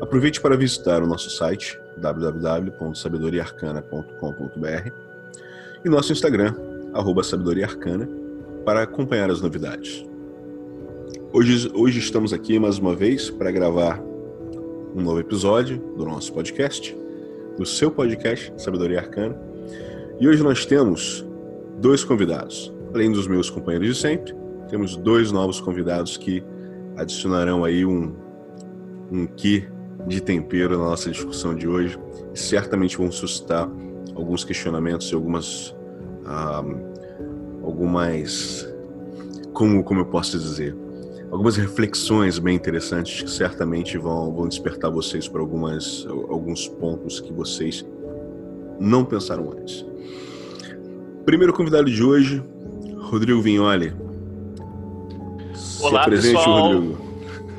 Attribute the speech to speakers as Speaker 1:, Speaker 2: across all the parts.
Speaker 1: Aproveite para visitar o nosso site www.sabedoriaarcana.com.br e nosso Instagram, sabedoriaarcana, para acompanhar as novidades. Hoje, hoje estamos aqui mais uma vez para gravar um novo episódio do nosso podcast, do seu podcast Sabedoria Arcana. E hoje nós temos dois convidados. Além dos meus companheiros de sempre, temos dois novos convidados que adicionarão aí um, um quê de tempero na nossa discussão de hoje e certamente vão suscitar alguns questionamentos e algumas ah, algumas como como eu posso dizer algumas reflexões bem interessantes que certamente vão, vão despertar vocês para algumas, alguns pontos que vocês não pensaram antes. Primeiro convidado de hoje, Rodrigo Vignoli.
Speaker 2: Olá, presente, pessoal. Rodrigo.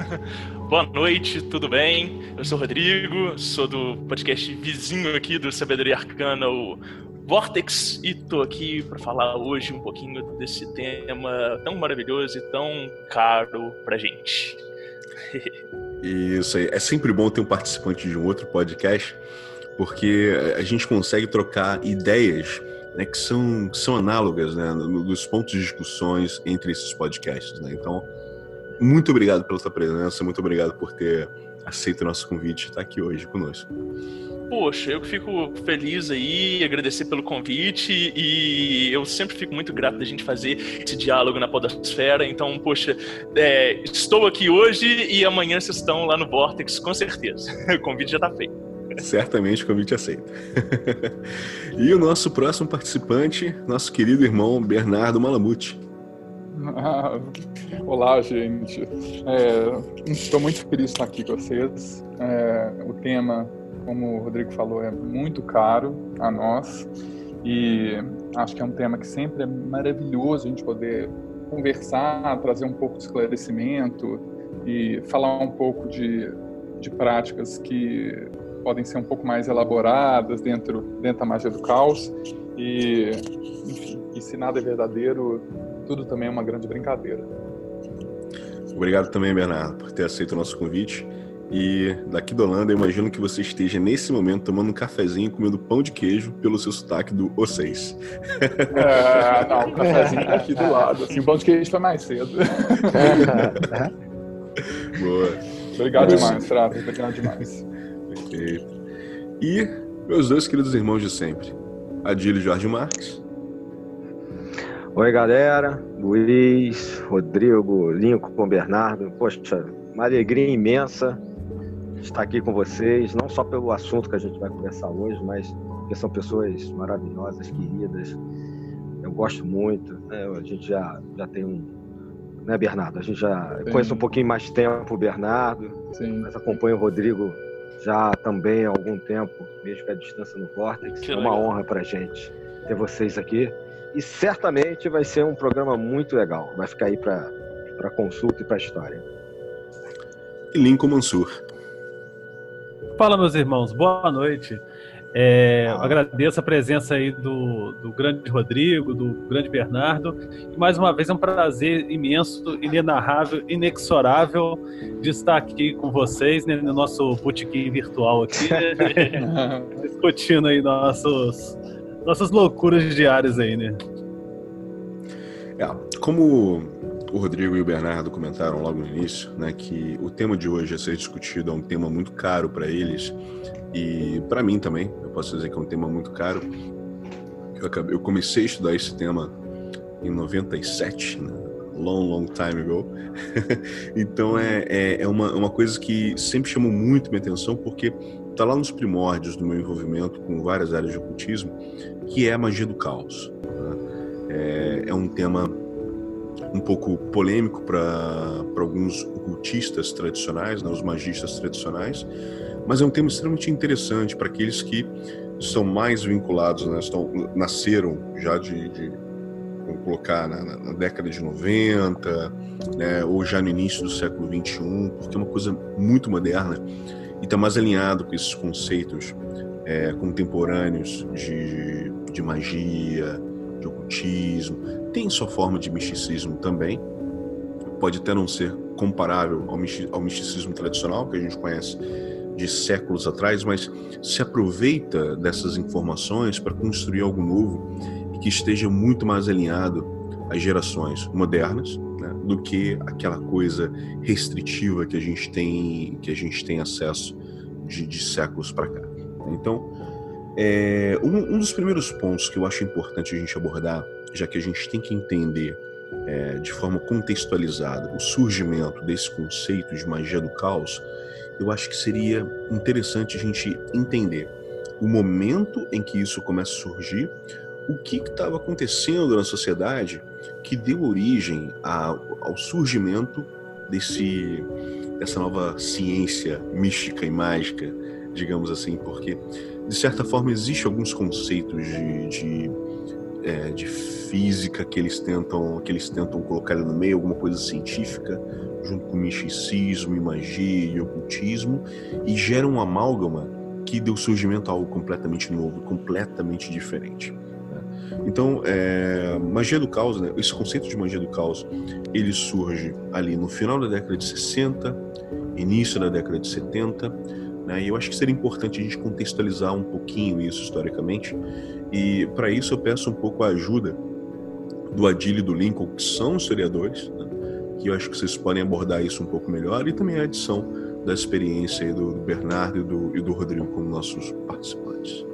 Speaker 2: Boa noite, tudo bem? Eu sou o Rodrigo, sou do podcast vizinho aqui do Sabedoria Arcana, o Vortex e tô aqui para falar hoje um pouquinho desse tema tão maravilhoso e tão caro pra gente.
Speaker 1: Isso aí. É sempre bom ter um participante de um outro podcast, porque a gente consegue trocar ideias né, que são, são análogas né, dos pontos de discussões entre esses podcasts. Né? Então, muito obrigado pela sua presença, muito obrigado por ter aceito o nosso convite e estar aqui hoje conosco.
Speaker 2: Poxa, eu fico feliz aí, agradecer pelo convite e eu sempre fico muito grato da gente fazer esse diálogo na podosfera. Então, poxa, é, estou aqui hoje e amanhã vocês estão lá no Vortex, com certeza. O convite já está feito.
Speaker 1: Certamente o convite aceito. e o nosso próximo participante, nosso querido irmão Bernardo Malamute.
Speaker 3: olá, gente. É, estou muito feliz de estar aqui com vocês. É, o tema como o Rodrigo falou, é muito caro a nós e acho que é um tema que sempre é maravilhoso a gente poder conversar, trazer um pouco de esclarecimento e falar um pouco de, de práticas que podem ser um pouco mais elaboradas dentro, dentro da magia do caos e, enfim, e se nada é verdadeiro, tudo também é uma grande brincadeira.
Speaker 1: Obrigado também, Bernardo, por ter aceito o nosso convite. E daqui da Holanda, eu imagino que você esteja nesse momento tomando um cafezinho, comendo pão de queijo pelo seu sotaque do O6.
Speaker 3: É, não, o cafezinho tá aqui do lado. Assim, o pão de queijo foi mais cedo.
Speaker 1: Boa.
Speaker 3: Obrigado demais, Trato. Obrigado demais.
Speaker 1: Perfeito. E meus dois queridos irmãos de sempre, Adílio Jorge Marques.
Speaker 4: Oi, galera. Luiz, Rodrigo, Lincoln, Bernardo. Poxa, uma alegria imensa estar aqui com vocês, não só pelo assunto que a gente vai conversar hoje, mas porque são pessoas maravilhosas, queridas. Eu gosto muito. Né? A gente já, já tem um. Né, Bernardo? A gente já Sim. conhece um pouquinho mais tempo o Bernardo, Sim. mas acompanha o Rodrigo já também há algum tempo, mesmo que a distância no Vortex. Que é uma legal. honra para gente ter vocês aqui. E certamente vai ser um programa muito legal. Vai ficar aí para consulta e para história.
Speaker 1: E Lincoln Mansur.
Speaker 5: Fala, meus irmãos, boa noite. É, agradeço a presença aí do, do grande Rodrigo, do grande Bernardo. E mais uma vez é um prazer imenso, inenarrável, inexorável de estar aqui com vocês né, no nosso botequim virtual aqui, né, discutindo aí nossos, nossas loucuras diárias aí, né?
Speaker 1: É, como o Rodrigo e o Bernardo comentaram logo no início, né, que o tema de hoje a ser discutido é um tema muito caro para eles e para mim também. Eu posso dizer que é um tema muito caro. Eu, acabei, eu comecei a estudar esse tema em 97, né? long, long time ago. então é, é, é, uma, uma coisa que sempre chamou muito minha atenção porque está lá nos primórdios do meu envolvimento com várias áreas de ocultismo, que é a magia do caos. Né? É, é um tema um pouco polêmico para alguns ocultistas tradicionais, né, os magistas tradicionais, mas é um tema extremamente interessante para aqueles que estão mais vinculados, né, estão, nasceram já de, de vamos colocar na, na, década de 90, né, ou já no início do século 21, porque é uma coisa muito moderna e está mais alinhado com esses conceitos é, contemporâneos de, de magia, de ocultismo, tem sua forma de misticismo também, pode até não ser comparável ao misticismo tradicional que a gente conhece de séculos atrás, mas se aproveita dessas informações para construir algo novo e que esteja muito mais alinhado às gerações modernas né, do que aquela coisa restritiva que a gente tem que a gente tem acesso de, de séculos para cá. Então, é, um, um dos primeiros pontos que eu acho importante a gente abordar, já que a gente tem que entender é, de forma contextualizada o surgimento desse conceito de magia do caos, eu acho que seria interessante a gente entender o momento em que isso começa a surgir, o que estava acontecendo na sociedade que deu origem a, ao surgimento desse, dessa nova ciência mística e mágica, digamos assim, porque de certa forma existem alguns conceitos de, de, é, de física que eles tentam que eles tentam colocar no meio alguma coisa científica junto com misticismo e magia e ocultismo e gera um amálgama que deu surgimento a algo completamente novo, completamente diferente. Então, é, magia do caos, né? esse conceito de magia do caos, ele surge ali no final da década de 60, início da década de 70, né? e eu acho que seria importante a gente contextualizar um pouquinho isso historicamente, e para isso eu peço um pouco a ajuda do Adílio e do Lincoln, que são historiadores, né? que eu acho que vocês podem abordar isso um pouco melhor, e também a adição da experiência do Bernardo e do, e do Rodrigo como nossos participantes.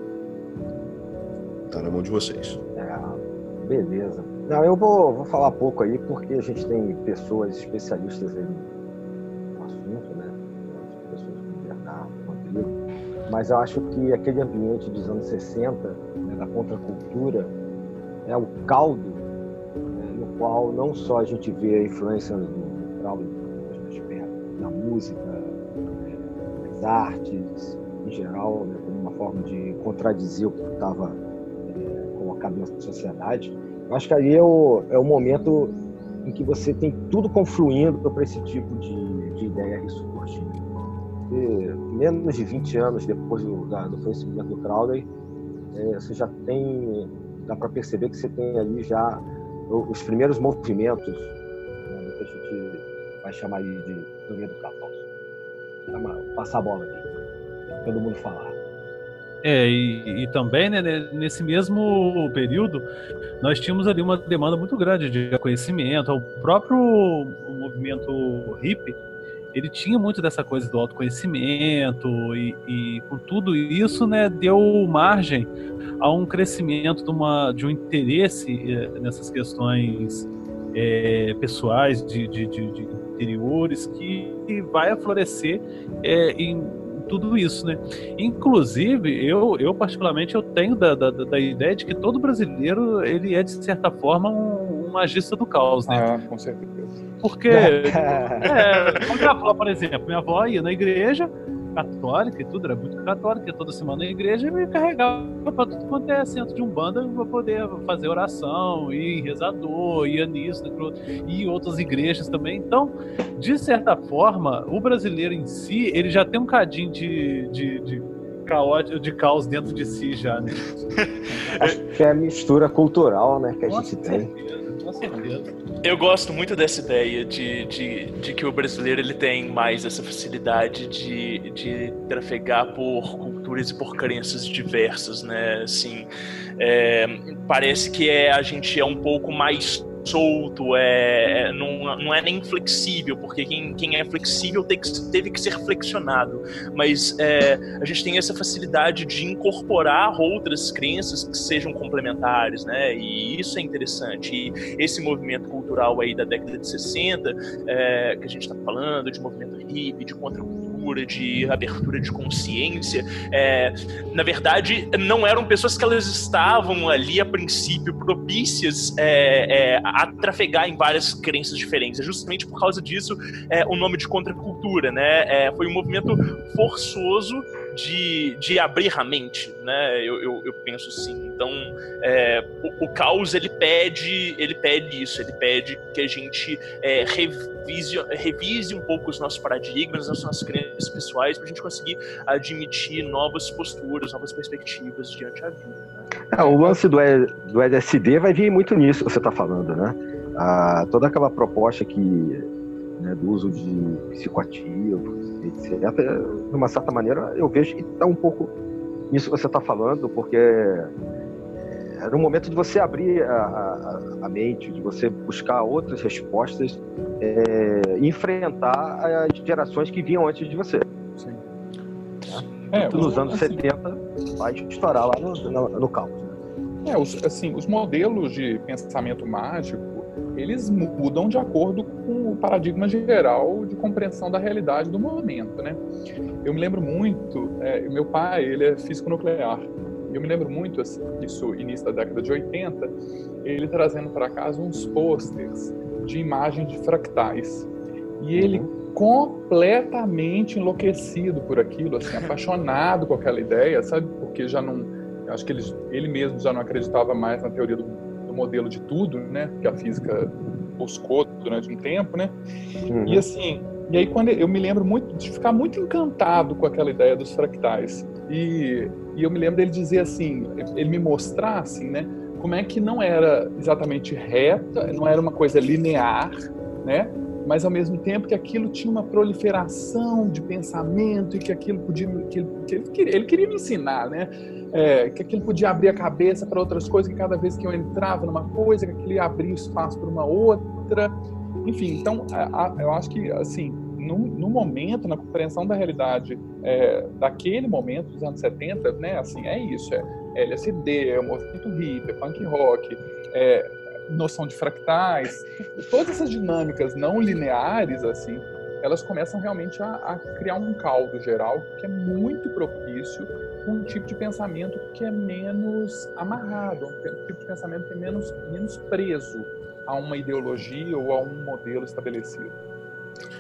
Speaker 1: Está na mão de vocês.
Speaker 4: É, beleza. Não, eu vou, vou falar pouco aí, porque a gente tem pessoas especialistas aí no assunto, né? Pessoas como. Mas eu acho que aquele ambiente dos anos 60, né, da contracultura, é o caldo qual não só a gente vê a influência do Crowley na música, nas artes em geral, né, como uma forma de contradizer o que estava colocado na sociedade. Eu acho que ali é o, é o momento em que você tem tudo confluindo para esse tipo de, de ideia ressurgir. E menos de 20 anos depois do, da, do conhecimento do Crowley, é, você já tem, dá para perceber que você tem ali já os primeiros movimentos né, que a gente vai chamar de teoria do caos. Passar a bola aqui, todo mundo falar.
Speaker 5: É, e, e, também, né, nesse mesmo período, nós tínhamos ali uma demanda muito grande de conhecimento. O próprio movimento hippie, ele tinha muito dessa coisa do autoconhecimento e, e com tudo isso, né, deu margem a um crescimento de, uma, de um interesse eh, nessas questões é, pessoais de, de, de, de, interiores que vai aflorescer é, em tudo isso, né? Inclusive, eu, eu particularmente eu tenho da, da, da, ideia de que todo brasileiro ele é de certa forma um, um magista do caos, né?
Speaker 3: Ah, com certeza.
Speaker 5: Porque, é, minha avó, por exemplo, minha avó ia na igreja, católica e tudo, era muito católica, toda semana na igreja, e me carregava para tudo quanto é centro de Umbanda para poder fazer oração, e rezador, ia nisso, e em outras igrejas também. Então, de certa forma, o brasileiro em si, ele já tem um cadinho de, de, de caótico, de caos dentro de si já, né?
Speaker 4: Acho que é a mistura cultural, né, que a gente
Speaker 5: certeza, tem. Certeza.
Speaker 2: Eu gosto muito dessa ideia de, de, de, que o brasileiro ele tem mais essa facilidade de, de trafegar por culturas e por crenças diversas, né? Assim, é, parece que é, a gente é um pouco mais solto, é, é, não, não é nem flexível, porque quem, quem é flexível tem que, teve que ser flexionado. Mas é, a gente tem essa facilidade de incorporar outras crenças que sejam complementares, né? E isso é interessante. E esse movimento cultural aí da década de 60, é, que a gente está falando, de movimento hippie, de contracultura, de abertura de consciência. É, na verdade, não eram pessoas que elas estavam ali a princípio propícias é, é, a trafegar em várias crenças diferentes. É justamente por causa disso é, o nome de contracultura, né? É, foi um movimento forçoso de, de abrir a mente, né? Eu, eu, eu penso assim. Então, é, o, o, caos ele pede, ele pede isso, ele pede que a gente é, revise, revise um pouco os nossos paradigmas, as nossas crenças pessoais, para a gente conseguir admitir novas posturas, novas perspectivas diante da vida. Né?
Speaker 4: É, o lance do, do LSD vai vir muito nisso que você está falando, né? Ah, toda aquela proposta que né, do uso de psicoativos, etc. De uma certa maneira, eu vejo que está um pouco nisso que você está falando, porque era é, um momento de você abrir a, a, a mente, de você buscar outras respostas é, e enfrentar as gerações que vinham antes de você. Sim. É, nos anos assim, 70 vai estourar lá no, no, no caos.
Speaker 3: Né? É, os, assim, os modelos de pensamento mágico eles mudam de acordo com o paradigma geral de compreensão da realidade do momento, né? Eu me lembro muito, é, meu pai, ele é físico nuclear, eu me lembro muito, assim, isso início da década de 80, ele trazendo para casa uns posters de imagens de fractais. E ele completamente enlouquecido por aquilo, assim, apaixonado com aquela ideia, sabe? Porque já não, acho que ele, ele mesmo já não acreditava mais na teoria do modelo de tudo, né? Que a física buscou durante um tempo, né? Uhum. E assim, e aí quando eu me lembro muito de ficar muito encantado com aquela ideia dos fractais. E, e eu me lembro dele dizer assim, ele me mostrar assim, né? Como é que não era exatamente reta, não era uma coisa linear, né? Mas ao mesmo tempo que aquilo tinha uma proliferação de pensamento e que aquilo podia que ele, que ele, queria, ele queria me ensinar, né? É, que aquilo podia abrir a cabeça para outras coisas, que cada vez que eu entrava numa coisa, que aquilo abria espaço para uma outra. Enfim, então, a, a, eu acho que, assim, no, no, momento, na compreensão da realidade é, daquele momento, dos anos 70, né, assim, é isso, é LSD, é o movimento hippie, é punk rock, é noção de fractais, todas essas dinâmicas não lineares, assim, elas começam realmente a, a criar um caldo geral que é muito propício um tipo de pensamento que é menos amarrado, um tipo de pensamento que é menos, menos preso a uma ideologia ou a um modelo estabelecido.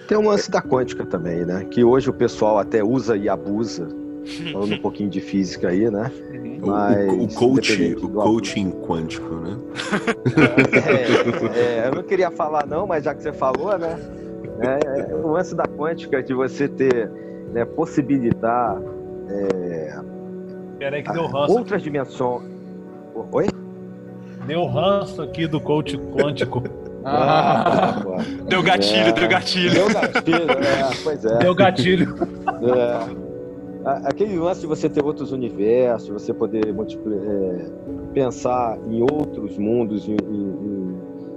Speaker 4: Tem um lance da quântica também, né? Que hoje o pessoal até usa e abusa, falando um pouquinho de física aí, né?
Speaker 1: Uhum. Mas, o, o, coach, o coaching quântico, né?
Speaker 4: É, é, eu não queria falar não, mas já que você falou, né? É, o lance da quântica de você ter, né, possibilitar é,
Speaker 5: Peraí que deu ranço.
Speaker 4: Outras dimensões. Oi?
Speaker 5: Deu ranço aqui do coach quântico.
Speaker 2: Ah, deu gatilho, é, deu gatilho.
Speaker 4: Deu gatilho, é, pois é.
Speaker 5: Deu gatilho.
Speaker 4: É. Aquele lance de você ter outros universos, você poder é, pensar em outros mundos, em, em,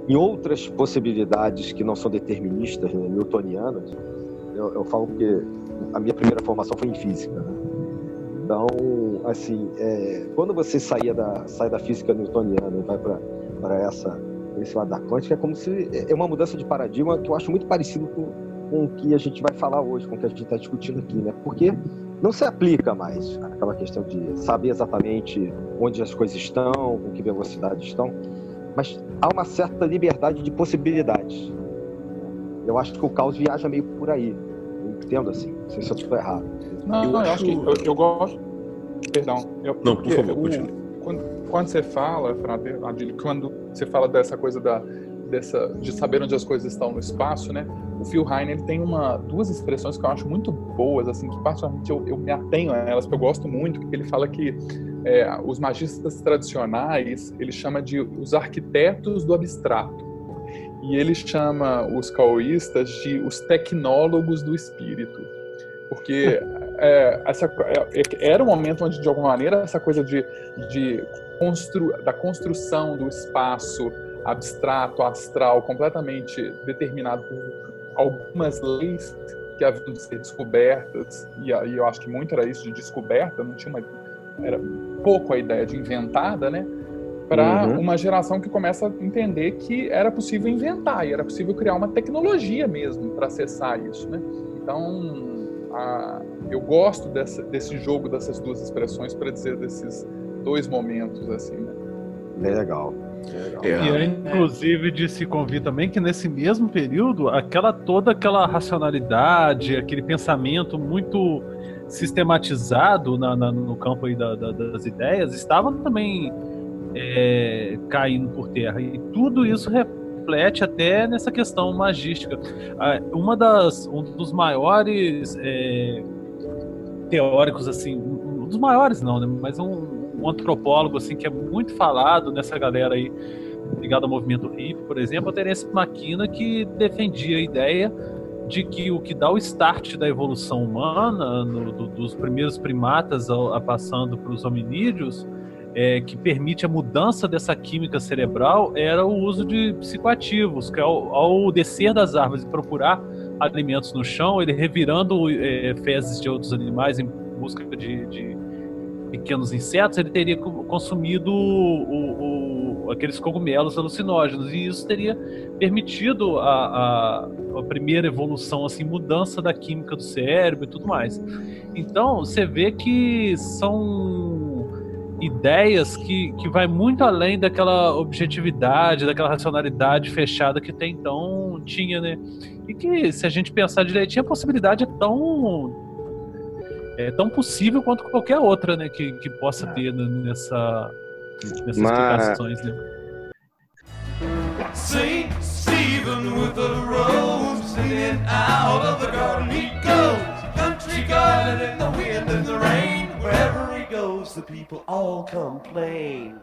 Speaker 4: em, outras possibilidades que não são deterministas, né, newtonianas. Eu, eu falo que a minha primeira formação foi em física. Né? Então, assim, é, quando você saía da, sai da física newtoniana e vai para essa esse lado da quântica, é como se é uma mudança de paradigma que eu acho muito parecido com, com o que a gente vai falar hoje, com o que a gente está discutindo aqui, né? Porque não se aplica mais aquela questão de saber exatamente onde as coisas estão, com que velocidade estão, mas há uma certa liberdade de possibilidades. Eu acho que o caos viaja meio por aí. Eu entendo assim, não sei se eu estou errado.
Speaker 3: Não, eu, não, acho... eu acho que eu, eu, gosto. Perdão. Eu,
Speaker 1: não, por favor, o, continue.
Speaker 3: Quando, quando você fala, Adílio, quando você fala dessa coisa da, dessa, de saber onde as coisas estão no espaço, né? O Phil Heine ele tem uma, duas expressões que eu acho muito boas, assim, que particularmente eu, eu me atenho a elas, que eu gosto muito, que ele fala que é, os magistas tradicionais, ele chama de os arquitetos do abstrato. E ele chama os caoístas de os tecnólogos do espírito. Porque é, essa, é, era um momento onde, de alguma maneira, essa coisa de, de constru, da construção do espaço abstrato, astral, completamente determinado por algumas leis que haviam de ser descobertas, e aí eu acho que muito era isso de descoberta, não tinha uma, era pouco a ideia de inventada, né? Para uhum. uma geração que começa a entender que era possível inventar e era possível criar uma tecnologia mesmo para acessar isso, né? Então, a, eu gosto dessa, desse jogo dessas duas expressões para dizer desses dois momentos assim. Né?
Speaker 4: Bem legal.
Speaker 5: É. E é inclusive de se convir também que nesse mesmo período, aquela toda aquela racionalidade, aquele pensamento muito sistematizado na, na, no campo aí da, da, das ideias, estava também é, caindo por terra. E tudo isso reflete até nessa questão magística. Uma das, um dos maiores é, teóricos, assim, um dos maiores não, né, mas um, um antropólogo assim que é muito falado nessa galera aí ligada ao movimento hippie, por exemplo, a Terence McKenna que defendia a ideia de que o que dá o start da evolução humana, no, do, dos primeiros primatas a, a passando para os hominídeos, é, que permite a mudança dessa química cerebral era o uso de psicoativos, que ao, ao descer das árvores e procurar alimentos no chão, ele revirando é, fezes de outros animais em busca de, de pequenos insetos, ele teria consumido o, o, aqueles cogumelos alucinógenos e isso teria permitido a, a, a, primeira evolução, assim, mudança da química do cérebro e tudo mais. Então, você vê que são ideias que, que vai muito além daquela objetividade, daquela racionalidade fechada que até então tinha, né? E que, se a gente pensar direitinho, a possibilidade é tão é tão possível quanto qualquer outra, né, que, que possa é. ter nessa, nessas Mas... explicações, né? Saint Stephen with the rose singing out of the garden he goes, country garden in the wind and the rain, wherever he goes the people all complain.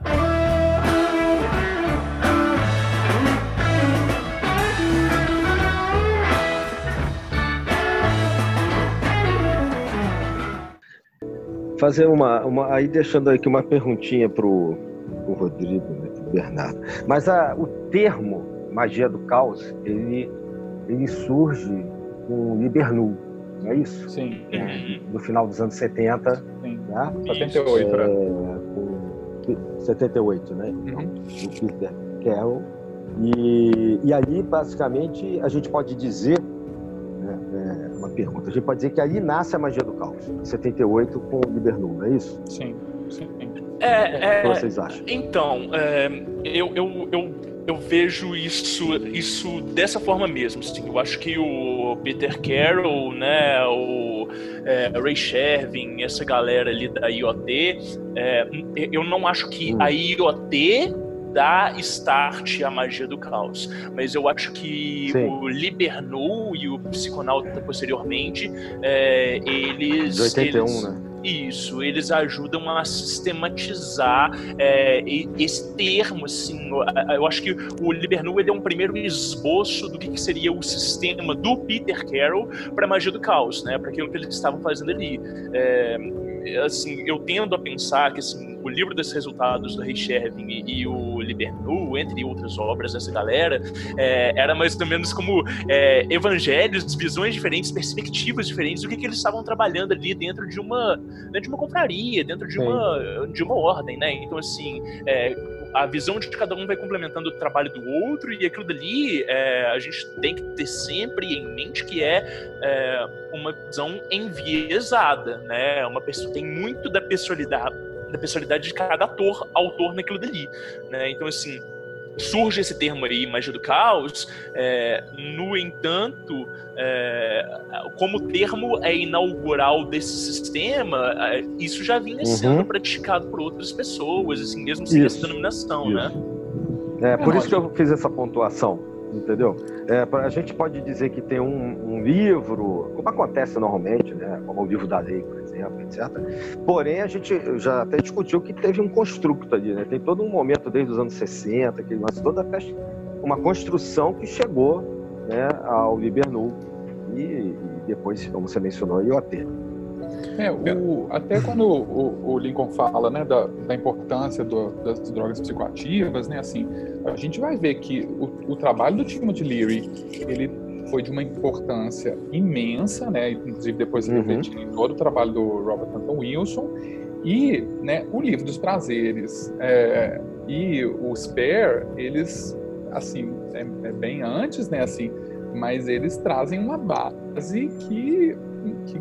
Speaker 4: Fazer uma, uma aí deixando aqui uma perguntinha pro, pro Rodrigo, né, pro Bernardo. Mas a, o termo magia do caos, ele, ele surge com Libernu, não é isso?
Speaker 3: Sim.
Speaker 4: É, no final dos anos 70.
Speaker 3: Sim. Né? 78, é,
Speaker 4: né? Com 78, né? Uhum. O Peter Carroll. E, e ali, basicamente, a gente pode dizer é uma pergunta. A gente pode dizer que ali nasce a magia do caos, em 78 com o Libernu, não é isso?
Speaker 3: Sim, sim.
Speaker 2: É,
Speaker 4: é, o que vocês acham?
Speaker 2: Então, é, eu, eu, eu, eu, vejo isso, isso dessa forma mesmo. Assim. Eu acho que o Peter Carroll, né, o é, Ray Shervin, essa galera ali da IoT, é, eu não acho que hum. a IoT dá start à magia do caos. Mas eu acho que Sim. o Libernu e o Psiconauta posteriormente, é, eles.
Speaker 4: De 81,
Speaker 2: eles,
Speaker 4: né?
Speaker 2: Isso, eles ajudam a sistematizar é, esse termo, assim. Eu acho que o Libernu ele é um primeiro esboço do que seria o sistema do Peter Carroll para a magia do caos, né? Para aquilo que eles estavam fazendo ali. É, assim, eu tendo a pensar que assim, o livro desses resultados do Ray Shervin e, o Libernu, entre outras obras dessa galera, é, era mais ou menos como é, evangelhos, visões diferentes, perspectivas diferentes do que, que eles estavam trabalhando ali dentro de uma, dentro de uma confraria, dentro de uma, de uma ordem, né? Então, assim, é, a visão de cada um vai complementando o trabalho do outro e aquilo dali é, a gente tem que ter sempre em mente que é, é uma visão enviesada, né? Uma pessoa tem muito da personalidade da personalidade de cada ator, autor naquilo dali, né? Então assim surge esse termo aí, magia do caos, é, no entanto, é, como termo é inaugural desse sistema, é, isso já vinha uhum. sendo praticado por outras pessoas, assim, mesmo sem isso. essa denominação, né? isso.
Speaker 4: né? É, por é, isso que eu fiz essa pontuação entendeu? É, a gente pode dizer que tem um, um, livro, como acontece normalmente, né, como o livro da lei, por exemplo, etc. Porém, a gente já até discutiu que teve um construto ali, né? Tem todo um momento desde os anos 60, que mas toda uma construção que chegou né, ao Libernu e, e depois, como você mencionou, IoT.
Speaker 3: É, o, até quando o, o, Lincoln fala né, da, da importância do, das drogas psicoativas, né, assim, a gente vai ver que o, o trabalho do Timothy Leary, ele foi de uma importância imensa, né, inclusive depois uhum. em todo o trabalho do Robert Anton Wilson, e né, o Livro dos Prazeres é, e o Spare, eles, assim, é, é bem antes, né, assim, mas eles trazem uma base que, que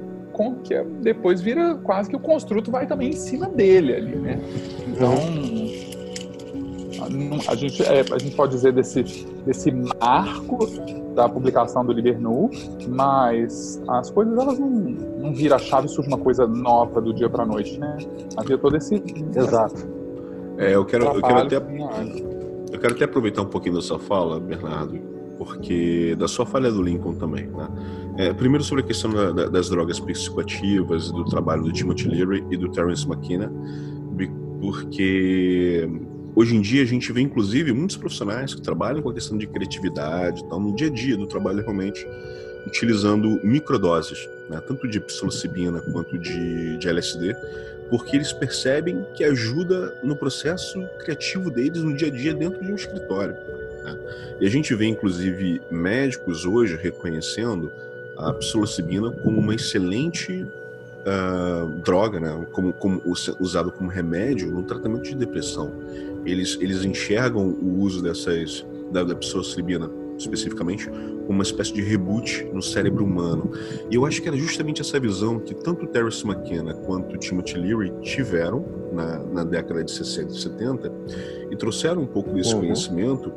Speaker 3: que é, depois vira quase que o construto vai também em cima dele ali, né? Então a gente, é, a gente pode dizer desse, desse marco da publicação do Libernu, mas as coisas elas não, não viram a chave e surge uma coisa nova do dia para noite, né? Havia todo esse.
Speaker 4: Exato.
Speaker 1: É, eu quero, eu quero até. Eu quero até aproveitar um pouquinho da sua fala, Bernardo, porque da sua falha do Lincoln também, né? É, primeiro sobre a questão da, da, das drogas psicoativas, do trabalho do Timothy Leary e do Terence McKenna, porque hoje em dia a gente vê inclusive muitos profissionais que trabalham com a questão de criatividade, tal, no dia a dia do trabalho realmente utilizando microdoses, né? tanto de psilocibina quanto de, de LSD, porque eles percebem que ajuda no processo criativo deles no dia a dia dentro de um escritório. Né? E a gente vê, inclusive, médicos hoje reconhecendo a psilocibina como uma excelente uh, droga, né? como, como, usado como remédio no tratamento de depressão. Eles, eles enxergam o uso dessas da, da psilocibina especificamente, uma espécie de reboot no cérebro humano. E eu acho que era justamente essa visão que tanto Terence McKenna quanto Timothy Leary tiveram na, na década de 60 e 70 e trouxeram um pouco desse uhum. conhecimento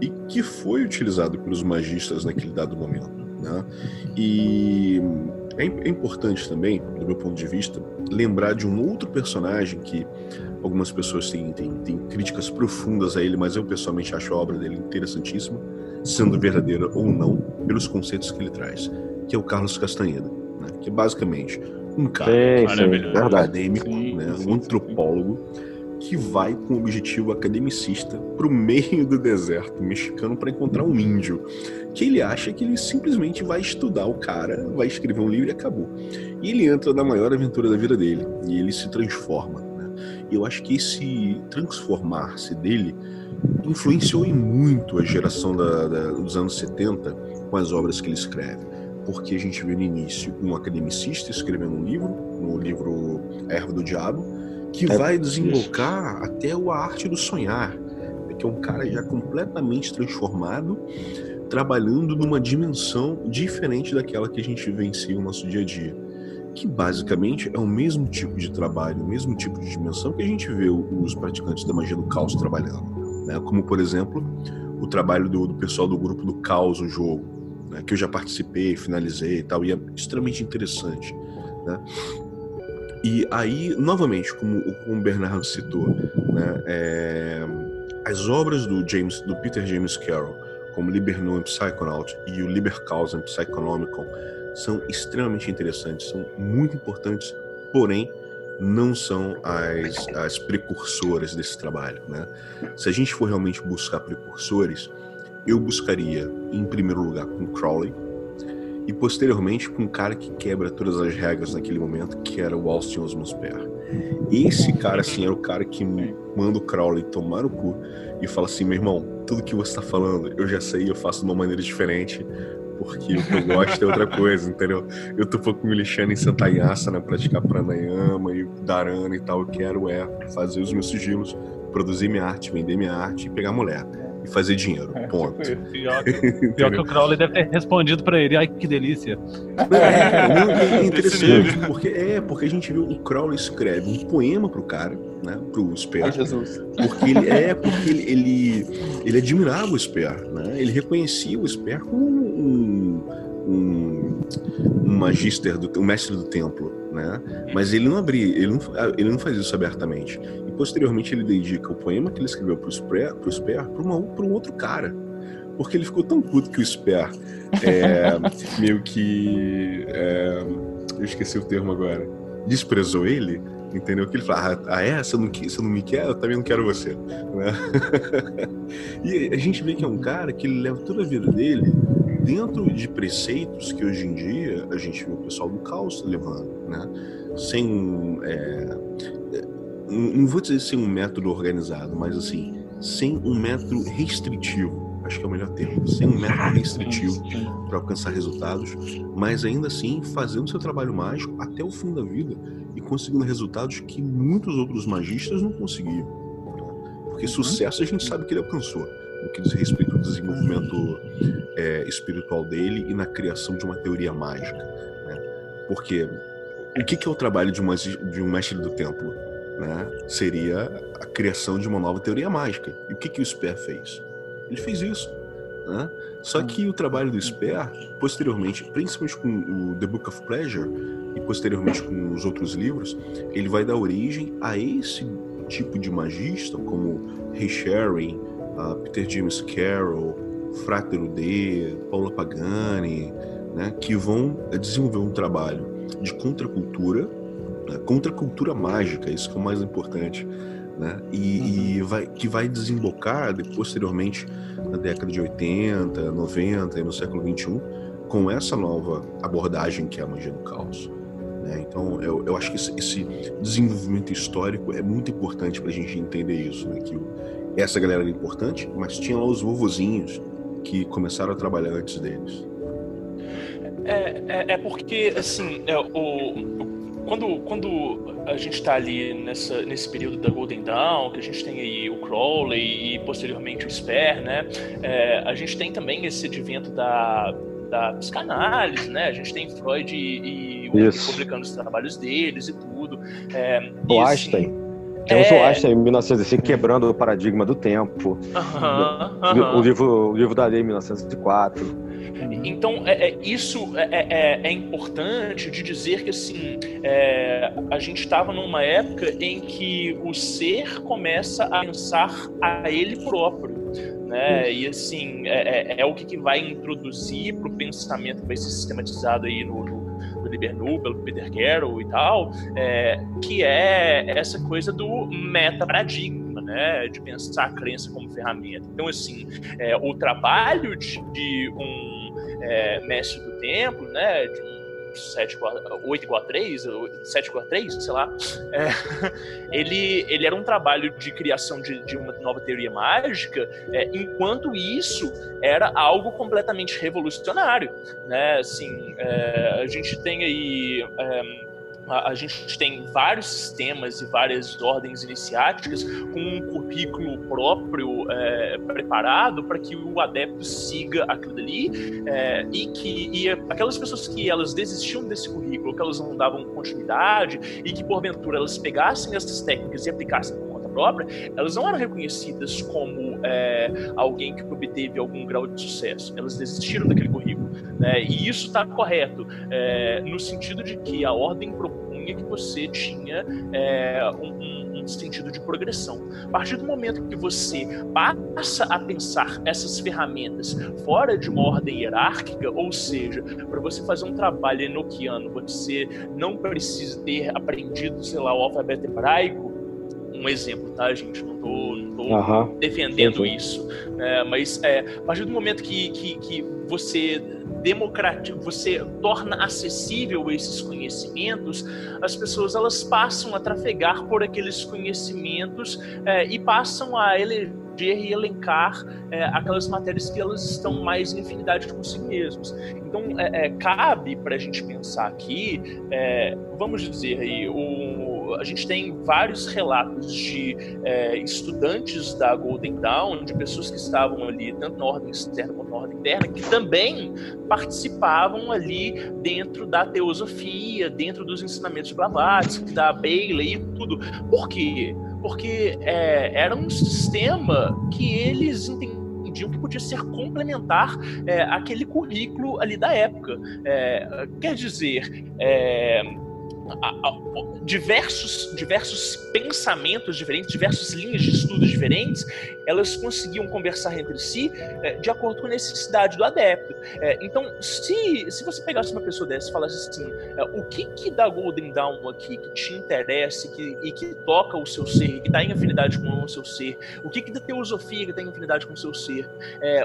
Speaker 1: e que foi utilizado pelos magistas naquele dado momento. Né? E é, é importante também, do meu ponto de vista, lembrar de um outro personagem que algumas pessoas têm, têm, têm críticas profundas a ele, mas eu pessoalmente acho a obra dele interessantíssima sendo verdadeira ou não, pelos conceitos que ele traz, que é o Carlos Castaneda, né? que é basicamente um cara
Speaker 4: sim,
Speaker 1: acadêmico, né? um antropólogo, que vai com o objetivo academicista para o meio do deserto mexicano para encontrar um índio, que ele acha que ele simplesmente vai estudar o cara, vai escrever um livro e acabou. E ele entra na maior aventura da vida dele, e ele se transforma. Né? E eu acho que esse transformar-se dele influenciou em muito a geração da, da, dos anos 70 com as obras que ele escreve. Porque a gente vê no início um academicista escrevendo um livro, no livro A Erva do Diabo, que é, vai desembocar até o A Arte do Sonhar, que é um cara já completamente transformado, trabalhando numa dimensão diferente daquela que a gente vivencia no nosso dia a dia. Que basicamente é o mesmo tipo de trabalho, o mesmo tipo de dimensão que a gente vê os praticantes da magia do caos trabalhando né? como por exemplo o trabalho do, do pessoal do grupo do Caos, o jogo, né? que eu já participei, finalizei e tal, e é extremamente interessante. Né? E aí, novamente, como, como o Bernardo citou, né? É, as obras do James, do Peter James Carroll, como Liber Nuam Psychonaut e o Liber Causam Psychonomicon, são extremamente interessantes, são muito importantes, porém não são as, as precursoras desse trabalho. Né? Se a gente for realmente buscar precursores, eu buscaria, em primeiro lugar, com Crowley, e posteriormente com um cara que quebra todas as regras naquele momento, que era o Austin Osman Spare. Esse cara, assim, era o cara que manda o Crowley tomar o cu e fala assim: meu irmão, tudo que você está falando eu já sei, eu faço de uma maneira diferente, porque o que eu gosto é outra coisa, entendeu? Eu tô um pouco me lixando em sentar em asana, praticar pranayama e dharana e tal. Eu quero é fazer os meus sigilos, produzir minha arte, vender minha arte e pegar mulher e fazer dinheiro. É, ponto. Tipo
Speaker 5: pior, que, pior que o Crowley deve ter respondido para ele. Ai, que delícia.
Speaker 1: É, é interessante, porque, é, porque a gente viu o Crowley escreve um poema pro cara, né? Pro Sper. Ai,
Speaker 3: Jesus.
Speaker 1: Porque ele é, porque ele, ele, ele admirava o Sper, né? Ele reconhecia o Sper como um, um, um magister, do, um mestre do templo, né? Mas ele não abria, ele não, ele não fazia isso abertamente posteriormente ele dedica o poema que ele escreveu para o Sper para um outro cara. Porque ele ficou tão puto que o Sper é, meio que. É, eu esqueci o termo agora. Desprezou ele, entendeu? Que ele fala: Ah, ah é? Você não, você não me quer? Eu também não quero você. Né? e a gente vê que é um cara que ele leva toda a vida dele dentro de preceitos que hoje em dia a gente vê o pessoal do caos levando, né? Sem. É, não vou dizer sem um método organizado, mas assim, sem um método restritivo. Acho que é o melhor termo. Sem um método restritivo para alcançar resultados, mas ainda assim fazendo seu trabalho mágico até o fim da vida e conseguindo resultados que muitos outros magistas não conseguiram. Porque uhum. sucesso a gente sabe que ele alcançou no que diz respeito ao desenvolvimento é, espiritual dele e na criação de uma teoria mágica. Né? Porque o que, que é o trabalho de, uma, de um mestre do templo? Né? Seria a criação de uma nova teoria mágica. E o que, que o Sper fez? Ele fez isso. Né? Só que o trabalho do Sper, posteriormente, principalmente com o The Book of Pleasure e posteriormente com os outros livros, ele vai dar origem a esse tipo de magista, como Ray Sherry, uh, Peter James Carroll, Frátero D, Paula Pagani, né, que vão desenvolver um trabalho de contracultura, né, contracultura mágica, isso que é o mais importante, né, e, uhum. e vai, que vai desembocar posteriormente na década de 80, 90 e no século 21 com essa nova abordagem que é a magia do caos. Né? Então, eu, eu acho que esse, esse, desenvolvimento histórico é muito importante para a gente entender isso, né? que essa galera era importante, mas tinha lá os vovozinhos que começaram a trabalhar antes deles.
Speaker 2: É, é, é porque, assim, é, o, quando, quando a gente está ali nessa, nesse período da Golden Dawn, que a gente tem aí o Crowley e posteriormente o Sper, né? É, a gente tem também esse advento da, da psicanálise, né? A gente tem Freud e, e o publicando os trabalhos deles e tudo. É,
Speaker 4: o e, assim, Einstein. Temos é... o Einstein em 1905 quebrando o paradigma do tempo. O, livro, o livro da lei em 1904.
Speaker 2: Então, é, é isso é, é, é, é, importante de dizer que assim, é, a gente estava numa época em que o ser começa a pensar a ele próprio. Né? E assim, é, o que, que vai introduzir para o pensamento que vai ser sistematizado aí no, no do Libernu, pelo Peter Carroll e tal, é, que é essa coisa do meta-paradigma, né, de pensar a crença como ferramenta. Então, assim, é, o trabalho de, de um é, mestre do templo, né, de um 7 igual, 8 igual a 3, 7 igual a 3, sei lá, é, ele, ele era um trabalho de criação de, de uma nova teoria mágica, é, enquanto isso era algo completamente revolucionário, né, assim, é, a gente tem aí é, a, gente tem vários sistemas e várias ordens iniciáticas com um currículo próprio é, preparado para que o adepto siga aquilo ali é, e que e aquelas pessoas que elas desistiam desse currículo, que elas não davam continuidade e que porventura elas pegassem essas técnicas e aplicassem por conta própria, elas não eram reconhecidas como é, alguém que obteve algum grau de sucesso. Elas desistiram daquele currículo. Né? E isso está correto, é, no sentido de que a ordem propunha que você tinha é, um, um, sentido de progressão. A partir do momento que você passa a pensar essas ferramentas fora de uma ordem hierárquica, ou seja, para você fazer um trabalho enoquiano, você não precisa ter aprendido, sei lá, o alfabeto hebraico, um exemplo, tá, gente? Não tô, não tô uhum. defendendo isso. É, mas é, a partir do momento que, que, que você democratiza, você torna acessível esses conhecimentos, as pessoas elas passam a trafegar por aqueles conhecimentos é, e passam a eleger e elencar é, aquelas matérias que elas estão mais em afinidade consigo mesmos. Então, é, cabe para a gente pensar aqui, vamos dizer aí, o a gente tem vários relatos de é, estudantes da Golden Dawn, de pessoas que estavam ali, tanto na ordem externa quanto na ordem interna, que também participavam ali dentro da teosofia, dentro dos ensinamentos Blavatsky, da Bailey e tudo. Por quê? Porque é, era um sistema que eles entendiam que podia ser complementar é, aquele currículo ali da época. É, quer dizer, é, a, a, diversos, diversos pensamentos diferentes, diversas linhas de estudo diferentes, elas conseguiam conversar entre si é, de acordo com a necessidade do adepto. É, então, se, se você pegasse uma pessoa dessa e falasse assim, é, o que que da Golden Dawn aqui que te interessa que, e que toca o seu ser, que está em afinidade com o seu ser, o que que da teosofia que está em afinidade com o seu ser,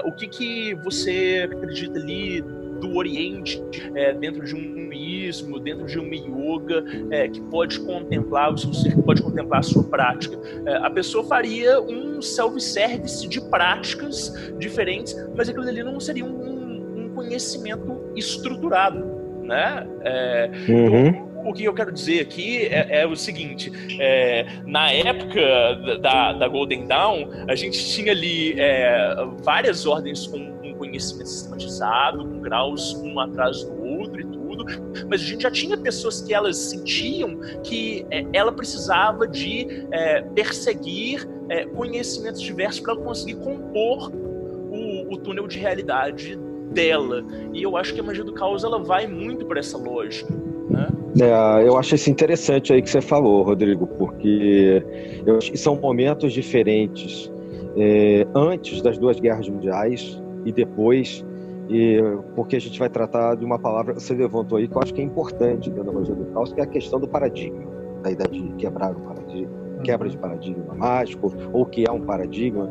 Speaker 2: o que que você acredita ali do Oriente, é, dentro de um hinduísmo, dentro de uma yoga, é, que pode contemplar o seu ser, que pode contemplar a sua prática. É, a pessoa faria um self-service de práticas diferentes, mas aquilo ali não seria um, um conhecimento estruturado, né? É, uhum. então, o que eu quero dizer aqui é, é o seguinte: é, na época da, da, Golden Dawn, a gente tinha ali é, várias ordens com conhecimento sistematizado, com graus um atrás do outro e tudo. mas a gente já tinha pessoas que elas sentiam que é, ela precisava de é, perseguir é, conhecimentos diversos para conseguir compor o, o túnel de realidade dela. E eu acho que a magia do caos ela vai muito para essa lógica. Né?
Speaker 4: É, eu acho isso interessante aí que você falou, Rodrigo, porque eu, são momentos diferentes é, antes das duas guerras mundiais e depois, e, porque a gente vai tratar de uma palavra que você levantou aí que eu acho que é importante dentro da magia do caos, que é a questão do paradigma, da ideia de quebrar o paradigma, quebra de paradigma mágico, ou que é um paradigma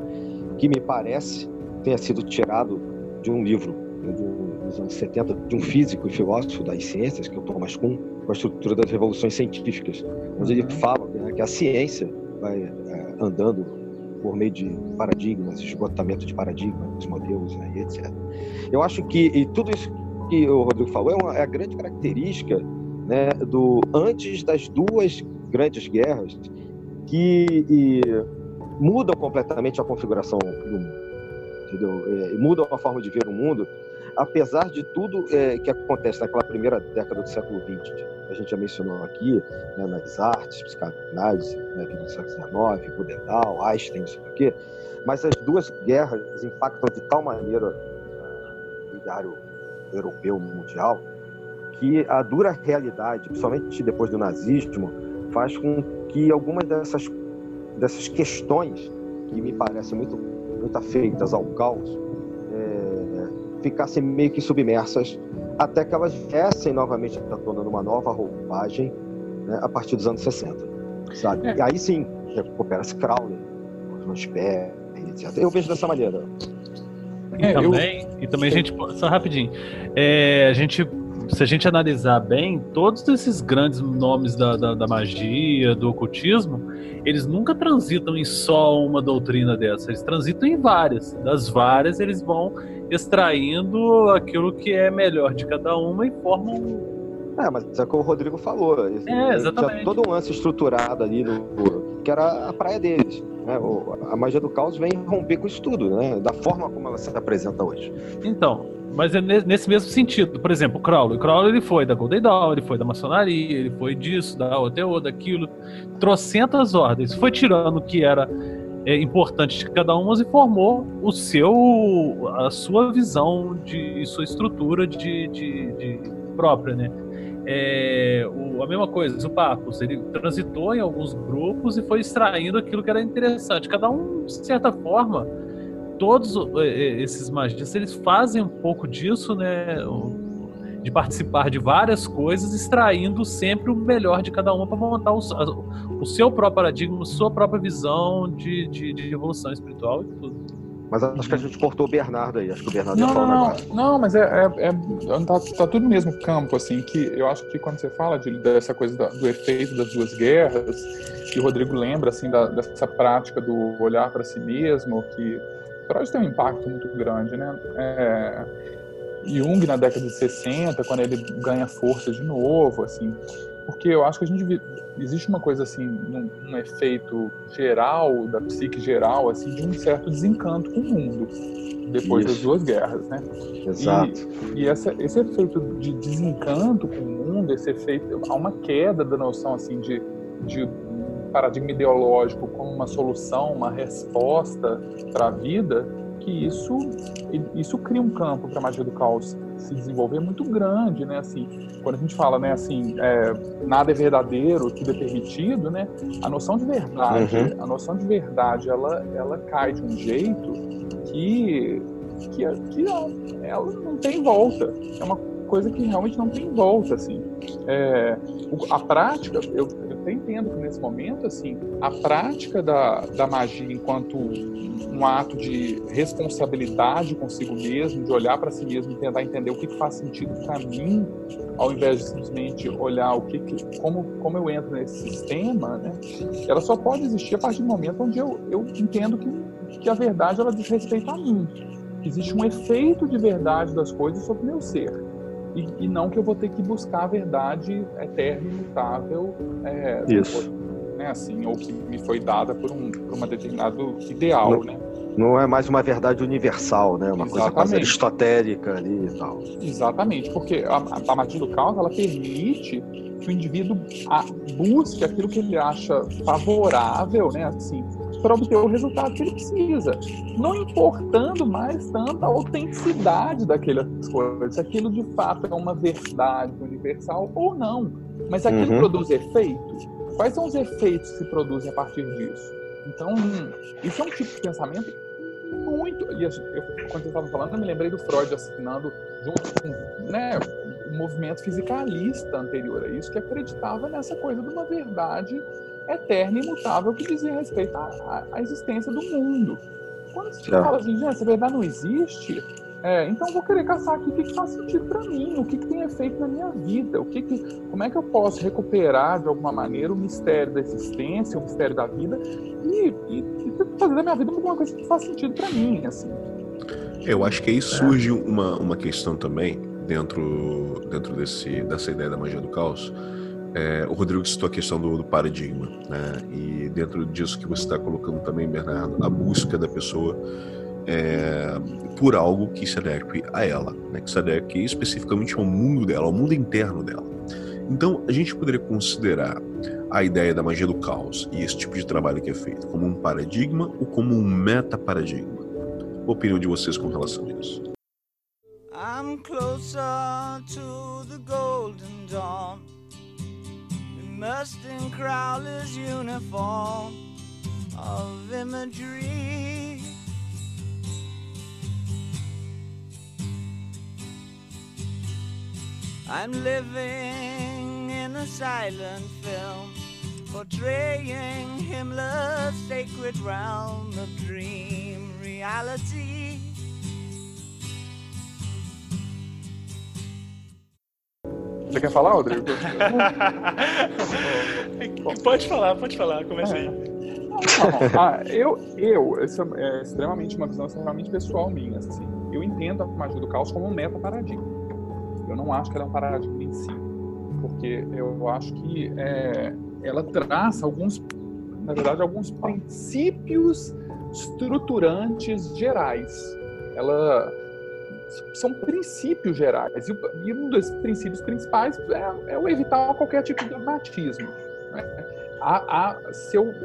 Speaker 4: que me parece tenha sido tirado de um livro né, dos anos 70 de um físico e filósofo das ciências, que é o Thomas Kuhn, com a estrutura das revoluções científicas, onde ele fala né, que a ciência vai é, andando por meio de paradigmas, esgotamento de paradigmas, modelos, né, etc. Eu acho que e tudo isso que o Rodrigo falou é, uma, é a grande característica né, do antes das duas grandes guerras que e, mudam completamente a configuração do mundo, entendeu? É, mudam a forma de ver o mundo apesar de tudo é, que acontece naquela primeira década do século XX, a gente já mencionou aqui, né, nas artes, psicanálise, na vida do século XIX, Budenal, Einstein, não sei o quê, mas as duas guerras impactam de tal maneira o ideário europeu mundial que a dura realidade, principalmente depois do nazismo, faz com que algumas dessas, dessas questões que me parecem muito, muito afeitas ao caos ficassem meio que submersas até que elas viessem novamente à tona numa nova roupagem né, a partir dos anos 60, sabe? É. E aí sim, recupera-se Crowley, Rosberg, etc. Eu vejo dessa maneira.
Speaker 5: E é, também, eu... e também a gente, só rapidinho, é, a gente se a gente analisar bem, todos esses grandes nomes da, da, da, magia, do ocultismo, eles nunca transitam em só uma doutrina dessa, eles transitam em várias. Das várias, eles vão extraindo aquilo que é melhor de cada uma e formam.
Speaker 4: É, mas é como o Rodrigo falou.
Speaker 5: É, exatamente.
Speaker 4: Tinha todo um lance estruturado ali, no, que era a praia deles. Né? A magia do caos vem romper com isso tudo, né? da forma como ela se apresenta hoje.
Speaker 5: Então, mas é nesse mesmo sentido. Por exemplo, o Crowley. O Crowley ele foi da Golden Dawn, ele foi da maçonaria, ele foi disso, da OTO, daquilo. Trocentas ordens. Foi tirando o que era é, importante de cada uma e formou o seu, a sua visão de sua estrutura de, de, de própria, né? É, o, a mesma coisa, o Papos, ele transitou em alguns grupos e foi extraindo aquilo que era interessante. Cada um, de certa forma, todos é, é, esses magistas, eles fazem um pouco disso, né? De participar de várias coisas, extraindo sempre o melhor de cada uma para montar o, o, seu próprio paradigma, a sua própria visão de, de, de evolução espiritual e tudo.
Speaker 4: Mas acho que a gente cortou o Bernardo aí. Acho que o Bernardo
Speaker 3: não,
Speaker 4: ia falar
Speaker 3: não, não, não, mas é, é, é tá, tá, tudo no mesmo campo, assim, que eu acho que quando você fala de, dessa coisa da, do efeito das duas guerras, e o Rodrigo lembra, assim, da, dessa prática do olhar para si mesmo, que Freud tem um impacto muito grande, né? É, Jung na década de 60, quando ele ganha força de novo, assim, porque eu acho que a gente existe uma coisa assim, um, um efeito geral da psique geral, assim, de um certo desencanto com o mundo depois Isso. das duas guerras, né?
Speaker 4: Exato.
Speaker 3: E, e essa, esse efeito de desencanto com o mundo, esse efeito, há uma queda da noção assim de, de paradigma ideológico como uma solução, uma resposta para a vida, que isso isso cria um campo para a magia do caos se desenvolver muito grande, né? Assim, quando a gente fala, né, assim, é, nada é verdadeiro, tudo é permitido, né? A noção de verdade, uhum. a noção de verdade, ela ela cai de um jeito que que, que ela não tem volta. É uma coisa que realmente não tem volta, assim. É, a prática, eu, eu até entendo que nesse momento, assim, a prática da, da magia enquanto um ato de responsabilidade consigo mesmo, de olhar para si mesmo e tentar entender o que, que faz sentido para mim, ao invés de simplesmente olhar o que, que, como, como eu entro nesse sistema, né? Ela só pode existir a partir do momento onde eu, eu entendo que, que a verdade ela diz respeito a mim. Existe um efeito de verdade das coisas sobre o meu ser e, e, não que eu vou ter que buscar a verdade eterna, imutável. É,
Speaker 4: Isso.
Speaker 3: Né? Assim, ou que me foi dada por um por uma determinado ideal,
Speaker 4: não,
Speaker 3: né?
Speaker 4: Não é mais uma verdade universal, né? Uma Exatamente. coisa quase aristotélica ali e tal.
Speaker 3: Exatamente, porque a, a magia do caos ela permite que o indivíduo busque aquilo que ele acha favorável, né? Assim, para obter o resultado que ele precisa, não importando mais tanto a autenticidade daquelas coisas, se aquilo de fato é uma verdade universal ou não, mas aquilo uhum. produz efeito. Quais são os efeitos que se produzem a partir disso? Então, isso é um tipo de pensamento muito. E eu, quando você estava falando, eu me lembrei do Freud assinando junto com né, o movimento fisicalista anterior a isso, que acreditava nessa coisa de uma verdade eterna e imutável que dizia respeito à, à existência do mundo. Quando você é. fala assim, essa verdade não existe, é, então vou querer caçar aqui o que, que faz sentido para mim, o que, que tem efeito na minha vida, o que, que como é que eu posso recuperar de alguma maneira o mistério da existência, o mistério da vida e, e, e fazer da minha vida uma coisa que faz sentido para mim, assim.
Speaker 1: Eu acho que aí surge uma, uma questão também dentro dentro desse dessa ideia da magia do caos é, o Rodrigo citou a questão do, do paradigma, né? E dentro disso que você está colocando também, Bernardo, a busca da pessoa é, por algo que se adeque a ela, né? que se adeque especificamente ao mundo dela, ao mundo interno dela. Então, a gente poderia considerar a ideia da magia do caos e esse tipo de trabalho que é feito como um paradigma ou como um metaparadigma? A opinião de vocês com relação a isso? I'm closer to the golden dawn. Immersed in Crowler's uniform of imagery. I'm living in a silent film, portraying Himmler's sacred realm of dream reality.
Speaker 3: Você quer falar, Rodrigo?
Speaker 2: pode falar, pode falar, começa aí.
Speaker 3: ah, eu, eu, isso é extremamente uma visão extremamente pessoal minha. Assim. Eu entendo a magia do caos como um meta-paradigma. Eu não acho que ela é um paradigma em si, porque eu acho que é, ela traça alguns, na verdade, alguns princípios estruturantes gerais. Ela são princípios gerais. E um dos princípios principais é, é o evitar qualquer tipo de dogmatismo. Né? Há, há,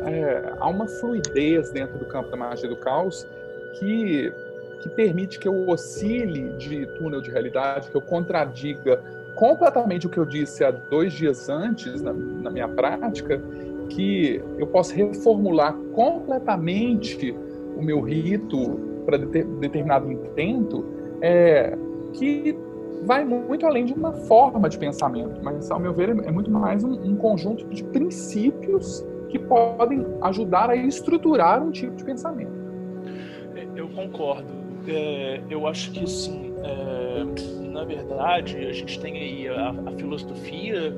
Speaker 3: é, há uma fluidez dentro do campo da magia do caos que, que permite que eu oscile de túnel de realidade, que eu contradiga completamente o que eu disse há dois dias antes na, na minha prática, que eu posso reformular completamente o meu rito para determinado intento é, que vai muito além de uma forma de pensamento, mas, ao meu ver, é muito mais um, um conjunto de princípios que podem ajudar a estruturar um tipo de pensamento.
Speaker 2: É, eu concordo. É, eu acho que, sim, é, na verdade, a gente tem aí a, a filosofia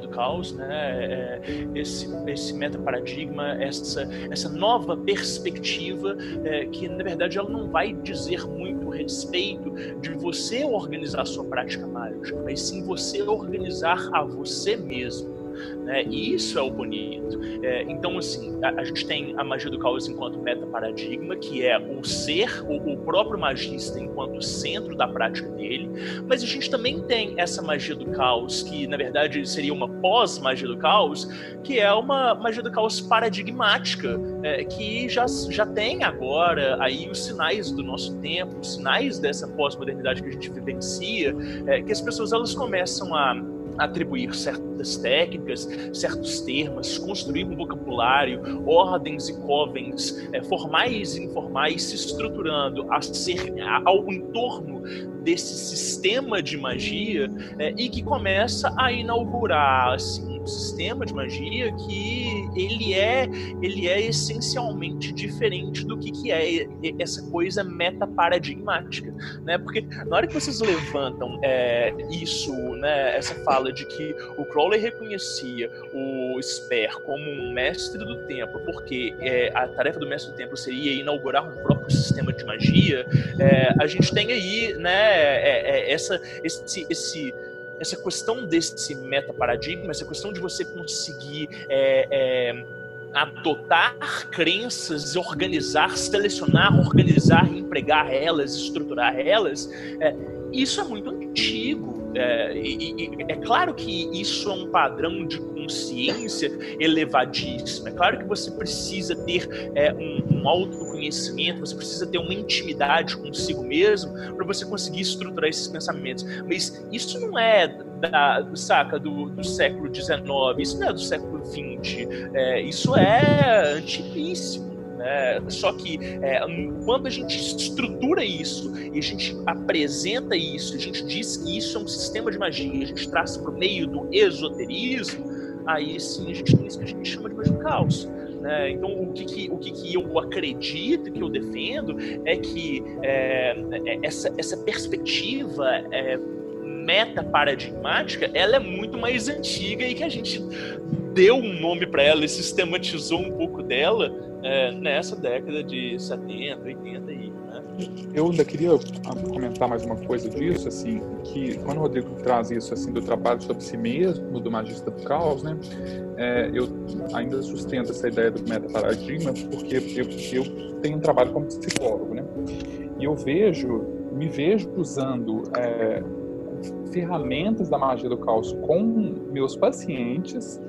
Speaker 2: do caos, né? É, esse, esse metaparadigma, essa, essa nova perspectiva, é, que na verdade ela não vai dizer muito a respeito de você organizar a sua prática mágica, mas sim você organizar a você mesmo. Né? E isso é o bonito. É, então, assim, a, a, gente tem a magia do caos enquanto meta-paradigma, que é o ser, o, o, próprio magista enquanto centro da prática dele, mas a gente também tem essa magia do caos, que na verdade seria uma pós-magia do caos, que é uma magia do caos paradigmática, é, que já, já tem agora aí os sinais do nosso tempo, os sinais dessa pós-modernidade que a gente vivencia, é, que as pessoas elas começam a atribuir certas técnicas, certos termos, construir um vocabulário, ordens e covens é, formais e informais se estruturando a ser, ao entorno desse sistema de magia é, e que começa a inaugurar assim, um sistema de magia que ele é ele é essencialmente diferente do que, que é essa coisa metaparadigmática, né? Porque na hora que vocês levantam é, isso, né, essa fala de que o Crowley reconhecia o Sper como um mestre do tempo, porque é, a tarefa do mestre do tempo seria inaugurar um próprio sistema de magia, é, a gente tem aí, né, é, é, essa, esse, esse essa questão desse meta-paradigma, essa questão de você conseguir é, é, adotar crenças, organizar, selecionar, organizar, empregar elas, estruturar elas, é, isso é muito antigo. É, e, e, é claro que isso é um padrão de consciência elevadíssimo. É claro que você precisa ter é, um, um autoconhecimento, você precisa ter uma intimidade consigo mesmo para você conseguir estruturar esses pensamentos. Mas isso não é da, saca, do, do século XIX, isso não é do século XX, é, isso é antiguíssimo. Né? Só que é, quando a gente estrutura isso e a gente apresenta isso, a gente diz que isso é um sistema de magia, a gente traz o meio do esoterismo, aí sim a gente tem isso que a gente chama de magia do caos. Né? Então, o que, que o que, que, eu acredito, que eu defendo, é que é, é essa, essa perspectiva é, meta paradigmática, ela é muito mais antiga e que a gente deu um nome para ela e sistematizou um pouco dela é, nessa década de 70, 80 aí.
Speaker 3: Eu ainda queria comentar mais uma coisa disso, assim, que quando o Rodrigo traz isso assim do trabalho sobre si mesmo, do magista do caos, né, é, eu ainda sustento essa ideia do metaparadigma porque eu, eu tenho um trabalho como psicólogo, né, e eu vejo, me vejo usando é, ferramentas da magia do caos com meus pacientes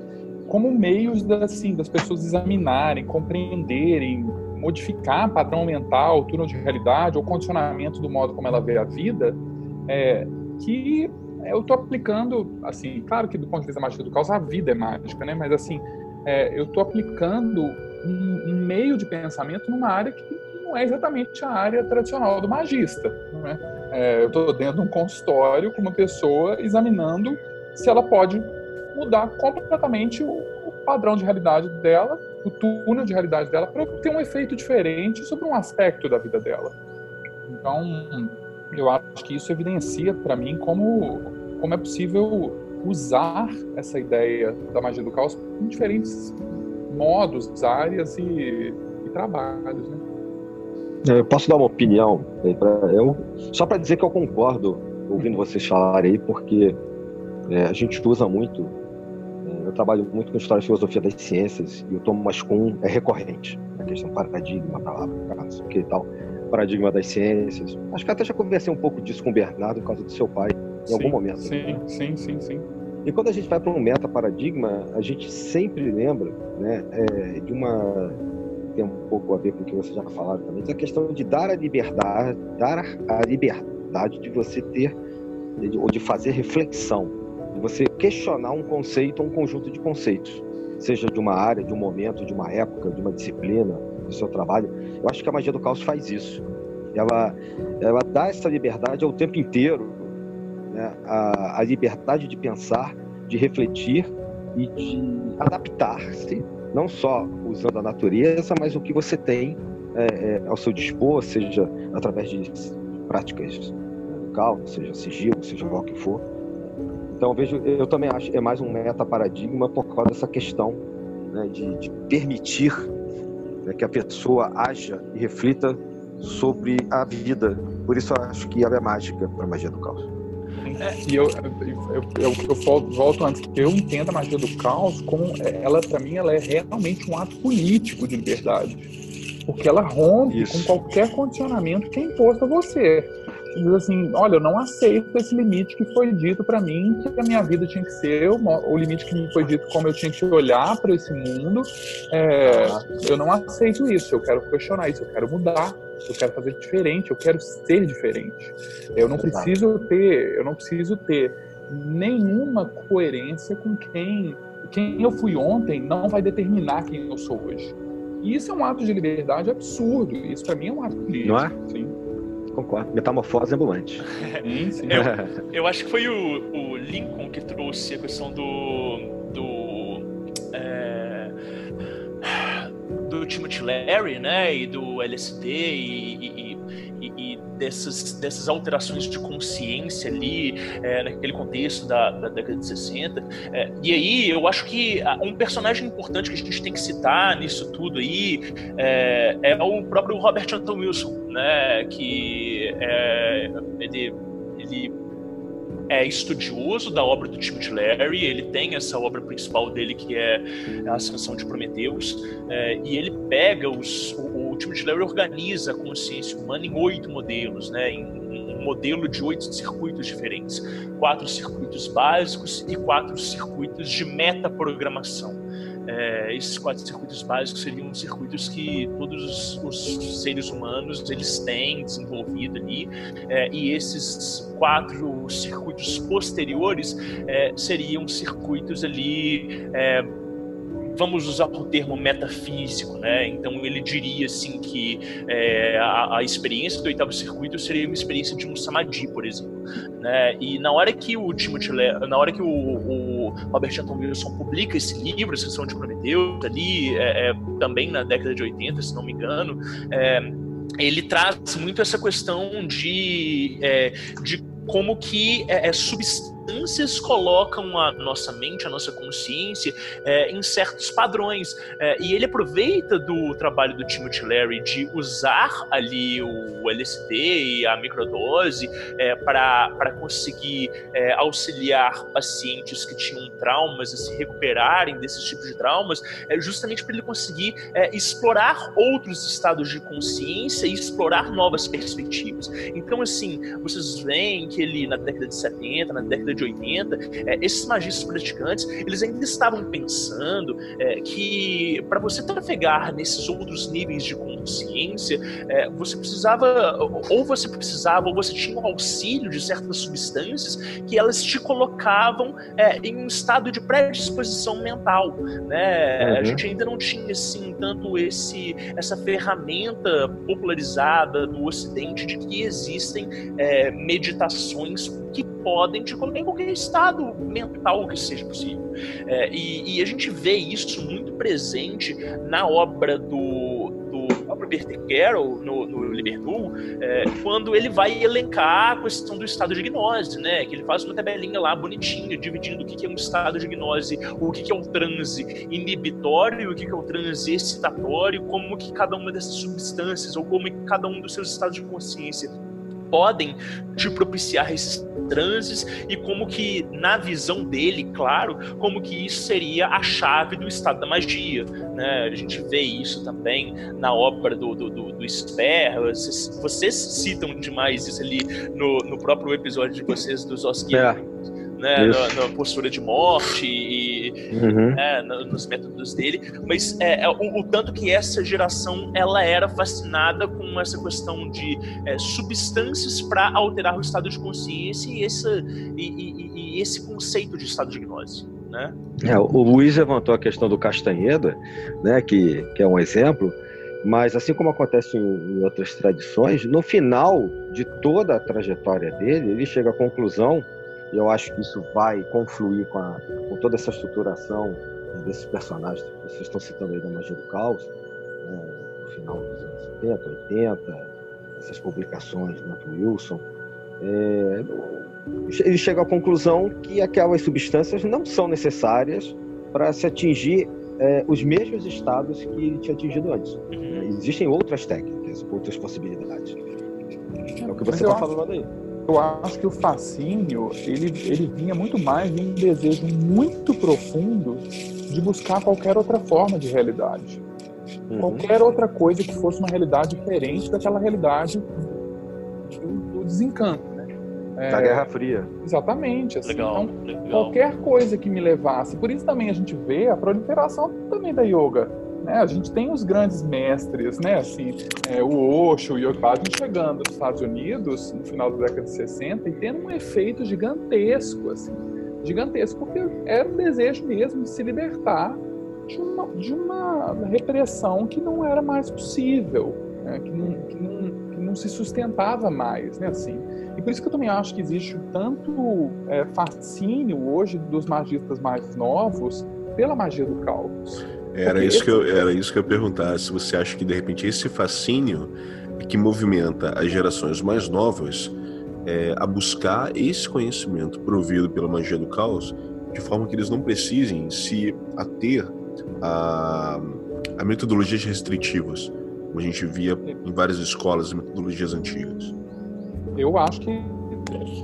Speaker 3: como meios da, assim, das pessoas examinarem, compreenderem, modificar padrão mental, túnel de realidade ou condicionamento do modo como ela vê a vida, é, que eu estou aplicando, assim, claro que do ponto de vista magia do caos a vida é mágica, né? Mas assim, é, eu estou aplicando um, um, meio de pensamento numa área que não é exatamente a área tradicional do magista. Né? É, eu estou dentro de um consultório com uma pessoa examinando se ela pode mudar completamente o, o padrão de realidade dela, o túnel de realidade dela, para ter um efeito diferente sobre um aspecto da vida dela. Então, eu acho que isso evidencia para mim como, como é possível usar essa ideia da magia do caos em diferentes modos, áreas e, e trabalhos. Né?
Speaker 4: Eu posso dar uma opinião? Eu, só para dizer que eu concordo ouvindo vocês falarem aí, porque é, a gente usa muito eu trabalho muito com história e filosofia das ciências e o Thomas Kuhn é recorrente. A questão paradigma, palavra, caso, que tal, paradigma das ciências. Acho que até já conversei um pouco disso com o Bernardo por causa do seu pai, em sim, algum momento.
Speaker 3: Sim, né? sim, sim, sim.
Speaker 4: E quando a gente vai para um meta-paradigma, a gente sempre lembra né, é, de uma. tem um pouco a ver com o que vocês já falaram também, a questão de dar a liberdade, dar a liberdade de você ter, ou de fazer reflexão você questionar um conceito ou um conjunto de conceitos, seja de uma área, de um momento, de uma época, de uma disciplina, do seu trabalho. Eu acho que a magia do caos faz isso. Ela, ela dá essa liberdade ao tempo inteiro, né? a, a liberdade de pensar, de refletir e de adaptar-se, não só usando a natureza, mas o que você tem é, é, ao seu dispor, seja através de práticas do caos, seja sigilo, seja o que for. Então eu vejo, eu também acho é mais um meta paradigma por causa dessa questão né, de, de, permitir né, que a pessoa haja e reflita sobre a vida. Por isso eu acho que ela é mágica para a magia do caos.
Speaker 3: É, e eu, eu, eu, eu, volto antes, eu entendo a magia do caos como ela, para mim, ela é realmente um ato político de liberdade. Porque ela rompe Isso. com qualquer condicionamento que é imposto a você diz assim, olha, eu não aceito esse limite que foi dito para mim que a minha vida tinha que ser o, limite que me foi dito como eu tinha que olhar para esse mundo. É, eu não aceito isso. Eu quero questionar isso. Eu quero mudar. Eu quero fazer diferente. Eu quero ser diferente. Eu não preciso ter. Eu não preciso ter nenhuma coerência com quem quem eu fui ontem não vai determinar quem eu sou hoje. E isso é um ato de liberdade absurdo. Isso para mim é um ato político.
Speaker 4: Não é? Sim. Concordo. Metamorfose ambulante.
Speaker 2: eu, eu acho que foi o, o, Lincoln que trouxe a questão do. do. É, do Timothy Larry, né? E do LSD e, e, e, dessas, dessas alterações de consciência ali, é, naquele contexto da, da, década de 60. É, e aí eu acho que um personagem importante que a gente tem que citar nisso tudo aí é, é o próprio Robert Anton Wilson, né? Que é, ele, ele é estudioso da obra do Timothy Leary, ele tem essa obra principal dele que é a Ascensão de Prometeus, é, e ele pega os. O, o Timothy Leary organiza a consciência humana em oito modelos, né? Em, um modelo de oito circuitos diferentes, quatro circuitos básicos e quatro circuitos de metaprogramação. É, esses quatro circuitos básicos seriam circuitos que todos os, os seres humanos eles têm desenvolvido ali. É, e esses quatro circuitos posteriores é, seriam circuitos ali é, vamos usar o termo metafísico, né? Então ele diria assim que é, a, a, experiência do oitavo circuito seria uma experiência de um samadhi, por exemplo, né? E na hora que o Timothy, na hora que o, o Robert Anton Wilson publica esse livro, Sessão de Prometheus, ali é, é, também na década de 80, se não me engano, é, ele traz muito essa questão de, é, de como que é, é substância circunstâncias colocam a nossa mente, a nossa consciência é, em certos padrões. É, e ele aproveita do trabalho do Timothy Leary de usar ali o LSD e a microdose é, para conseguir é, auxiliar pacientes que tinham traumas a se recuperarem desses tipos de traumas, é, justamente para ele conseguir é, explorar outros estados de consciência e explorar novas perspectivas. Então, assim, vocês veem que ele, na década de 70, na década década de 80, é, esses magistas praticantes, eles ainda estavam pensando é, que para você trafegar nesses outros níveis de consciência, é, você precisava, ou você precisava, ou você tinha o um auxílio de certas substâncias que elas te colocavam é, em um estado de predisposição mental, né? Uhum. A gente ainda não tinha assim tanto esse essa ferramenta popularizada no Ocidente de que existem é, meditações que podem te colocar em qualquer estado mental que seja possível. É, e, e, a gente vê isso muito presente na obra do, do próprio Peter Carroll, no, no Libertul, é, quando ele vai elencar a questão do estado de gnose, né? Que ele faz uma tabelinha lá bonitinha, dividindo o que é um estado de gnose, o que é um transe inibitório, o que é um transe excitatório, como que cada uma dessas substâncias, ou como que cada um dos seus estados de consciência podem te propiciar esses transes e como que na visão dele, claro, como que isso seria a chave do estado da magia, né? A gente vê isso também na obra do, do, do, do Sper, vocês, vocês, citam demais isso ali no, no próprio episódio de vocês dos Oscar. É né, na, na, postura de morte e uhum. né, nos métodos dele, mas é, é, o, o, tanto que essa geração ela era fascinada com essa questão de é, substâncias para alterar o estado de consciência e, esse e, e, e esse conceito de estado de gnose. Né?
Speaker 4: É, o Luiz levantou a questão do Castanheda, né, que, que é um exemplo, mas assim como acontece em outras tradições, no final de toda a trajetória dele, ele chega à conclusão e eu acho que isso vai confluir com, a, com toda essa estruturação né, desses personagens que vocês estão citando aí da Magia do Caos, né, no final dos anos 70, 80, essas publicações do Matt Wilson. É, ele chega à conclusão que aquelas substâncias não são necessárias para se atingir é, os mesmos estados que ele tinha atingido antes. Né? Existem outras técnicas, outras possibilidades. É o que você está falando aí
Speaker 3: eu acho que o fascínio ele, ele vinha muito mais de um desejo muito profundo de buscar qualquer outra forma de realidade. Uhum. Qualquer outra coisa que fosse uma realidade diferente daquela realidade do, do desencanto. Né?
Speaker 4: É, da Guerra Fria.
Speaker 3: Exatamente. Assim,
Speaker 2: legal,
Speaker 3: então,
Speaker 2: legal.
Speaker 3: qualquer coisa que me levasse. Por isso também a gente vê a proliferação também da yoga né? A gente tem os grandes mestres, né? Assim, é, o Osho, o Yogi chegando nos Estados Unidos no final da década de 60 e tendo um efeito gigantesco, assim, gigantesco, porque era um desejo mesmo de se libertar de uma, de uma repressão que não era mais possível, né? que, não, que, não, que, não, se sustentava mais, né? Assim, e por isso que eu também acho que existe tanto é, fascínio hoje dos magistas mais novos pela magia do caos.
Speaker 1: Era isso, que eu, era isso que eu ia perguntar. Se você acha que, de repente, esse fascínio que movimenta as gerações mais novas é, a buscar esse conhecimento provido pela magia do caos, de forma que eles não precisem se ater a, a metodologias restritivas, como a gente via em várias escolas e metodologias antigas.
Speaker 3: Eu acho que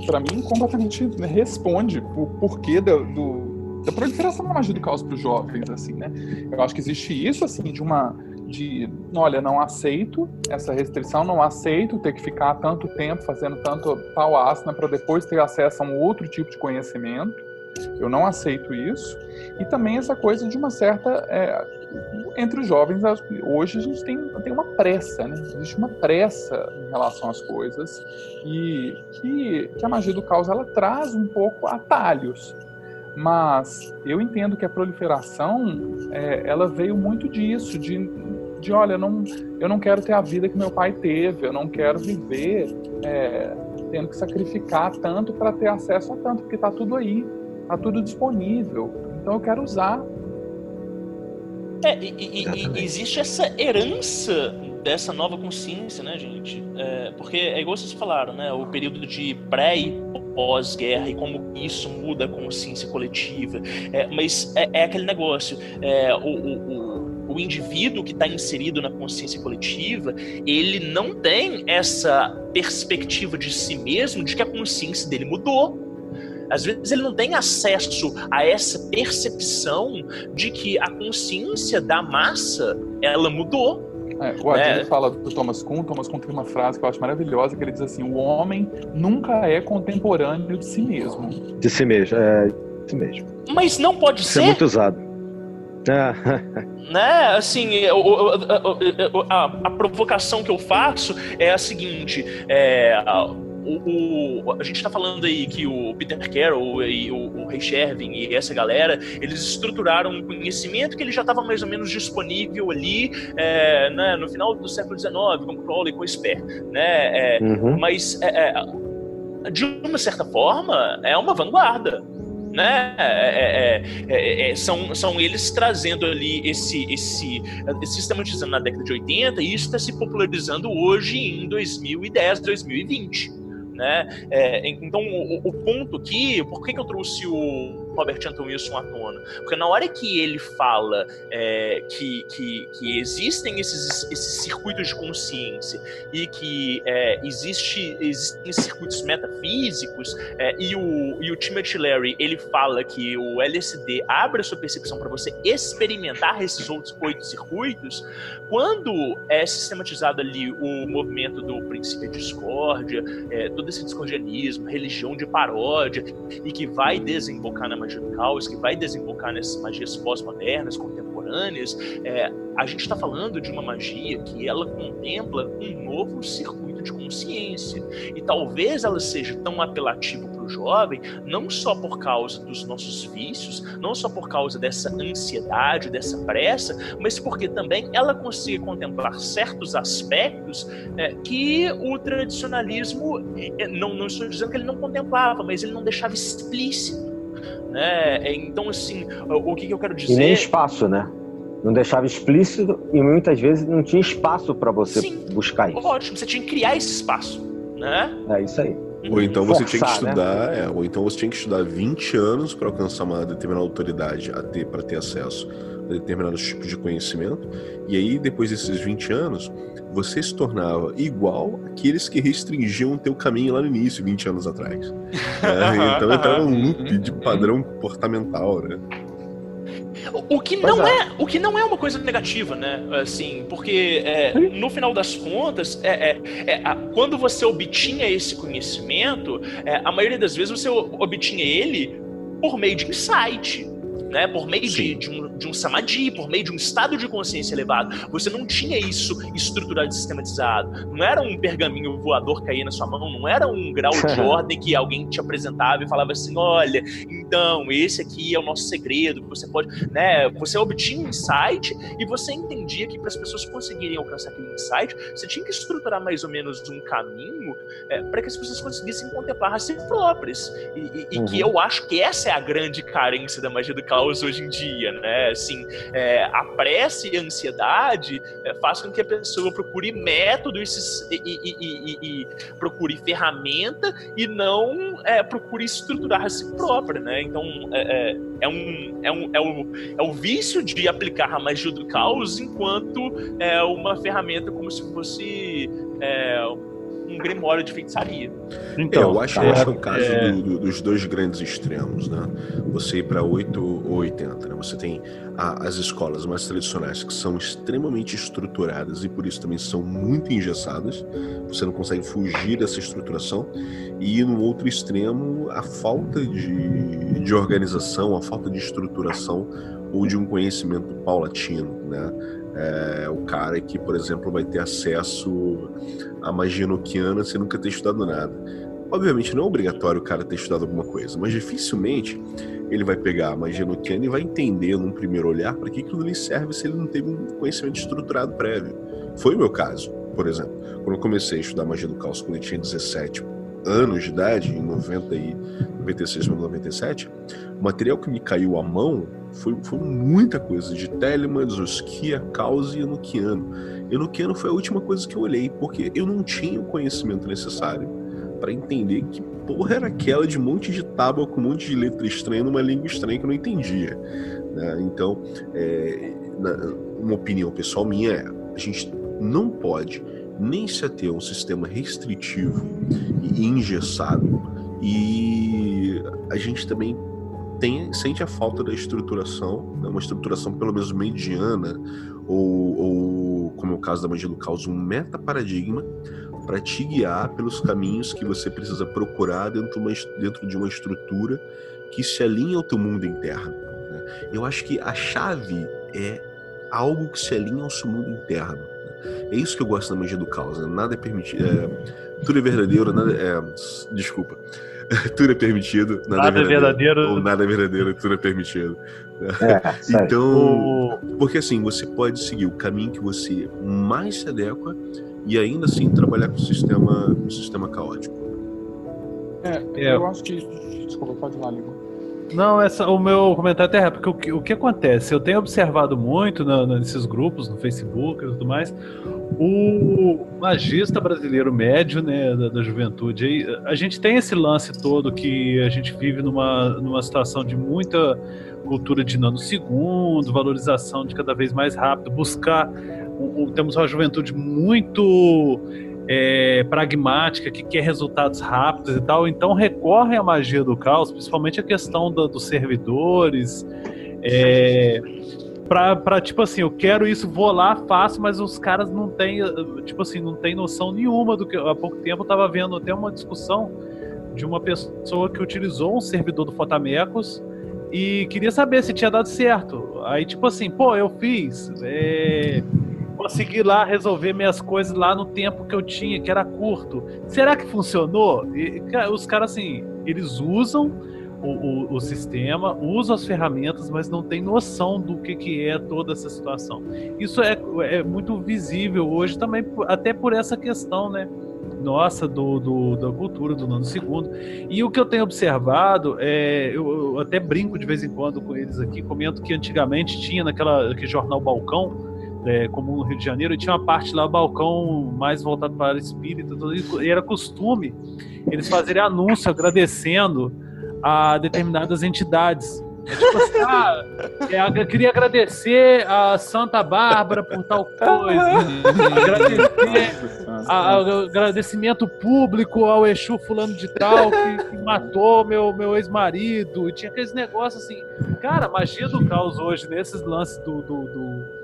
Speaker 3: para mim, completamente responde o porquê do, do, da proliferação da magia do caos para os jovens, assim, né? Eu acho que existe isso, assim, de uma de, olha, não aceito essa restrição, não aceito ter que ficar tanto tempo fazendo tanto tal asana para depois ter acesso a um outro tipo de conhecimento. Eu não aceito isso. E também essa coisa de uma certa. É, entre os jovens, hoje a gente tem, tem uma pressa, né? Existe uma pressa em relação às coisas. E que, que a magia do caos ela traz um pouco atalhos. Mas eu entendo que a proliferação é, ela veio muito disso, de de olha, eu não, eu não quero ter a vida que meu pai teve, eu não quero viver é, tendo que sacrificar tanto para ter acesso a tanto, porque está tudo aí, está tudo disponível. Então eu quero usar.
Speaker 2: É, e, e, e existe essa herança dessa nova consciência, né, gente? É, porque é igual vocês falaram, né? O período de pré e pós-guerra e como isso muda a consciência coletiva. É, mas é, é, aquele negócio. É, o, o, o o indivíduo que está inserido na consciência coletiva, ele não tem essa perspectiva de si mesmo de que a consciência dele mudou. Às vezes ele não tem acesso a essa percepção de que a consciência da massa ela mudou.
Speaker 3: É, o é. fala do Thomas Kuhn. Thomas Kuhn tem uma frase que eu acho maravilhosa que ele diz assim: o homem nunca é contemporâneo de si mesmo.
Speaker 4: De si mesmo, é de si mesmo.
Speaker 2: Mas não pode
Speaker 4: Isso
Speaker 2: ser.
Speaker 4: é muito usado.
Speaker 2: né? Assim, a, a, provocação que eu faço é a seguinte: é, o, o, a gente está falando aí que o Peter Carroll e o, o Ray Shervin e essa galera, eles estruturaram um conhecimento que ele já estava mais ou menos disponível ali é, né, no final do século XIX, com Crowley, com Sper, né? É, uhum. Mas, é, é, de uma certa forma, é uma vanguarda né? É, é, é, são, são eles trazendo ali esse, esse, sistematizando na década de 80 e isso está se popularizando hoje em 2010, 2020. Né? É, então, o, o, ponto aqui, por que, que eu trouxe o Robert Anton Wilson à tona? Porque na hora que ele fala é, que, que, que, existem esses, esses circuitos de consciência e que é, existe, existem circuitos metafísicos, é, e, o, e o Timothy Leary ele fala que o LSD abre a sua percepção para você experimentar esses outros oito circuitos, quando é sistematizado ali o movimento do princípio de discórdia, é, todo esse discordianismo, religião de paródia, e que vai desembocar na magia do caos, que vai desembocar nessas magias pós-modernas, contemporâneas, é, a gente está falando de uma magia que ela contempla um novo circuito de consciência. E talvez ela seja tão apelativa para o jovem, não só por causa dos nossos vícios, não só por causa dessa ansiedade, dessa pressa, mas porque também ela consiga contemplar certos aspectos é, que o tradicionalismo, é, não, não estou dizendo que ele não contemplava, mas ele não deixava explícito. Né? É, então, assim, o que, que eu quero dizer.
Speaker 4: E nem espaço, né? não deixava explícito e muitas vezes não tinha espaço para você Sim, buscar isso.
Speaker 2: Ótimo, você tinha que criar esse espaço, né?
Speaker 4: É isso aí.
Speaker 1: Ou então você Forçar, tinha que estudar, né? é, ou então você tinha que estudar 20 anos para alcançar uma determinada autoridade a ter para ter acesso determinados tipos de conhecimento. E aí depois desses 20 anos, você se tornava igual aqueles que restringiam o teu caminho lá no início, 20 anos atrás. É, então entrava um loop de padrão comportamental, né?
Speaker 2: O que, não é. o que não é uma coisa negativa, né? Assim, porque é, no final das contas, é, é, é quando você obtinha esse conhecimento, é, a maioria das vezes você obtinha ele por meio de insight né? Por meio de, de, um, de um samadhi, por meio de um estado de consciência elevado. Você não tinha isso estruturado e sistematizado. Não era um pergaminho voador cair na sua mão, não era um grau de ordem que alguém te apresentava e falava assim: olha, então, esse aqui é o nosso segredo, você pode. Né? Você obtinha um insight e você entendia que para as pessoas conseguirem alcançar aquele insight, você tinha que estruturar mais ou menos um caminho é, para que as pessoas conseguissem contemplar a si próprias. E, e, uhum. e, que eu acho que essa é a grande carência da magia do caos caos hoje em dia, né? Assim, é, a pressa e a ansiedade é, faz com que a pessoa procure métodos e, e, e, e procure ferramenta e não é, procure estruturar a si própria, né? Então, é, é, é, um, é, um, é, o, é o vício de aplicar a magia do caos enquanto é uma ferramenta como se fosse é, um grimório de feitiçaria.
Speaker 1: Então, é, eu acho, é, acho o caso é... do, do, dos dois grandes extremos, né? Você ir para 8 ou 80, né? Você tem a, as escolas mais tradicionais que são extremamente estruturadas e por isso também são muito engessadas. Você não consegue fugir dessa estruturação. E no outro extremo, a falta de, de organização, a falta de estruturação ou de um conhecimento paulatino, né? É, o cara que, por exemplo, vai ter acesso à magia noquiana sem nunca ter estudado nada. Obviamente não é obrigatório o cara ter estudado alguma coisa, mas dificilmente ele vai pegar a magia noquiana e vai entender num primeiro olhar para que aquilo lhe serve se ele não teve um conhecimento estruturado prévio. Foi o meu caso, por exemplo. Quando eu comecei a estudar magia do caos quando eu tinha 17 anos de idade, em 90 e 96 para 97, o material que me caiu à mão foi, foi muita coisa, de Telemann, Zuskia, Caos e Enochiano. Enochiano foi a última coisa que eu olhei, porque eu não tinha o conhecimento necessário para entender que porra era aquela de um monte de tábua com um monte de letra estranha numa língua estranha que eu não entendia. Né? Então, é, uma opinião pessoal minha é: a gente não pode nem se ater a um sistema restritivo e engessado, e a gente também tem, sente a falta da estruturação, né, uma estruturação pelo menos mediana, ou, ou, como é o caso da magia do caos, um meta-paradigma para te guiar pelos caminhos que você precisa procurar dentro, uma, dentro de uma estrutura que se alinha ao teu mundo interno. Né? Eu acho que a chave é algo que se alinha ao seu mundo interno. Né? É isso que eu gosto da magia do caos. Né? Nada é permitido. É, tudo é verdadeiro, nada é, desculpa. tudo é permitido, nada, nada é, verdadeiro, é verdadeiro. Ou nada é verdadeiro, tudo é permitido. É, então, porque assim, você pode seguir o caminho que você mais se adequa e ainda assim trabalhar com o sistema, com o sistema caótico.
Speaker 3: É, é. eu acho que. Desculpa, pode ir lá, Ligo.
Speaker 5: Não, essa, o meu comentário até é porque o que, o que acontece? Eu tenho observado muito na, nesses grupos, no Facebook e tudo mais, o magista brasileiro médio, né, da, da, juventude. A gente tem esse lance todo que a gente vive numa, numa situação de muita cultura de nanosegundo, valorização de cada vez mais rápido, buscar. Um, temos uma juventude muito é, pragmática, que quer resultados rápidos e tal, então recorre à magia do caos, principalmente a questão do, dos servidores. É, pra, pra, tipo assim, eu quero isso, vou lá, faço, mas os caras não têm, tipo assim, não tem noção nenhuma do que. Há pouco tempo eu tava vendo até uma discussão de uma pessoa que utilizou um servidor do Fotamecos e queria saber se tinha dado certo. Aí, tipo assim, pô, eu fiz. É, consegui lá resolver minhas coisas lá no tempo que eu tinha, que era curto. Será que funcionou? E, os caras, assim, eles usam o, o, o, sistema, usam as ferramentas, mas não tem noção do que, que é toda essa situação. Isso é, é muito visível hoje também, até por essa questão, né? Nossa, do, do, da cultura do nanosegundo. E o que eu tenho observado, é, eu, eu, até brinco de vez em quando com eles aqui, comento que antigamente tinha naquela aquele jornal Balcão, é, comum no Rio de Janeiro, e tinha uma parte lá, balcão mais voltado para espírita, e era costume eles fazerem anúncio agradecendo a determinadas entidades. É tipo assim, ah, é, eu queria agradecer a Santa Bárbara por tal coisa, agradecer a, a, agradecimento público ao Exu fulano de tal que, que matou meu, meu ex-marido, e tinha aqueles negócios assim, cara, magia do caos hoje, nesses lances do, do, do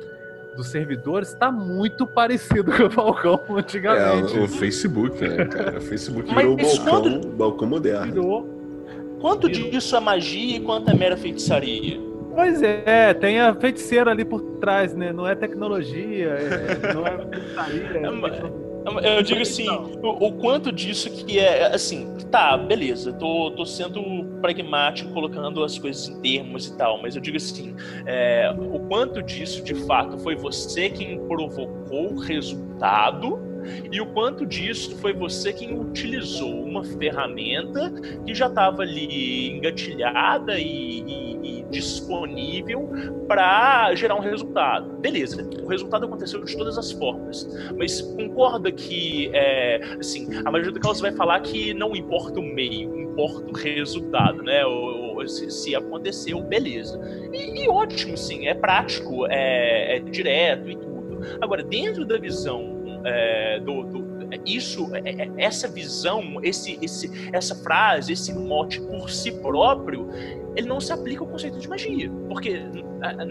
Speaker 5: dos servidores está muito parecido com o balcão antigamente.
Speaker 1: É, o Facebook, né, cara? O Facebook virou o balcão, quanto... balcão moderno. Virou
Speaker 2: Quanto disso é magia e quanto é mera feitiçaria?
Speaker 5: Pois é, tem a feiticeira ali por trás, né? Não é tecnologia, é, não é feitiçaria.
Speaker 2: É... Eu digo assim, o, o, quanto disso que é, assim, tá, beleza, tô, tô sendo pragmático colocando as coisas em termos e tal, mas eu digo assim, é, o quanto disso de fato foi você quem provocou o resultado e o quanto disso foi você quem utilizou uma ferramenta que já estava ali engatilhada e, e, e disponível para gerar um resultado. Beleza, o resultado aconteceu de todas as formas, mas concorda que, é, assim, a maioria do caso vai falar que não importa o meio, importa o resultado, né? Ou se, se, aconteceu, beleza. E, e, ótimo, sim, é prático, é, é direto e tudo. Agora, dentro da visão é, do, do, isso, é, é, essa visão, esse, esse, essa frase, esse mote por si próprio, ele não se aplica ao conceito de magia, porque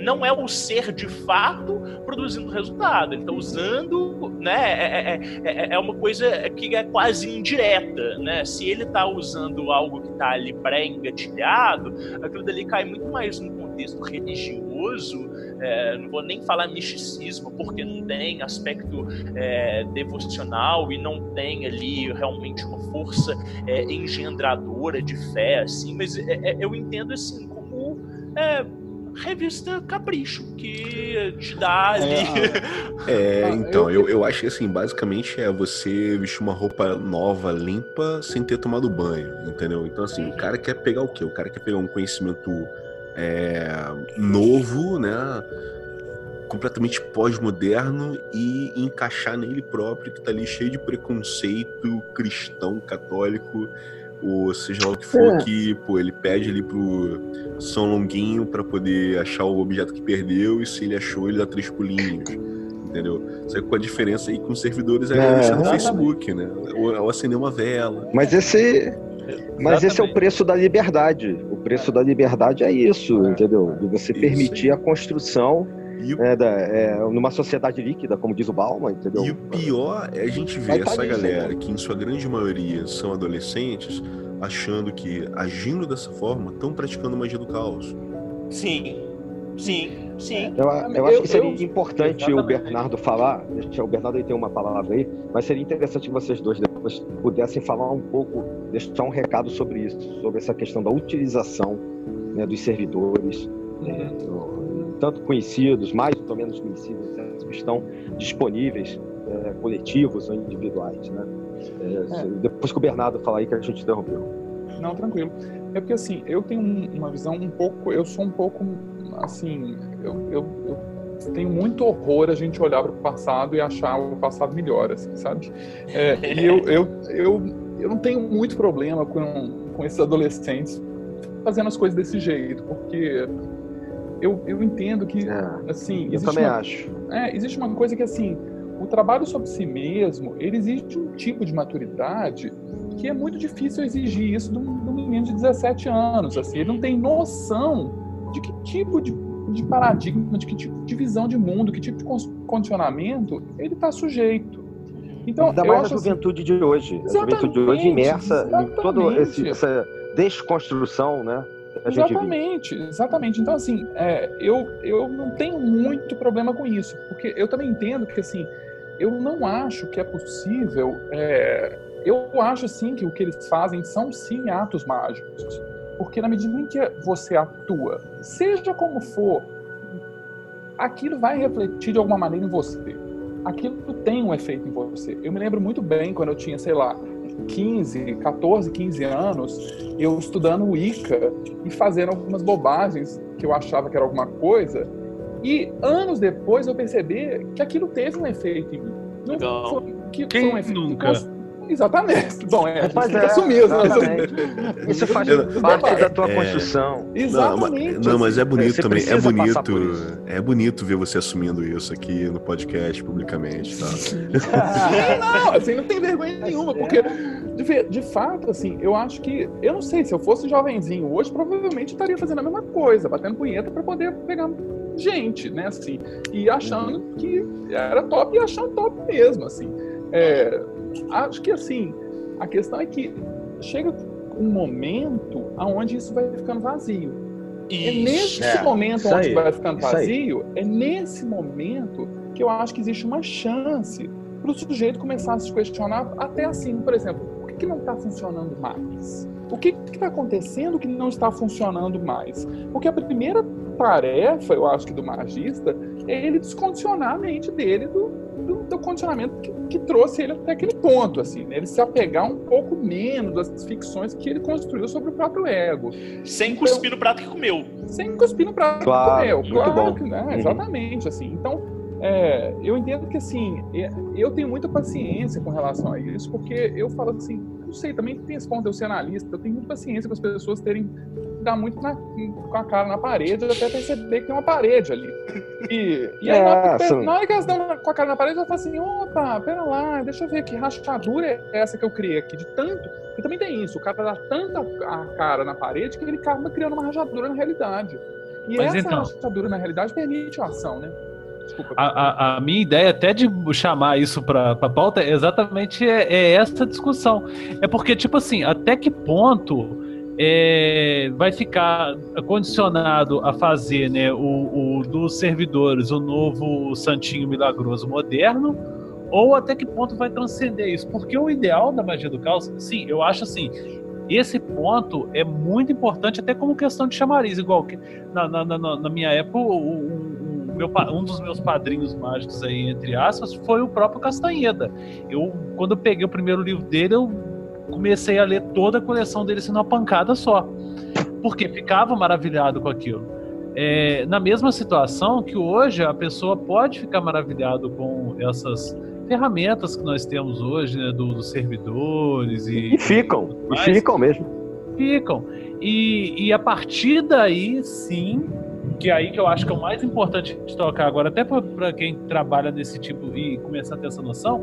Speaker 2: não é o ser de fato produzindo resultado, ele está usando, né, é, é, é, uma coisa que é quase indireta, né, se ele está usando algo que está ali pré-engatilhado, aquilo dali cai muito mais no contexto religioso, é, não vou nem falar misticismo, porque não tem aspecto é, devocional e não tem ali realmente uma força é, engendradora de fé, assim, mas é, é, eu entendo assim como é, revista Capricho, que te dá ali.
Speaker 1: É, então, eu, eu acho que assim, basicamente é você vestir uma roupa nova, limpa, sem ter tomado banho, entendeu? Então, assim, o cara quer pegar o quê? O cara quer pegar um conhecimento é, novo, né? completamente pós-moderno e encaixar nele próprio, que tá ali cheio de preconceito cristão, católico, ou seja lá o que for, é. que pô, ele pede ali pro São Longuinho para poder achar o objeto que perdeu, e se ele achou, ele dá três pulinhos. Entendeu? Só que com a diferença aí com os servidores é, é no Facebook, né? Ou, ou acender uma vela.
Speaker 4: Mas esse, mas esse é o preço da liberdade. O preço da liberdade é isso, é, entendeu? De você permitir a construção o... é, da, é, numa sociedade líquida, como diz o Bauman, entendeu?
Speaker 1: E o pior é a gente ver essa tá galera, isso, que em sua grande maioria são adolescentes, achando que, agindo dessa forma, estão praticando magia do caos.
Speaker 2: Sim, sim, sim.
Speaker 4: Eu, eu acho que seria eu, importante exatamente. o Bernardo falar, o Bernardo tem uma palavra aí, mas seria interessante que vocês dois depois pudessem falar um pouco, deixar um recado sobre isso, sobre essa questão da utilização né, dos servidores, né, tanto conhecidos, mais ou menos conhecidos, né, que estão disponíveis, é, coletivos ou individuais. Né? É, é. Depois que o Bernardo falar aí que a gente interrompeu.
Speaker 3: Não, tranquilo. É porque assim, eu tenho uma visão um pouco, eu sou um pouco assim, eu, eu, eu tenho muito horror a gente olhar para o passado e achar o passado melhor, assim, sabe? É, e eu, eu, eu, eu não tenho muito problema com, com esses adolescentes fazendo as coisas desse jeito, porque eu, eu entendo que, é, assim...
Speaker 4: Eu também
Speaker 3: uma,
Speaker 4: acho.
Speaker 3: É, existe uma coisa que, assim, o trabalho sobre si mesmo, ele exige um tipo de maturidade que é muito difícil exigir isso de um, de um menino de 17 anos, assim, ele não tem noção de que tipo de, de paradigma, de que tipo de visão de mundo, que tipo de condicionamento ele está sujeito.
Speaker 4: Então, Ainda mais a assim juventude assim, de hoje. A juventude de hoje imersa em toda essa desconstrução, né?
Speaker 3: Exatamente, exatamente. Então, assim, é, eu, eu não tenho muito problema com isso, porque eu também entendo que, assim, eu não acho que é possível. É, eu acho, sim, que o que eles fazem são, sim, atos mágicos. Porque na medida em que você atua, seja como for, aquilo vai refletir de alguma maneira em você. Aquilo tem um efeito em você. Eu me lembro muito bem quando eu tinha, sei lá, 15, 14, 15 anos, eu estudando Wicca e fazendo algumas bobagens que eu achava que era alguma coisa. E anos depois eu percebi que aquilo teve um efeito em mim.
Speaker 2: Não Legal.
Speaker 3: foi,
Speaker 2: que Quem foi um efeito
Speaker 5: nunca?
Speaker 3: Exatamente. Bom, é,
Speaker 4: Mas é,
Speaker 3: assumiu,
Speaker 4: né? Isso faz parte da tua é. construção.
Speaker 3: Exatamente.
Speaker 1: Não, não, mas é bonito também. É bonito. É bonito ver você assumindo isso aqui no podcast publicamente, tá?
Speaker 3: não, assim, não tem vergonha nenhuma, porque de, de fato, assim, eu acho que eu não sei se eu fosse jovenzinho hoje, provavelmente estaria fazendo a mesma coisa, batendo punheta para poder pegar gente, né, assim, e achando que era top e achando top mesmo, assim. É, acho que assim, a questão é que chega um momento aonde isso vai ficando vazio. Isso. É nesse é, momento onde aí, vai ficando vazio, é nesse momento que eu acho que existe uma chance para o sujeito começar a se questionar, até assim, por exemplo, por que, que não está funcionando mais? O que está acontecendo que não está funcionando mais? Porque a primeira tarefa, eu acho que do magista, é ele descondicionar a mente dele do, do, do condicionamento que, que, trouxe ele até aquele ponto, assim, né? ele se apegar um pouco menos das ficções que ele construiu sobre o próprio ego.
Speaker 2: Sem então, cuspir no prato que comeu.
Speaker 3: Sem cuspir no prato
Speaker 4: claro,
Speaker 3: que comeu, claro, que, né? Uhum. Exatamente, assim. Então, é, eu entendo que, assim, é, eu tenho muita paciência com relação a isso, porque eu falo assim, não sei, também tem esse ponto de eu ser analista, eu tenho muita paciência com as pessoas terem dá muito na, com a cara na parede até perceber que tem uma parede ali. E, e aí,
Speaker 4: É,
Speaker 3: na, hora que-
Speaker 4: são-
Speaker 3: na hora que elas dão com a cara na parede, ela fala assim: opa, pera lá, deixa eu ver que rachadura é essa que eu criei aqui. De tanto. Porque também tem isso, o cara dá tanta a cara na parede que ele acaba criando uma rachadura na realidade. E
Speaker 5: Mas
Speaker 3: essa
Speaker 5: então-
Speaker 3: rachadura na realidade permite a ação, né? Desculpa.
Speaker 5: A, a- a minha ideia até de chamar isso para a pauta é exatamente é, é essa discussão. É porque, tipo assim, até que ponto é, vai ficar condicionado a fazer né, o, o dos servidores o novo Santinho Milagroso moderno, ou até que ponto vai transcender isso? Porque o ideal da magia do caos, sim, eu acho assim, esse ponto é muito importante, até como questão de chamariz, igual que na, na, na, na minha época, o, o- o meu um dos meus padrinhos mágicos aí, entre aspas, foi o próprio Castanheda. Eu, quando eu peguei o primeiro livro dele, eu comecei a ler toda a coleção dele assim, numa pancada só. Porque ficava maravilhado com aquilo. É, na mesma situação que hoje a pessoa pode ficar maravilhado com essas ferramentas que nós temos hoje, né, do- dos servidores e,
Speaker 4: E ficam, e ficam mesmo.
Speaker 5: ficam. E, e a partir daí, sim, que é aí que eu acho que é o mais importante de tocar agora, até para quem trabalha nesse tipo e começar a ter essa noção,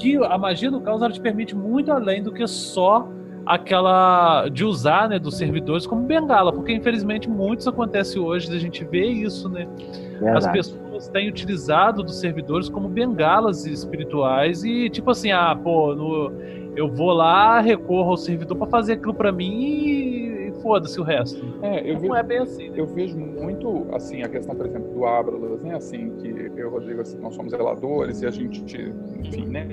Speaker 5: que a magia do caos ela te permite muito além do que só aquela de usar né, dos servidores como bengala, porque infelizmente muitos acontece hoje, a gente vê isso, né? As
Speaker 4: Verdade.
Speaker 5: pessoas têm utilizado dos servidores como bengalas espirituais e tipo assim, ah, pô, no- eu vou lá, recorro ao servidor para fazer aquilo para mim e foda-se o resto.
Speaker 3: É, eu
Speaker 5: Não
Speaker 3: vejo,
Speaker 5: é bem assim. né?
Speaker 3: eu vejo muito, assim, a questão, por exemplo, do Ábralas, né, assim, que eu e o Rodrigo, assim, nós somos zeladores e a gente, enfim, né,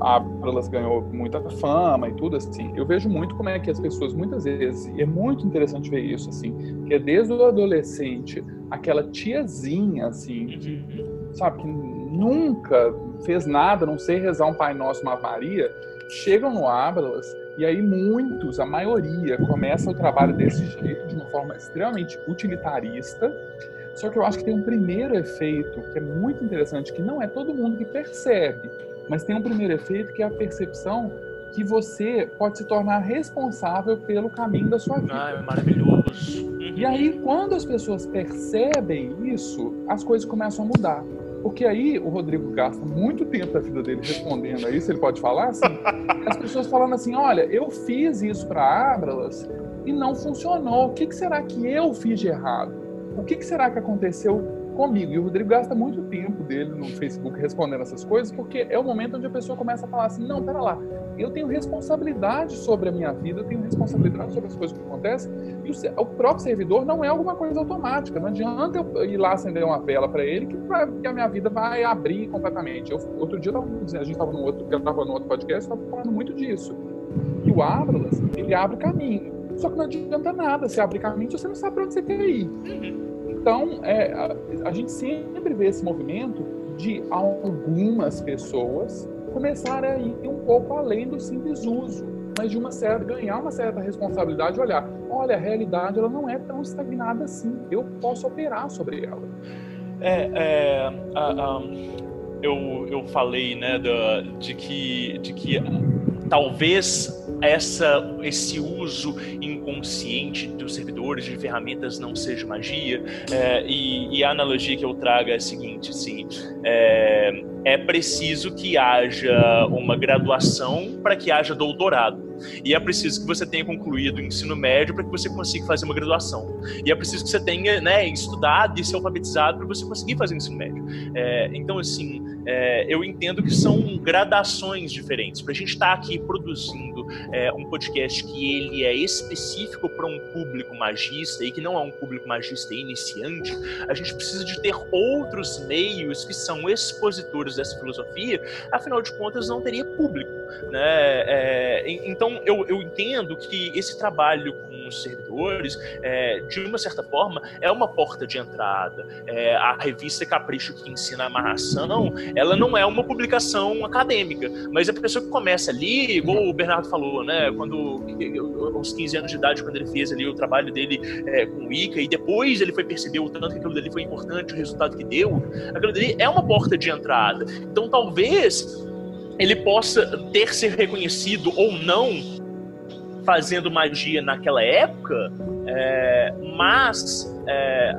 Speaker 3: a Ábralas ganhou muita fama e tudo, assim, eu vejo muito como é que as pessoas, muitas vezes, e é muito interessante ver isso, assim, que é desde o adolescente, aquela tiazinha, assim, que, sabe, que nunca fez nada, não sei rezar um Pai Nosso, uma Maria, chegam no Ábralas e aí muitos, a maioria, começa o trabalho desse jeito, de uma forma extremamente utilitarista. Só que eu acho que tem um primeiro efeito que é muito interessante, que não é todo mundo que percebe, mas tem um primeiro efeito que é a percepção que você pode se tornar responsável pelo caminho da sua vida.
Speaker 2: Ah, é maravilhoso.
Speaker 3: E aí, quando as pessoas percebem isso, as coisas começam a mudar. Porque aí o Rodrigo gasta muito tempo da vida dele respondendo a isso, ele pode falar assim, as pessoas falando assim, olha, eu fiz isso para Abralas e não funcionou. O que, que será que eu fiz de errado? O que, que será que aconteceu comigo? E o Rodrigo gasta muito tempo dele no Facebook respondendo essas coisas, porque é o momento onde a pessoa começa a falar assim, não, pera lá, eu tenho responsabilidade sobre a minha vida, eu tenho responsabilidade sobre as coisas que acontecem, e o, o próprio servidor não é alguma coisa automática. Não adianta eu ir lá acender uma vela para ele que, vai- que a minha vida vai abrir completamente. Eu, outro dia tava a gente estava no outro, no outro podcast, estava falando muito disso. E o Ábralas, ele abre caminho. Só que não adianta nada você abrir caminho se você não sabe para onde você quer ir. Então, é, a, a gente sempre vê esse movimento de algumas pessoas começarem a ir um pouco além do simples uso, mas de uma certa ganhar uma certa responsabilidade, olhar, olha, a realidade ela não é tão estagnada assim. Eu posso operar sobre ela.
Speaker 2: É, é, a- a- eu, eu falei, né, da- de que, de que talvez essa, esse uso inconsciente dos servidores de ferramentas não seja magia. É, e, e a analogia que eu trago é a seguinte: assim, é, é preciso que haja uma graduação para que haja doutorado. E é preciso que você tenha concluído o ensino médio para que você consiga fazer uma graduação. E é preciso que você tenha né, estudado e se alfabetizado para você conseguir fazer o ensino médio. É, então, assim, é, eu entendo que são gradações diferentes. Para a gente estar aqui produzindo é, um podcast que ele é específico para um público magista e que não é um público magista iniciante, a gente precisa de ter outros meios que são expositores dessa filosofia, afinal de contas não teria público. Né? É, en- então eu, eu entendo que esse trabalho com os servidores, é, de uma certa forma, é uma porta de entrada. É, a revista Capricho que ensina a amarração, ela não é uma publicação acadêmica, mas a pessoa que começa ali, igual o Bernardo falou, né, quando aos 15 anos de idade, quando ele fez ali o trabalho dele é, com o Ica, e depois ele foi perceber o tanto que aquilo dali foi importante, o resultado que deu, aquilo dali é uma porta de entrada. Então talvez ele possa ter ser reconhecido ou não fazendo magia naquela época, é, mas é,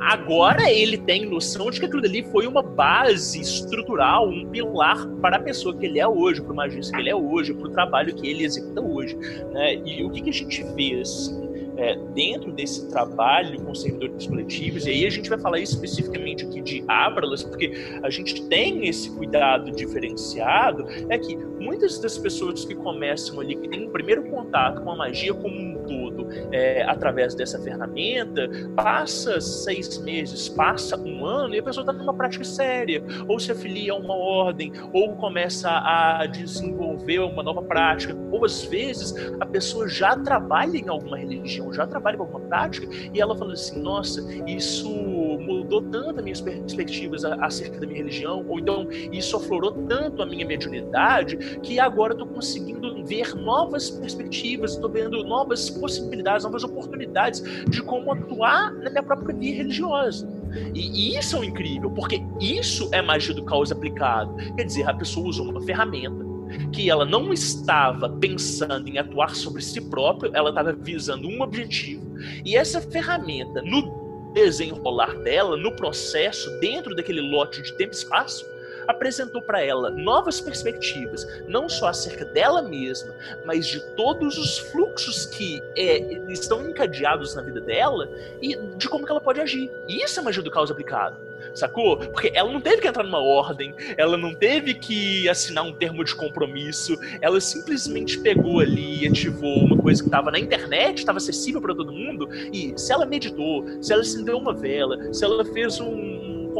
Speaker 2: agora ele tem noção de que aquilo ali foi uma base estrutural, um pilar para a pessoa que ele é hoje, para o magista que ele é hoje, para o trabalho que ele executa hoje. Né? E o que, que a gente vê assim, é, dentro desse trabalho com servidores coletivos, e aí a gente vai falar especificamente aqui de Abralas, porque a gente tem esse cuidado diferenciado, é que muitas das pessoas que começam ali, que têm um primeiro contato com a magia como um todo, é, através dessa ferramenta, passa seis meses, passa um ano, e a pessoa está numa prática séria, ou se afilia a uma ordem, ou começa a desenvolver uma nova prática, ou às vezes a pessoa já trabalha em alguma religião já trabalha com alguma prática, e ela falou assim: nossa, isso mudou tanto as minhas perspectivas acerca da minha religião, ou então isso aflorou tanto a minha mediunidade, que agora eu estou conseguindo ver novas perspectivas, estou vendo novas possibilidades, novas oportunidades de como atuar na minha própria vida religiosa. E, e isso é o incrível, porque isso é magia do caos aplicado. Quer dizer, a pessoa usou uma ferramenta que ela não estava pensando em atuar sobre si própria, ela estava visando um objetivo. E essa ferramenta, no desenrolar dela, no processo, dentro daquele lote de tempo e espaço, apresentou para ela novas perspectivas, não só acerca dela mesma, mas de todos os fluxos que é, estão encadeados na vida dela e de como ela pode agir. E isso é magia do caos aplicado. Sacou? Porque ela não teve que entrar numa ordem, ela não teve que assinar um termo de compromisso, ela simplesmente pegou ali e ativou uma coisa que estava na internet, estava acessível para todo mundo, e se ela meditou, se ela acendeu uma vela, se ela fez um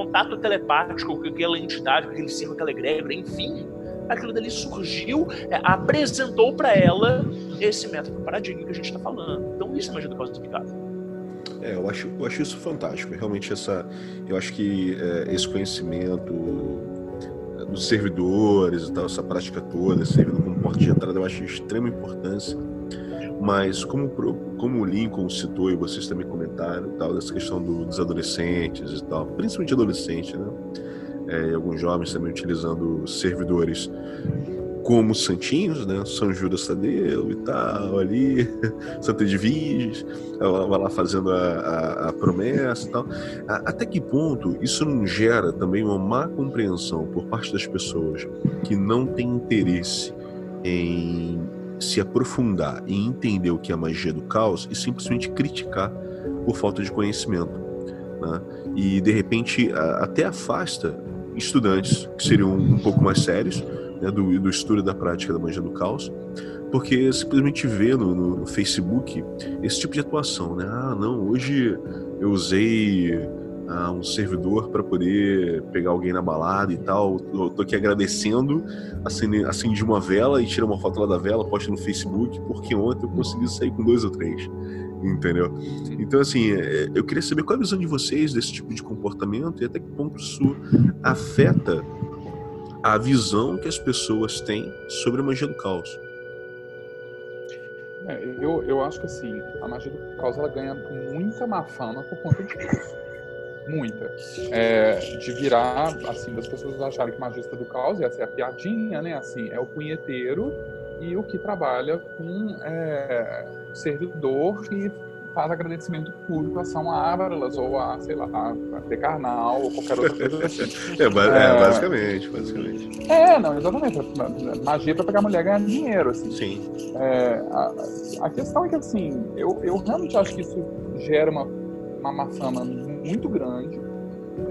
Speaker 2: contato telepático com aquela entidade, com aquele ser, com aquela egrégora, enfim, aquilo dali surgiu, é, apresentou para ela esse método paradigma que a gente está falando. Então isso é magia do explicado.
Speaker 1: É, eu acho, eu acho isso fantástico. Realmente essa, eu acho que é, esse conhecimento é, dos servidores e tal, essa prática toda, esse servidor como porta de entrada, eu acho de extrema importância mas como, como o Lincoln citou e vocês também comentaram, tal, dessa questão do, dos adolescentes e tal, principalmente adolescentes, né? É, e alguns jovens também utilizando servidores como santinhos, né? São Judas Tadeu e tal, ali, Santa Edviges, ela vai lá fazendo a, a, a, promessa e tal. Até que ponto isso não gera também uma má compreensão por parte das pessoas que não têm interesse em se aprofundar e entender o que é a magia do caos e simplesmente criticar por falta de conhecimento. Né? E de repente até afasta estudantes que seriam um pouco mais sérios né, do, do estudo da prática da magia do caos, porque simplesmente vê no, no, Facebook esse tipo de atuação, né? Ah, não, hoje eu usei um servidor para poder pegar alguém na balada e tal. Eu tô aqui agradecendo, acendi, acendi uma vela e tirei uma foto lá da vela, posto no Facebook, porque ontem eu consegui sair com dois ou três. Entendeu? Então, assim, é, eu queria saber qual é a visão de vocês desse tipo de comportamento e até que ponto isso afeta a visão que as pessoas têm sobre a magia do caos.
Speaker 3: É, eu, eu acho que assim, a magia do caos ela ganha muita má fama por conta disso muita. É, de virar, assim, das pessoas acharem que magista do caos, essa é a piadinha, né? Assim, é o punheteiro e o que trabalha com é, servidor e faz agradecimento público a São Ábralas ou a, sei lá, a Decarnal ou qualquer outra coisa assim.
Speaker 1: é, é, basicamente, basicamente.
Speaker 3: É, não, exatamente. Magia para pegar mulher e ganhar dinheiro, assim.
Speaker 1: Sim.
Speaker 3: É, a, a, questão é que, assim, eu, eu realmente acho que isso gera uma, uma má fama muito grande.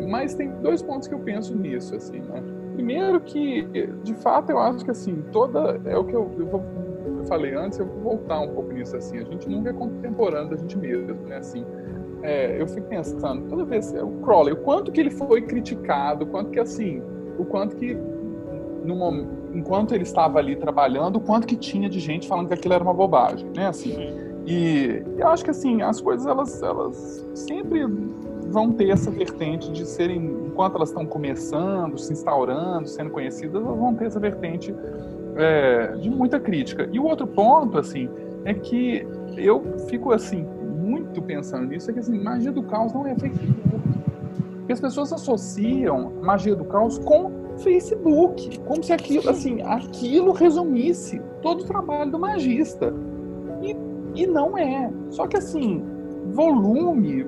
Speaker 3: Mas tem dois pontos que eu penso nisso, assim, né? Primeiro que, de fato, eu acho que, assim, toda... É o que eu, eu, vou, eu falei antes, eu vou voltar um pouco nisso, assim. A gente nunca é contemporâneo da gente mesmo, né? Assim, é, eu fico pensando, toda vez... O Crowley, o quanto que ele foi criticado, o quanto que, assim... O quanto que, no momento, enquanto ele estava ali trabalhando, o quanto que tinha de gente falando que aquilo era uma bobagem, né? Assim... E eu acho que assim, as coisas elas, elas sempre vão ter essa vertente de serem, enquanto elas estão começando, se instaurando, sendo conhecidas, elas vão ter essa vertente é, de muita crítica. E o outro ponto, assim, é que eu fico, assim, muito pensando nisso, é que, assim, magia do caos não é Facebook. Porque as pessoas associam magia do caos com Facebook, como se aquilo, assim, aquilo resumisse todo o trabalho do magista. E não é. Só que assim, volume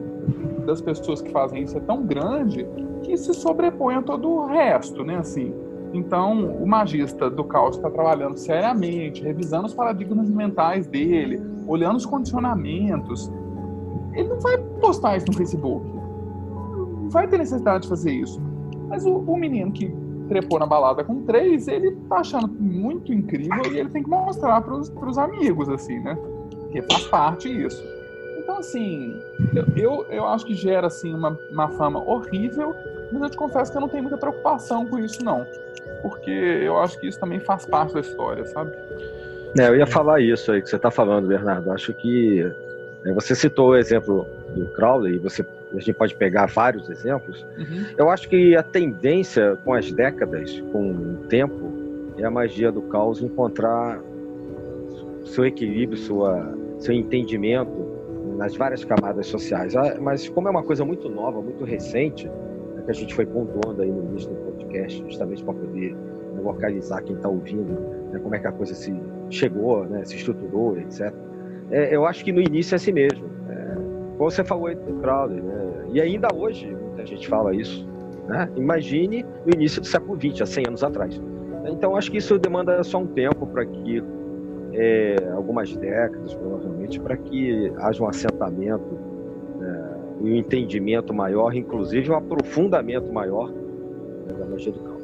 Speaker 3: das pessoas que fazem isso é tão grande que se sobrepõe a todo o resto, né? Assim, então, o magista do caos está trabalhando seriamente, revisando os paradigmas mentais dele, olhando os condicionamentos. Ele não vai postar isso no Facebook. Não vai ter necessidade de fazer isso. Mas o, o menino que trepou na balada com três, ele tá achando muito incrível e ele tem que mostrar para os amigos, assim, né? Porque faz parte isso. Então, assim, eu, eu, eu, acho que gera, assim, uma, uma fama horrível, mas eu te confesso que eu não tenho muita preocupação com isso, não. Porque eu acho que isso também faz parte da história, sabe?
Speaker 4: É, eu ia falar isso aí que você está falando, Bernardo. Acho que é, você citou o exemplo do Crowley, e você, a gente pode pegar vários exemplos. Uhum. Eu acho que a tendência com as décadas, com o tempo, é a magia do caos encontrar seu equilíbrio, sua, seu entendimento nas várias camadas sociais. Ah, mas como é uma coisa muito nova, muito recente, é que a gente foi pontuando aí no início do podcast, justamente para poder localizar quem está ouvindo, né, como é que a coisa se chegou, né, se estruturou, etc. É, eu acho que no início é assim mesmo. É, você falou aí do Crowley, né, e ainda hoje muita gente fala isso. Né? Imagine no início do século XX, há 100 anos atrás. Então acho que isso demanda só um tempo para que é, algumas décadas, provavelmente, para que haja um assentamento né, e um entendimento maior, inclusive um aprofundamento maior né, da magia do caos.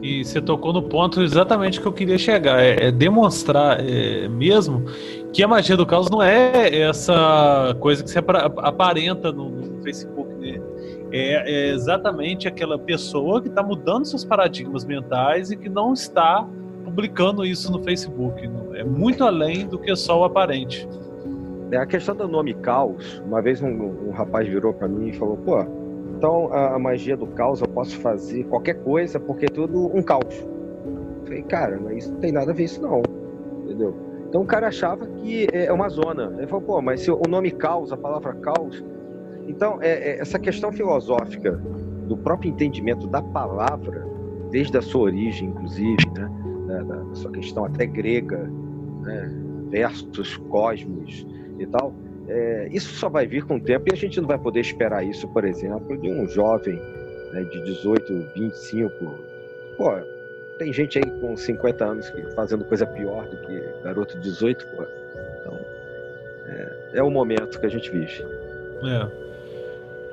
Speaker 5: E você tocou no ponto exatamente que eu queria chegar, é, é demonstrar é, mesmo que a magia do caos não é essa coisa que você aparenta no, no Facebook, né? É, é, exatamente aquela pessoa que está mudando seus paradigmas mentais e que não está publicando isso no Facebook. É muito além do que só o aparente.
Speaker 4: É a questão do nome caos. Uma vez um, um rapaz virou para mim e falou: pô, então a, a, magia do caos eu posso fazer qualquer coisa porque é tudo um caos. Eu falei, cara, mas isso não tem nada a ver isso não, entendeu? Então o cara achava que é uma zona. Ele falou, pô, mas se o nome caos, a palavra caos. Então, é, é, essa questão filosófica do próprio entendimento da palavra, desde a sua origem, inclusive, né? Da, da sua questão até grega, né, versus cosmos e tal, é, isso só vai vir com o tempo e a gente não vai poder esperar isso, por exemplo, de um jovem né, de 18, 25. Pô, tem gente aí com 50 anos que, fazendo coisa pior do que garoto de 18, pô. Então, é, é o momento que a gente vive.
Speaker 2: É.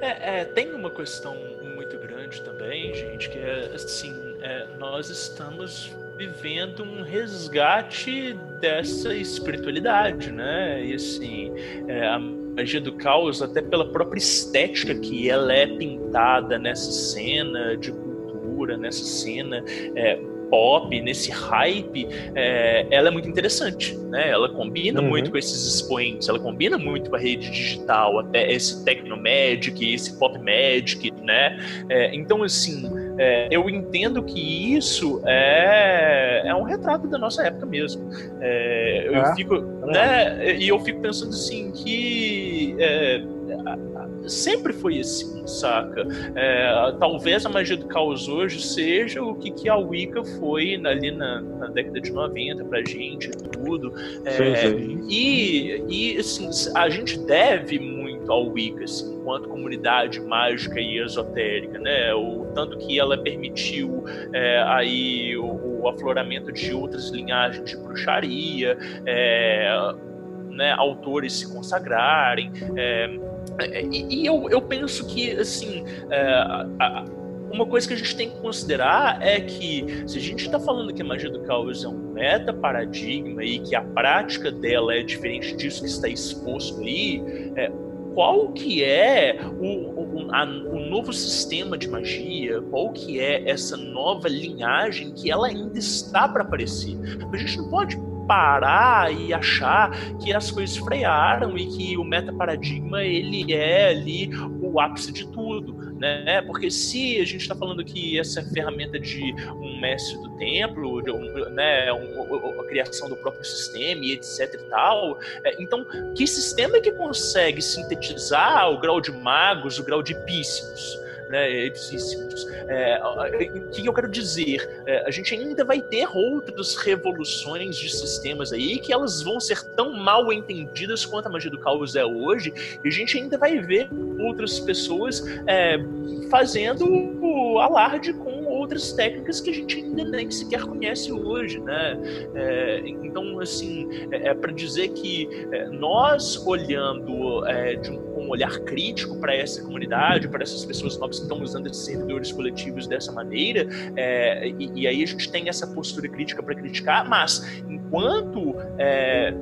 Speaker 2: É, é, tem uma questão muito grande também, gente, que é assim, é, nós estamos vivendo um resgate dessa espiritualidade, né? E assim, é, a magia do caos, até pela própria estética que ela é pintada nessa cena de cultura, nessa cena é, pop, nesse hype, é, ela é muito interessante, né? Ela combina uhum. muito com esses expoentes, ela combina muito com a rede digital, até esse Tecnomagic, esse Pop Magic, né? É, então, assim, é, eu entendo que isso é, é um retrato da nossa época mesmo. É, eu é? fico, né? E eu fico pensando assim que é, sempre foi assim, saca? É, talvez a magia do caos hoje seja o que, que a Wicca foi ali na, na década de 90 pra gente e tudo. É, sim, sim. E, e assim, a gente deve muito ao Wicca, assim, enquanto comunidade mágica e esotérica, né? O tanto que ela permitiu é, aí o, o, afloramento de outras linhagens de bruxaria, é, né, autores se consagrarem. É, é, e, e eu, eu penso que, assim, é, a, uma coisa que a gente tem que considerar é que se a gente está falando que a magia do caos é um meta paradigma e que a prática dela é diferente disso que está exposto aí, é, qual que é o, o, a, o, novo sistema de magia, qual que é essa nova linhagem que ela ainda está para aparecer. A gente não pode parar e achar que as coisas frearam e que o metaparadigma ele é ali o ápice de tudo, né? Porque se a gente está falando que essa ferramenta de um mestre do templo, de um, né, um, a criação do próprio sistema e etc e tal, é, então que sistema é que consegue sintetizar o grau de magos, o grau de píssimos? Né, É, o que eu quero dizer? É, a gente ainda vai ter outras revoluções de sistemas aí que elas vão ser tão mal entendidas quanto a magia do caos é hoje, e a gente ainda vai ver outras pessoas é, fazendo alarde com outras técnicas que a gente ainda nem sequer conhece hoje, né? É, então, assim, é, é para dizer que é, nós olhando é, de um, um olhar crítico para essa comunidade, para essas pessoas novas que estão usando esses servidores coletivos dessa maneira, é, e, e, aí a gente tem essa postura crítica para criticar, mas enquanto,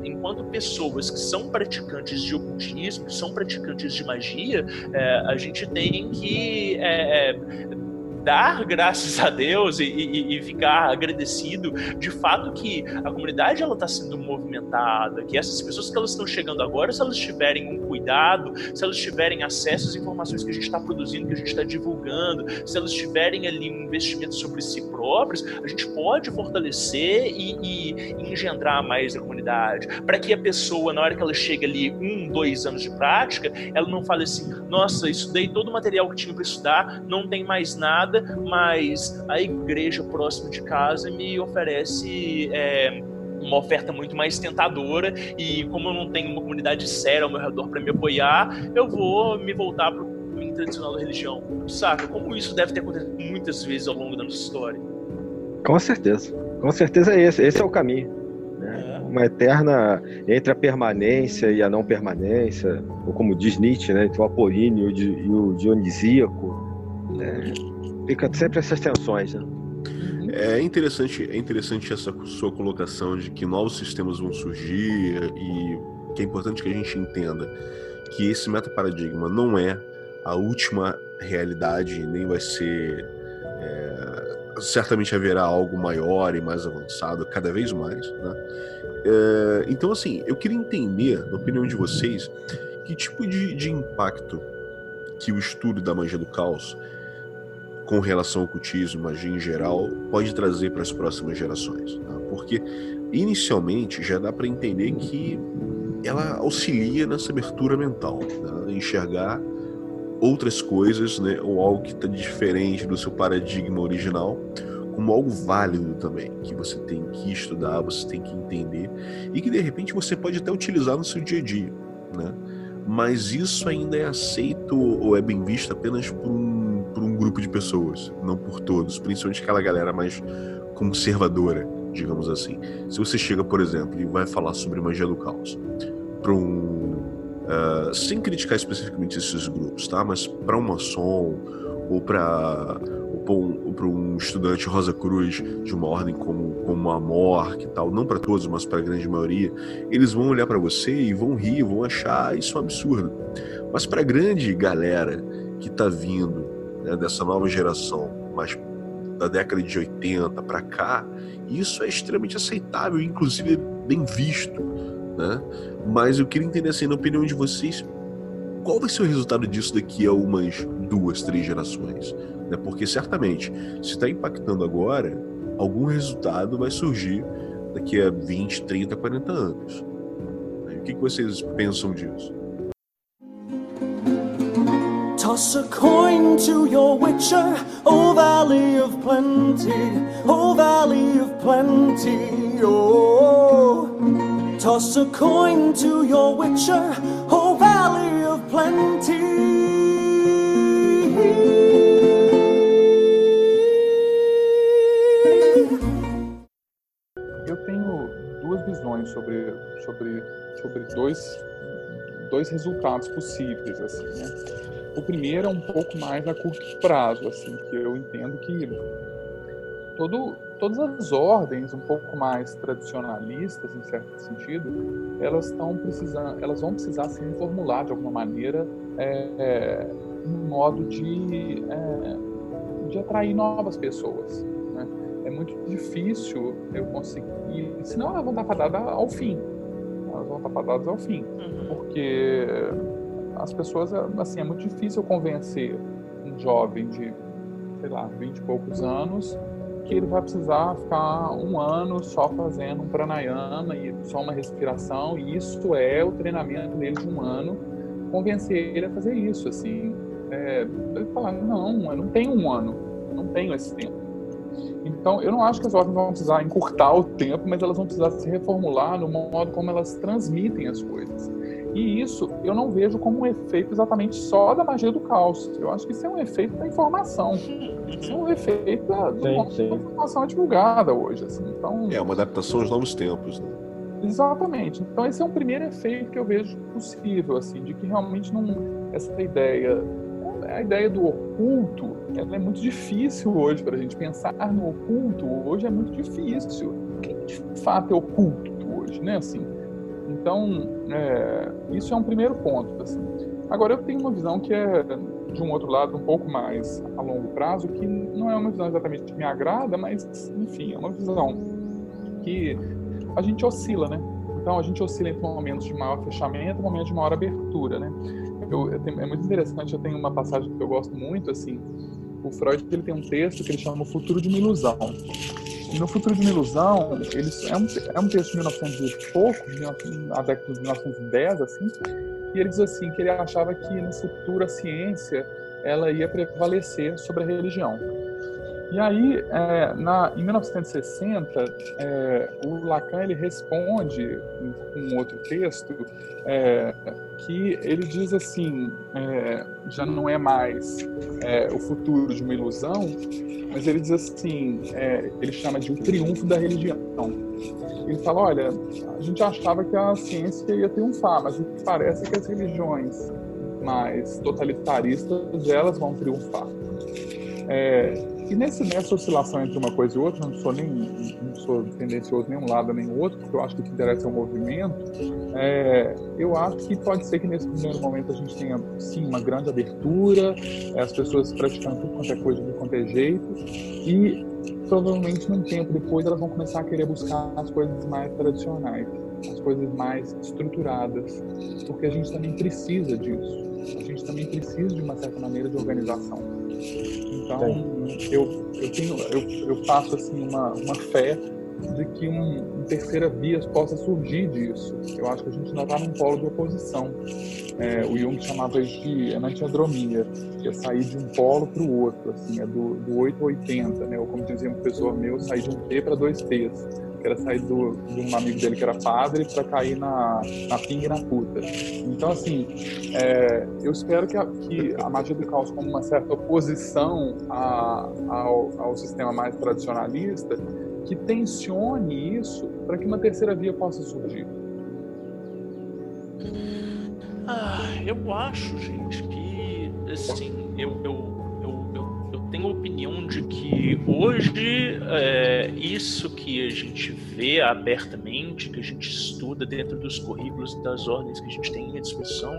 Speaker 2: enquanto pessoas que são praticantes de ocultismo, que são praticantes de magia, a gente tem que dar graças a Deus e, e, e, ficar agradecido de fato que a comunidade ela está sendo movimentada, que essas pessoas que elas estão chegando agora, se elas tiverem um cuidado, se elas tiverem acesso às informações que a gente está produzindo, que a gente está divulgando, se elas tiverem ali um investimento sobre si próprios, a gente pode fortalecer e, e engendrar mais a comunidade, para que a pessoa, na hora que ela chega ali um, dois anos de prática, ela não fale assim, nossa, estudei todo o material que tinha para estudar, não tem mais nada nada, mas a igreja próxima de casa me oferece é, uma oferta muito mais tentadora e como eu não tenho uma comunidade séria ao meu redor para me apoiar, eu vou me voltar para o caminho tradicional da religião. Saca? Como isso deve ter acontecido muitas vezes ao longo da nossa história.
Speaker 4: Com certeza. Com certeza é esse. Esse é o caminho. Né? É. Uma eterna entre a permanência e a não permanência, ou como diz Nietzsche, né? entre o apolíneo e o dionisíaco. Né? Fica sempre essas tensões, né?
Speaker 1: É interessante, é interessante essa sua colocação de que novos sistemas vão surgir e que é importante que a gente entenda que esse metaparadigma não é a última realidade, nem vai ser. É, certamente haverá algo maior e mais avançado cada vez mais. Né? É, então, assim, eu queria entender, na opinião de vocês, que tipo de, de impacto que o estudo da magia do caos com relação ao cultismo, magia em geral, pode trazer para as próximas gerações. Tá? Porque, inicialmente, já dá para entender que ela auxilia nessa abertura mental, né? enxergar outras coisas, né? ou algo que está diferente do seu paradigma original, como algo válido também, que você tem que estudar, você tem que entender, e que de repente você pode até utilizar no seu dia a dia. Né? Mas isso ainda é aceito ou é bem visto apenas por um grupo de pessoas, não por todos, principalmente aquela galera mais conservadora, digamos assim. Se você chega, por exemplo, e vai falar sobre magia do caos para um uh, sem criticar especificamente esses grupos, tá? Mas para um maçom ou para ou para um estudante Rosa Cruz de uma ordem como, como a MOR, que tal, não para todos, mas para a grande maioria, eles vão olhar para você e vão rir, vão achar isso um absurdo. Mas para a grande galera que está vindo né, dessa nova geração, mas da década de 80 para cá, isso é extremamente aceitável, inclusive bem visto. Né? Mas eu queria entender, assim, na opinião de vocês, qual vai ser o resultado disso daqui a umas duas, três gerações? Né? Porque certamente, se está impactando agora, algum resultado vai surgir daqui a 20, 30, 40 anos. O que vocês pensam disso?
Speaker 6: Toss a coin to your witcher, O Valley of Plenty, O Valley of Plenty, oh. Toss a coin to your witcher, O Valley of Plenty.
Speaker 3: Eu tenho duas visões sobre, sobre, sobre dois, dois resultados possíveis, assim, né? O primeiro é um pouco mais a curto prazo, assim, que eu entendo que todo, todas as ordens um pouco mais tradicionalistas, em certo sentido, elas estão precisando, elas vão precisar se reformular de alguma maneira é, é, no modo de, é, de atrair novas pessoas. Né? É muito difícil eu conseguir, senão elas vão estar fadadas ao fim. Elas vão estar fadadas ao fim, uhum. porque as pessoas, assim, é muito difícil convencer um jovem de, sei lá, 20 e poucos anos que ele vai precisar ficar um ano só fazendo um pranayama e só uma respiração, e isso é o treinamento dele de um ano, convencer ele a fazer isso, assim. é, ele fala, não, eu não tenho um ano, eu não tenho esse tempo. Então, eu não acho que as ordens vão precisar encurtar o tempo, mas elas vão precisar se reformular no modo como elas transmitem as coisas. E isso eu não vejo como um efeito exatamente só da magia do caos. Eu acho que isso é um efeito da informação. Isso é um efeito da, sim, sim. da informação divulgada hoje. Assim. Então,
Speaker 1: é uma adaptação aos novos tempos. Né?
Speaker 3: Exatamente. Então esse é um primeiro efeito que eu vejo possível, assim, de que realmente não essa ideia, a ideia do oculto, ela é muito difícil hoje para a gente pensar no oculto. Hoje é muito difícil. O que de fato é oculto hoje, né? Assim, então é, isso é um primeiro ponto. Assim. Agora eu tenho uma visão que é de um outro lado um pouco mais a longo prazo, que não é uma visão exatamente que me agrada, mas enfim é uma visão que a gente oscila, né? Então a gente oscila entre momentos de maior fechamento e momentos de maior abertura, né? Eu, eu tenho, é muito interessante, eu tenho uma passagem que eu gosto muito, assim, o Freud ele tem um texto que ele chama O Futuro de uma Ilusão. E no Futuro de uma Ilusão, ele, é, um, é um texto de 1900 e pouco, na década de 1910, assim, e ele diz assim, que ele achava que no futuro a ciência ela ia prevalecer sobre a religião. E aí, é, na, em 1960, é, o Lacan ele responde com um outro texto é, que ele diz assim, é, já não é mais é, o futuro de uma ilusão, mas ele diz assim, é, ele chama de o triunfo da religião. Ele fala, olha, a gente achava que a ciência ia triunfar, mas o que parece é que as religiões mais totalitaristas elas vão triunfar. É, e nesse, nessa oscilação entre uma coisa e outra, não sou nem não sou tendencioso nem um lado nem outro, porque eu acho que o que interessa é o movimento. É, eu acho que pode ser que nesse primeiro momento a gente tenha sim uma grande abertura, as pessoas praticando tudo quanto é coisa, de quanto é jeito, e provavelmente num tempo depois elas vão começar a querer buscar as coisas mais tradicionais, as coisas mais estruturadas, porque a gente também precisa disso. A gente também precisa de uma certa maneira de organização. Então, eu, eu, tenho, eu, eu faço assim, uma, uma fé de que um, um terceira via possa surgir disso. Eu acho que a gente ainda está num polo de oposição. É, o Jung chamava isso de enantiodromia, que é sair de um polo para o outro, assim, é do, do 8 ao 80, né? ou como dizia um professor meu, sair de um T para dois T's que era sair do, de um amigo dele que era padre para cair na, na pinga e na puta. Então, assim, é, eu espero que a, que a magia do caos, como uma certa oposição a, ao, ao sistema mais tradicionalista, que tensione isso para que uma terceira via possa surgir.
Speaker 2: Ah, eu acho, gente, que assim, eu, eu tenho a opinião de que hoje é, isso que a gente vê abertamente, que a gente estuda dentro dos currículos das ordens que a gente tem à disposição,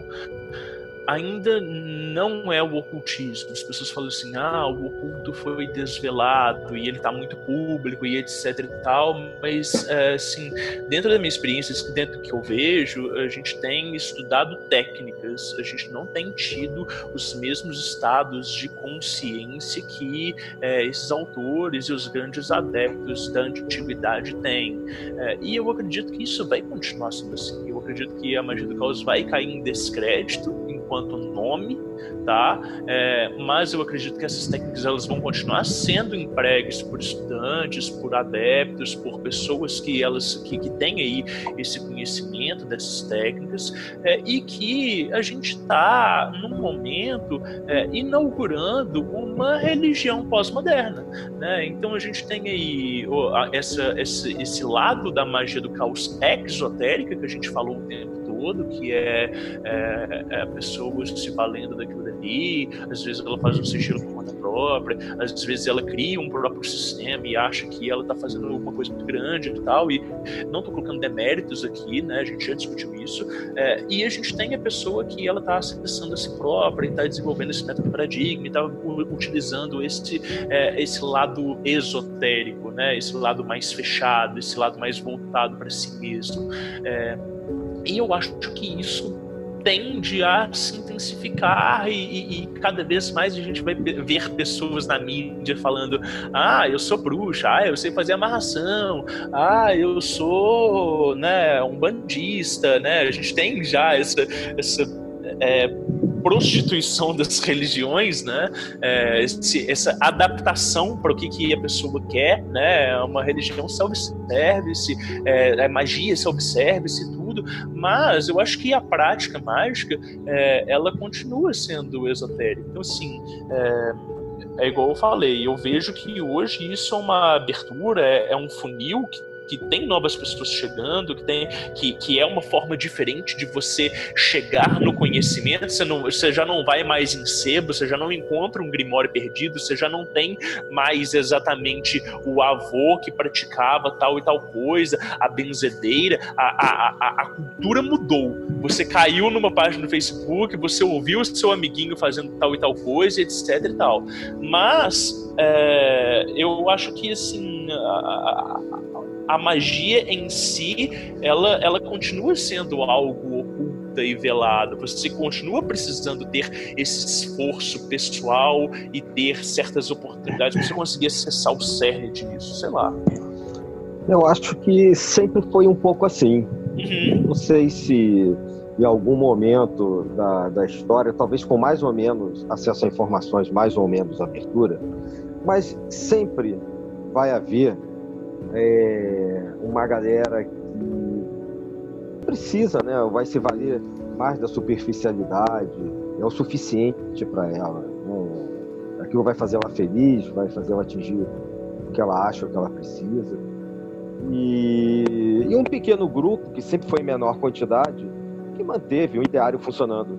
Speaker 2: ainda não é o ocultismo. As pessoas falam assim, ah, o oculto foi desvelado e ele está muito público e etc e tal, mas é, assim, dentro da minha experiência, dentro do que eu vejo, a gente tem estudado técnicas, a gente não tem tido os mesmos estados de consciência que é, esses autores e os grandes adeptos da antiguidade têm. É, e eu acredito que isso vai continuar sendo assim. Eu acredito que a magia do caos vai cair em descrédito enquanto nome, tá? É, mas eu acredito que essas técnicas elas vão continuar sendo empregues por estudantes, por adeptos, por pessoas que elas que, que têm aí esse conhecimento dessas técnicas é, e que a gente está num momento é, inaugurando uma religião pós-moderna, né? Então a gente tem aí essa, esse, esse lado da magia do caos exotérica que a gente falou o tempo todo, que é, é, é pessoas se valendo daquilo dali, às vezes ela faz um sigilo por conta própria, às vezes ela cria um próprio sistema e acha que ela está fazendo uma coisa muito grande e tal, e não estou colocando deméritos aqui, né, a gente já discutiu isso, é, e a gente tem a pessoa que ela está acessando a si própria e está desenvolvendo esse método paradigma e está utilizando esse, é, esse lado esotérico, né, esse lado mais fechado, esse lado mais voltado para si mesmo. É, e eu acho que isso tende a se intensificar e, e, e, cada vez mais a gente vai ver pessoas na mídia falando ah, eu sou bruxa, ah, eu sei fazer amarração, ah, eu sou né, um bandista, né? A gente tem já essa, essa é, prostituição das religiões, né? É, esse, essa adaptação para o que, que a pessoa quer, né? É uma religião self-service, é, é magia self-service, tudo. Mas eu acho que a prática mágica, é, ela continua sendo esotérica. Então, assim, é, é igual eu falei, eu vejo que hoje isso é uma abertura, é, é um funil que que tem novas pessoas chegando, que, tem, que, que é uma forma diferente de você chegar no conhecimento. Você, não, você já não vai mais em sebo, você já não encontra um grimório perdido, você já não tem mais exatamente o avô que praticava tal e tal coisa, a benzedeira. A, a, a, a cultura mudou. Você caiu numa página no Facebook, você ouviu seu amiguinho fazendo tal e tal coisa, etc e tal. Mas é, eu acho que assim. A, a magia em si, ela, ela continua sendo algo oculta e velado. Você continua precisando ter esse esforço pessoal e ter certas oportunidades para você conseguir acessar o cerne disso, sei lá.
Speaker 4: Eu acho que sempre foi um pouco assim.
Speaker 2: Uhum.
Speaker 4: Não sei se em algum momento da, da história, talvez com mais ou menos acesso a informações, mais ou menos abertura, mas sempre vai haver é, uma galera que precisa, né? Vai se valer mais da superficialidade, é o suficiente para ela. Né? Aquilo vai fazer ela feliz, vai fazer ela atingir o que ela acha, o que ela precisa. E, e um pequeno grupo, que sempre foi em menor quantidade, que manteve o ideário funcionando,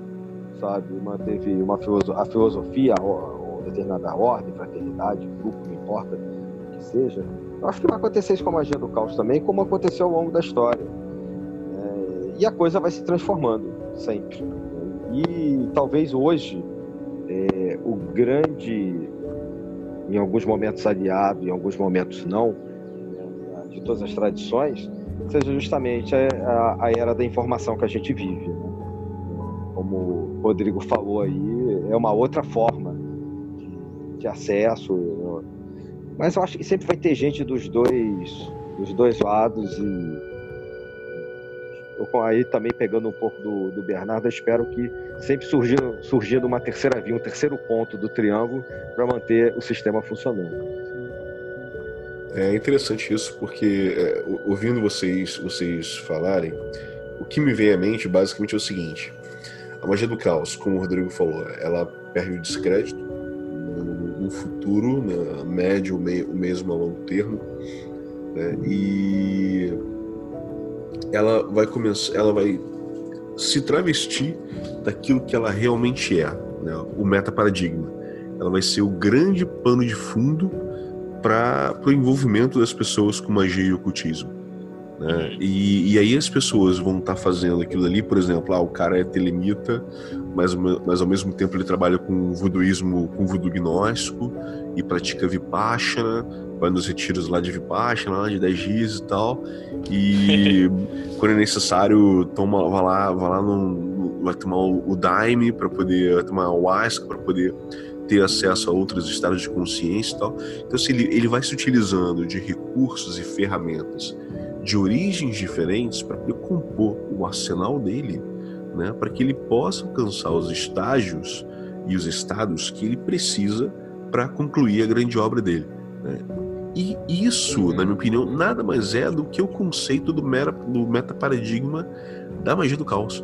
Speaker 4: sabe? Manteve uma filoso a filosofia, a, determinada ordem, fraternidade, grupo, não importa o que seja, eu acho que vai acontecer isso com a magia do caos também, como aconteceu ao longo da história. É, e a coisa vai se transformando sempre. E talvez hoje é, o grande, em alguns momentos aliado, em alguns momentos não, né, de todas as tradições, seja justamente a, a, a, era da informação que a gente vive. Né? Como o Rodrigo falou aí, é uma outra forma de, de acesso mas eu acho que sempre vai ter gente dos dois, dos dois lados e aí também pegando um pouco do, do Bernardo, espero que sempre surgindo, surgindo uma terceira via, um terceiro ponto do triângulo para manter o sistema funcionando.
Speaker 1: É interessante isso, porque é, ouvindo vocês, vocês falarem, o que me vem à mente basicamente é o seguinte: a magia do caos, como o Rodrigo falou, ela perde o descrédito, futuro, na médio, o mesmo a longo termo, né? e ela vai começar, ela vai se travestir daquilo que ela realmente é, né? o metaparadigma. Ela vai ser o grande pano de fundo para o envolvimento das pessoas com magia e ocultismo. Né? Uhum. E, e, aí as pessoas vão estar tá fazendo aquilo ali, por exemplo, ah, o cara é telemita, mas, mas ao mesmo tempo ele trabalha com voodooísmo, com voodoo gnóstico e pratica vipassana, vai nos retiros lá de vipassana, lá de 10 dias e tal. E quando é necessário, toma, vai lá, vai lá no, vai tomar o, daime para poder vai tomar o ayahuasca para poder ter acesso a outros estados de consciência e tal. Então, assim, ele, ele vai se utilizando de recursos e ferramentas de origens diferentes para poder compor o arsenal dele, né, para que ele possa alcançar os estágios e os estados que ele precisa para concluir a grande obra dele. Né? E isso, na minha opinião, nada mais é do que o conceito do, mera, do metaparadigma da magia do caos.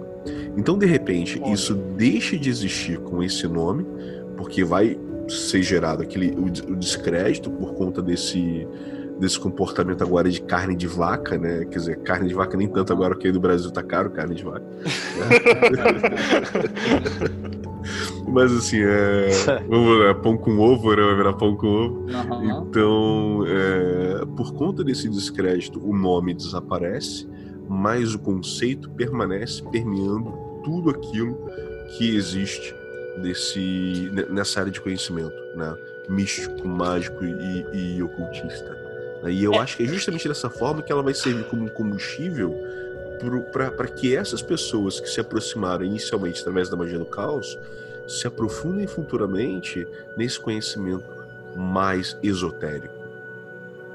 Speaker 1: Então, de repente, isso deixa de existir com esse nome, porque vai ser gerado aquele o, o descrédito por conta desse desse comportamento agora de carne de vaca, né? Quer dizer, carne de vaca nem tanto agora que aí do Brasil tá caro, carne de vaca. Mas assim, é, vamos lá, pão com ovo, né? Vai virar pão com ovo. Uhum. Então, é, por conta desse descrédito, o nome desaparece, mas o conceito permanece permeando tudo aquilo que existe desse, nessa área de conhecimento, né? Místico, mágico e, e ocultista. E eu é. acho que é justamente dessa forma que ela vai servir como combustível para que essas pessoas que se aproximaram inicialmente através da magia do caos se aprofundem futuramente nesse conhecimento mais esotérico.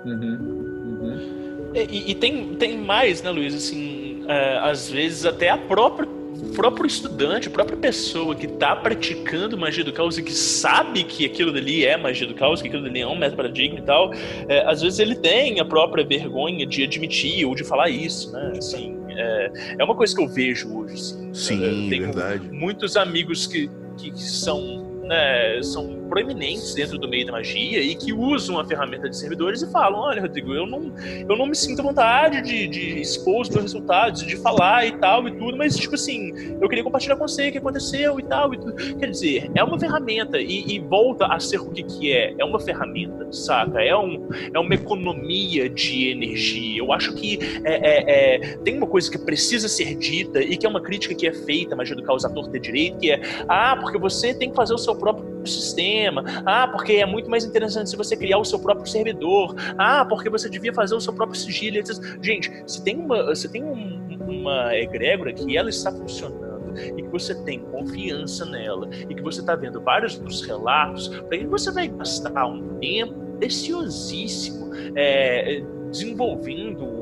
Speaker 2: Uhum, uhum. E, e, tem, tem mais, né, Luiz? Assim, é, às vezes até a própria próprio estudante, a própria pessoa que está praticando magia do caos e que sabe que aquilo dali é magia do caos, que aquilo dali é um método paradigma e tal, é, às vezes ele tem a própria vergonha de admitir ou de falar isso, né? Assim, é, é uma coisa que eu vejo hoje. Assim,
Speaker 1: Sim,
Speaker 2: Tenho
Speaker 1: verdade.
Speaker 2: muitos amigos que, que, que são, né, são proeminentes dentro do meio da magia e que usam a ferramenta de servidores e falam: olha, Rodrigo, eu não, eu não me sinto à vontade de, de expor os meus resultados, de falar e tal e tudo, mas, tipo assim, eu queria compartilhar com você o que aconteceu e tal e tudo. Quer dizer, é uma ferramenta e, e volta a ser o que, que é. É uma ferramenta, saca? É, um, é uma economia de energia. Eu acho que é, é, é, tem uma coisa que precisa ser dita e que é uma crítica que é feita, magia do caos ator ter direito, que é, ah, porque você tem que fazer o seu próprio sistema. Ah, porque é muito mais interessante se você criar o seu próprio servidor. Ah, porque você devia fazer o seu próprio sigilo. etc. Gente, se tem uma, se tem um, uma egrégora que ela está funcionando e que você tem confiança nela e que você está vendo vários dos relatos, para que você vai gastar um tempo preciosíssimo é, desenvolvendo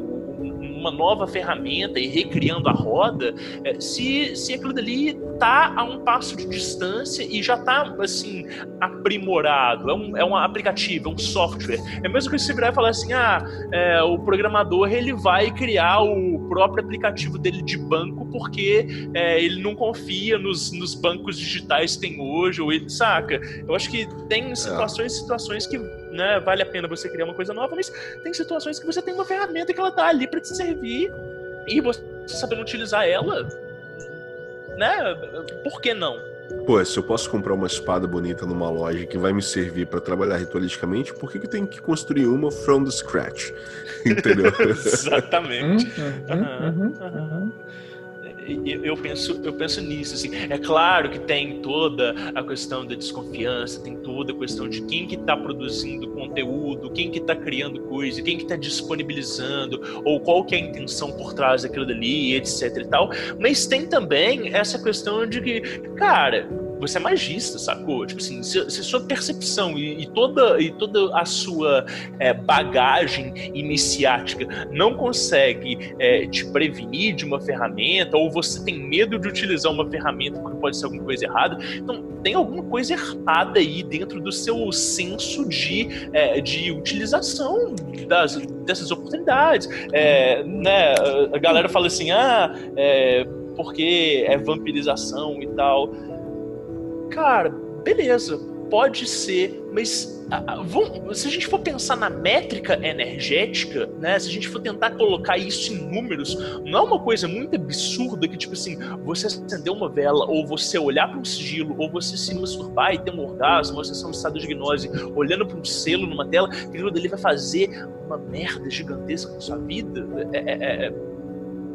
Speaker 2: uma nova ferramenta e recriando a roda, é, se, se aquilo dali tá a um passo de distância e já tá, assim, aprimorado. É um, é um aplicativo, é um software. É mesmo que você virar e falar assim, ah, é, o programador, ele vai criar o próprio aplicativo dele de banco porque é, ele não confia nos, nos bancos digitais que tem hoje, ou ele, saca? Eu acho que tem situações situações que né, vale a pena você criar uma coisa nova, mas tem situações que você tem uma ferramenta que ela tá ali para te servir e você sabendo utilizar ela, né? Por que não?
Speaker 1: Pô, se eu posso comprar uma espada bonita numa loja que vai me servir para trabalhar ritualisticamente, por que, que eu tenho que construir uma from the scratch? Entendeu?
Speaker 2: Exatamente.
Speaker 3: Uhum, uhum, uhum.
Speaker 2: Eu, penso, eu penso nisso. Assim. É claro que tem toda a questão da desconfiança, tem toda a questão de quem que está produzindo conteúdo, quem que está criando coisa, quem que está disponibilizando, ou qual que é a intenção por trás daquilo dali, etc e tal. Mas tem também essa questão de que, cara, você é magista, sacou? Tipo assim, se, se sua percepção e, e, toda, e toda a sua é, bagagem iniciática não consegue é, te prevenir de uma ferramenta, ou você tem medo de utilizar uma ferramenta porque pode ser alguma coisa errada, então tem alguma coisa errada aí dentro do seu senso de, é, de utilização das, dessas oportunidades. É, né, a galera fala assim, ah, é, porque é vampirização e tal cara, beleza, pode ser, mas se a gente for pensar na métrica energética, né, se a gente for tentar colocar isso em números, não é uma coisa muito absurda que, tipo assim, você acender uma vela, ou você olhar para um sigilo, ou você se masturbar e ter um orgasmo, ou você ser um estado de gnose, olhando para um selo numa tela, aquilo dali vai fazer uma merda gigantesca na sua vida. É, é, é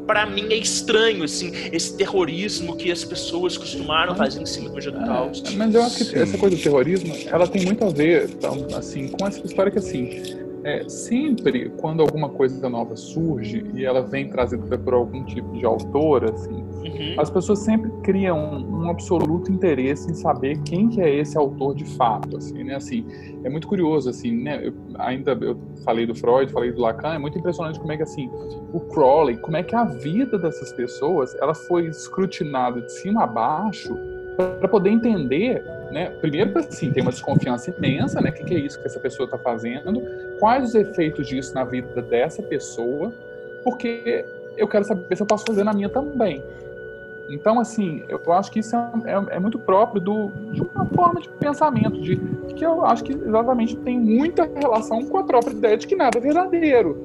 Speaker 2: para mim é estranho, assim, esse terrorismo que as pessoas costumaram fazer em cima do Caos.
Speaker 3: É, mas eu acho que essa coisa do terrorismo, ela tem muito a ver, então, assim, com essa história que, assim, é, sempre quando alguma coisa nova surge e ela vem trazida por algum tipo de autor, assim, uhum. as pessoas sempre criam um, um, absoluto interesse em saber quem que é esse autor de fato, assim, né? Assim, é muito curioso, assim, né? Eu, ainda eu falei do Freud, falei do Lacan, é muito impressionante como é que assim o Crowley, como é que a vida dessas pessoas, ela foi escrutinada de cima a baixo para poder entender né? Primeiro, assim, tem uma desconfiança imensa, né? O que, que é isso que essa pessoa está fazendo? Quais os efeitos disso na vida dessa pessoa? Porque eu quero saber se eu posso fazer na minha também. Então, assim, eu acho que isso é, é, é, muito próprio do, de uma forma de pensamento, de que eu acho que exatamente tem muita relação com a própria ideia de que nada é verdadeiro.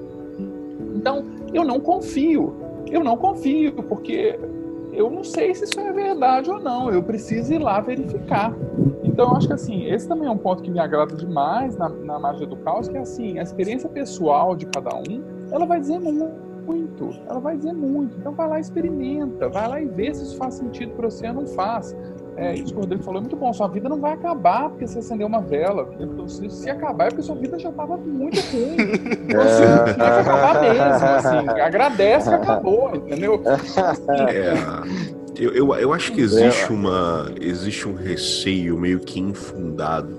Speaker 3: Então, eu não confio. Eu não confio, porque eu não sei se isso é verdade ou não, eu preciso ir lá verificar. Então, eu acho que assim, esse também é um ponto que me agrada demais na, na magia do caos, que é assim, a experiência pessoal de cada um, ela vai dizer muito, ela vai dizer muito. Então, vai lá experimenta, vai lá e vê se isso faz sentido para você ou não faz. É, isso que o Rodrigo falou é muito bom. Sua vida não vai acabar porque você acendeu uma vela. Se, se acabar é porque sua vida já estava muito ruim. Então, assim, é. tinha que acabar mesmo. Assim, agradece que acabou, entendeu?
Speaker 1: É. Eu, eu, eu acho que existe, uma, existe um receio meio que infundado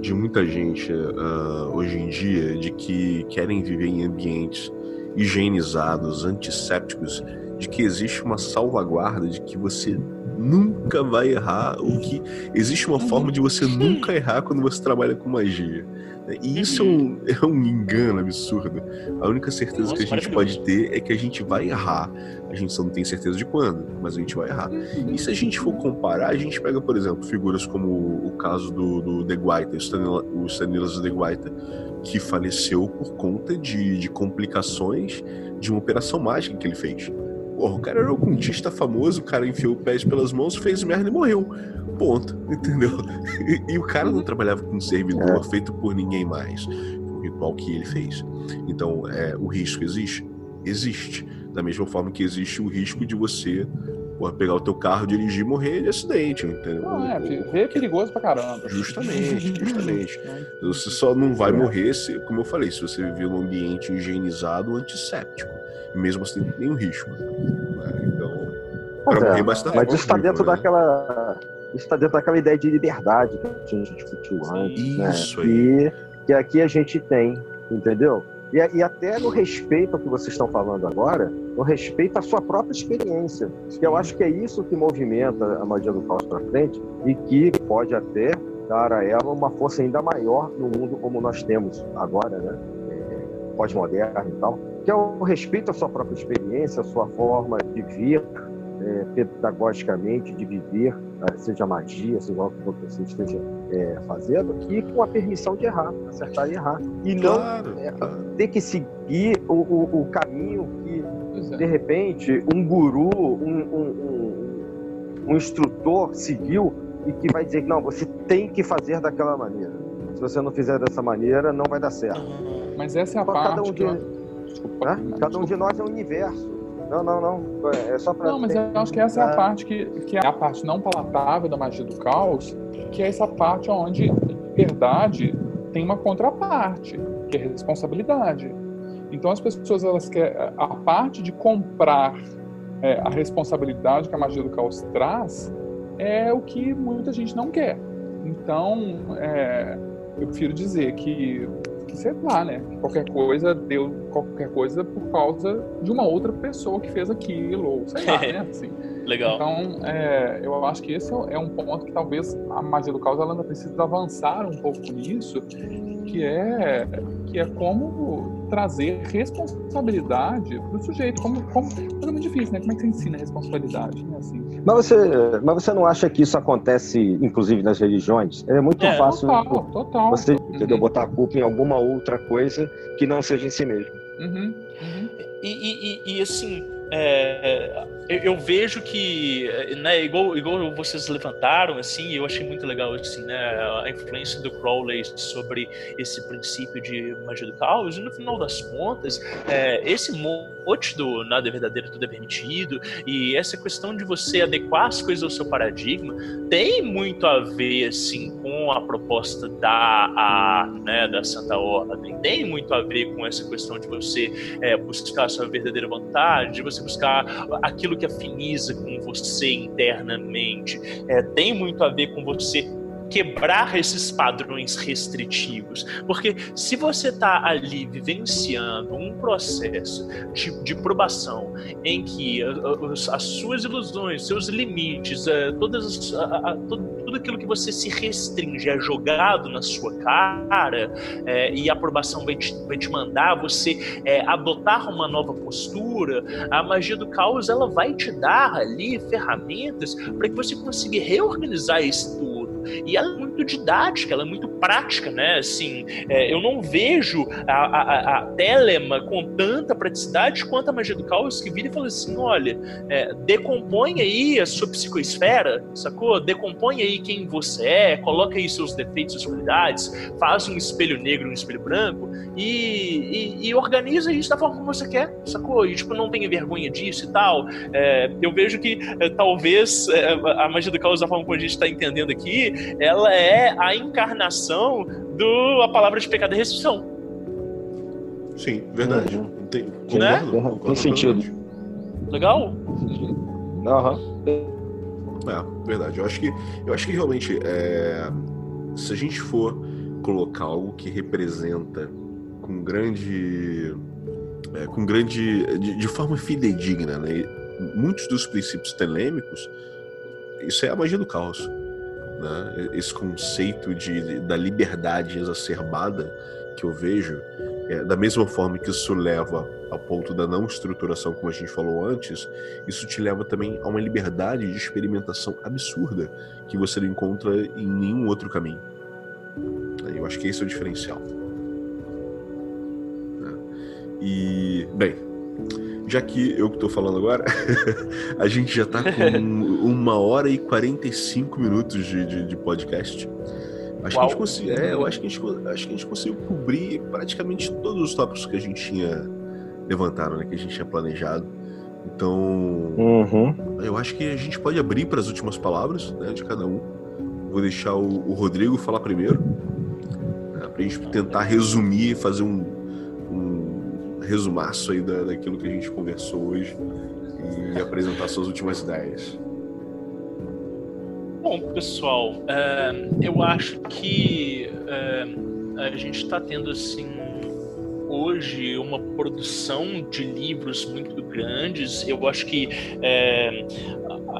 Speaker 1: de muita gente uh, hoje em dia de que querem viver em ambientes higienizados, antissépticos de que existe uma salvaguarda de que você nunca vai errar, ou que existe uma forma de você nunca errar quando você trabalha com magia. E isso é um, é um engano absurdo. A única certeza
Speaker 2: Nossa,
Speaker 1: que a gente pode ter é que a gente vai errar. A gente só não tem certeza de quando, mas a gente vai errar. E se a gente for comparar, a gente pega, por exemplo, figuras como o caso do, do De Guaita, o Stanislas De Guaita, que faleceu por conta de, de complicações de uma operação mágica que ele fez. Porra, o cara era um ocultista famoso, o cara enfiou o pés pelas mãos, fez merda e morreu. Ponto, entendeu? E, e o cara não trabalhava com um servidor feito por ninguém mais. Um ritual que ele fez. Então, é, o risco existe? Existe. Da mesma forma que existe o risco de você porra, pegar o teu carro, dirigir e morrer de acidente, entendeu?
Speaker 3: Não, é, ver é perigoso pra caramba.
Speaker 1: Justamente, justamente. Você só não vai morrer, se, como eu falei, se você viver num ambiente higienizado, antisséptico. Mesmo assim, tem nenhum risco. Né? Então, pra
Speaker 4: é, mas isso está dentro
Speaker 1: né?
Speaker 4: daquela. Está dentro daquela ideia de liberdade que a gente discutiu antes. né?
Speaker 1: Isso aí.
Speaker 4: E que aqui a gente tem, entendeu? E, e até no respeito ao que vocês estão falando agora, no respeito à sua própria experiência. Que eu acho que é isso que movimenta a magia do caos para frente e que pode até dar a ela uma força ainda maior no mundo como nós temos agora, né? É, Pós-moderno e tal. Que é o respeito à sua própria experiência, à sua forma de ver é, pedagogicamente, de viver, eh, seja magia, seja o que você esteja é, fazendo, e com a permissão de errar, acertar e errar. E não
Speaker 1: Claro,
Speaker 4: é,
Speaker 1: claro.
Speaker 4: ter que seguir o, o, o caminho que,
Speaker 3: é.
Speaker 4: de repente, um guru, um, um, um, um instrutor seguiu e que vai dizer que não, você tem que fazer daquela maneira. Se você não fizer dessa maneira, não vai dar certo.
Speaker 3: Mas essa é a
Speaker 4: Só cada
Speaker 3: parte
Speaker 4: um
Speaker 3: que eu...
Speaker 4: Né? Cada um de nós é um universo. Não, não, não. É só para.
Speaker 3: Não, mas eu acho que essa é a
Speaker 4: Ah.
Speaker 3: parte que, que é a parte não palatável da magia do caos, que é essa parte onde verdade tem uma contraparte, que é responsabilidade. Então as pessoas elas querem a parte de comprar é, a responsabilidade que a magia do caos traz é o que muita gente não quer. Então é, eu prefiro dizer que, que sei lá, né? Que qualquer coisa deu qualquer coisa por causa de uma outra pessoa que fez aquilo, ou sei lá, né? Assim.
Speaker 2: Legal.
Speaker 3: Então, é, eu acho que esse é um ponto que talvez a magia do caos ela ainda precisa avançar um pouco nisso, que é que é como trazer responsabilidade para o sujeito. Como, como, mas é muito difícil, né? Como é que você ensina a responsabilidade? Né? Assim,
Speaker 4: Mas você, mas você não acha que isso acontece, inclusive nas religiões? É muito
Speaker 2: É,
Speaker 4: fácil
Speaker 3: total, total.
Speaker 4: você entendeu,
Speaker 3: Uhum,
Speaker 4: botar a culpa em alguma outra coisa que não seja em si mesmo.
Speaker 3: uhum, uhum.
Speaker 2: E, e- e- e, assim, é, eu, eu vejo que, né, igual, igual vocês levantaram, assim, eu achei muito legal, assim, né, a influência do Crowley sobre esse princípio de magia do caos, e no final das contas, é, esse mote do nada é verdadeiro, tudo é permitido, e essa questão de você adequar as coisas ao seu paradigma, tem muito a ver, assim, com a proposta da, a, né, da Santa Ordem, tem muito a ver com essa questão de você é, buscar a sua verdadeira vontade, de você buscar aquilo que afiniza com você internamente. É, tem muito a ver com você quebrar esses padrões restritivos. Porque se você está ali vivenciando um processo de, de probação em que a- a- as suas ilusões, seus limites, eh, todas as- tudo aquilo que você se restringe é jogado na sua cara eh, e a aprovação vai te, vai te mandar você eh, adotar uma nova postura, a magia do caos ela vai te dar ali ferramentas para que você consiga reorganizar isso tudo. E ela é didática, ela é muito prática, né? Assim, é, eu não vejo a, a, a- a Telema com tanta praticidade quanto a magia do caos que vira e fala assim: olha, é, decompõe aí a sua psicoesfera, sacou? Decompõe aí quem você é, coloca aí seus defeitos, suas qualidades, faz um espelho negro, um espelho branco e, e- e organiza isso da forma como você quer, sacou? E tipo, não tenha vergonha disso e tal. É, eu vejo que é, talvez é, a magia do caos, da forma como a gente está entendendo aqui, ela é a encarnação do a palavra de pecado e restrição.
Speaker 1: Sim, verdade.
Speaker 4: Uhum.
Speaker 1: Tem,
Speaker 2: Né?
Speaker 1: concordo,
Speaker 4: Tem
Speaker 1: concordo
Speaker 4: sentido.
Speaker 1: plenamente.
Speaker 2: Legal?
Speaker 4: Aham.
Speaker 1: É, verdade. Eu acho que, eu acho que realmente, é, se a gente for colocar algo que representa com grande. é, com grande. De, de forma fidedigna, né? muitos dos princípios telêmicos, isso é a magia do caos. Né? Esse conceito de, da liberdade exacerbada que eu vejo, é, da mesma forma que isso leva ao ponto da não estruturação, como a gente falou antes, isso te leva também a uma liberdade de experimentação absurda que você não encontra em nenhum outro caminho. Eu acho que esse é o diferencial. Né? E, bem, já que eu que estou falando agora, a gente já está com uma hora e 45 minutos de, de, de podcast. Acho que, a gente conseguiu, é, eu acho que, a gente, acho que a gente conseguiu cobrir praticamente todos os tópicos que a gente tinha levantado, né, que a gente tinha planejado. Então,
Speaker 4: uhum.
Speaker 1: eu acho que a gente pode abrir para as últimas palavras né, de cada um. Vou deixar o, o Rodrigo falar primeiro, né, para a gente tentar resumir, fazer um, um resumaço aí da, daquilo que a gente conversou hoje e apresentar suas últimas ideias.
Speaker 2: Bom, pessoal, uh, eu acho que uh, a gente está tendo assim hoje uma produção de livros muito grandes. Eu acho que é,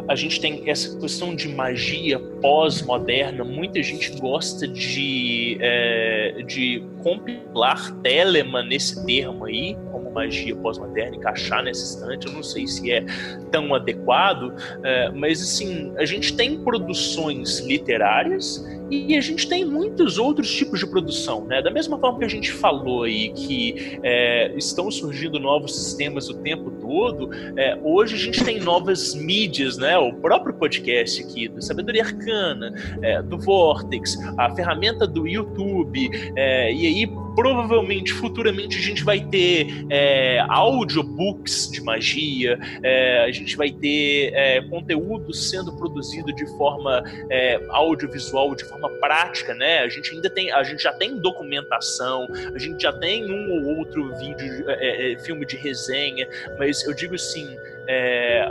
Speaker 2: a gente tem essa questão de magia pós-moderna. Muita gente gosta de, é, de compilar Telemann nesse termo aí, como magia pós-moderna, encaixar nesse instante. Eu não sei se é tão adequado, é, mas assim, a gente tem produções literárias e a gente tem muitos outros tipos de produção, né? Da mesma forma que a gente falou aí que é, estão surgindo novos sistemas o tempo todo, é, hoje a gente tem novas mídias, né? O próprio podcast aqui do Sabedoria Arcana, é, do Vortex, a ferramenta do YouTube, é, e aí provavelmente futuramente a gente vai ter é, audiobooks de magia, é, a gente vai ter é, conteúdo sendo produzido de forma é, audiovisual, de forma prática, né? A gente ainda tem, a gente já tem documentação, a gente já tem um ou outro vídeo, é, é, filme de resenha, mas eu digo assim, é,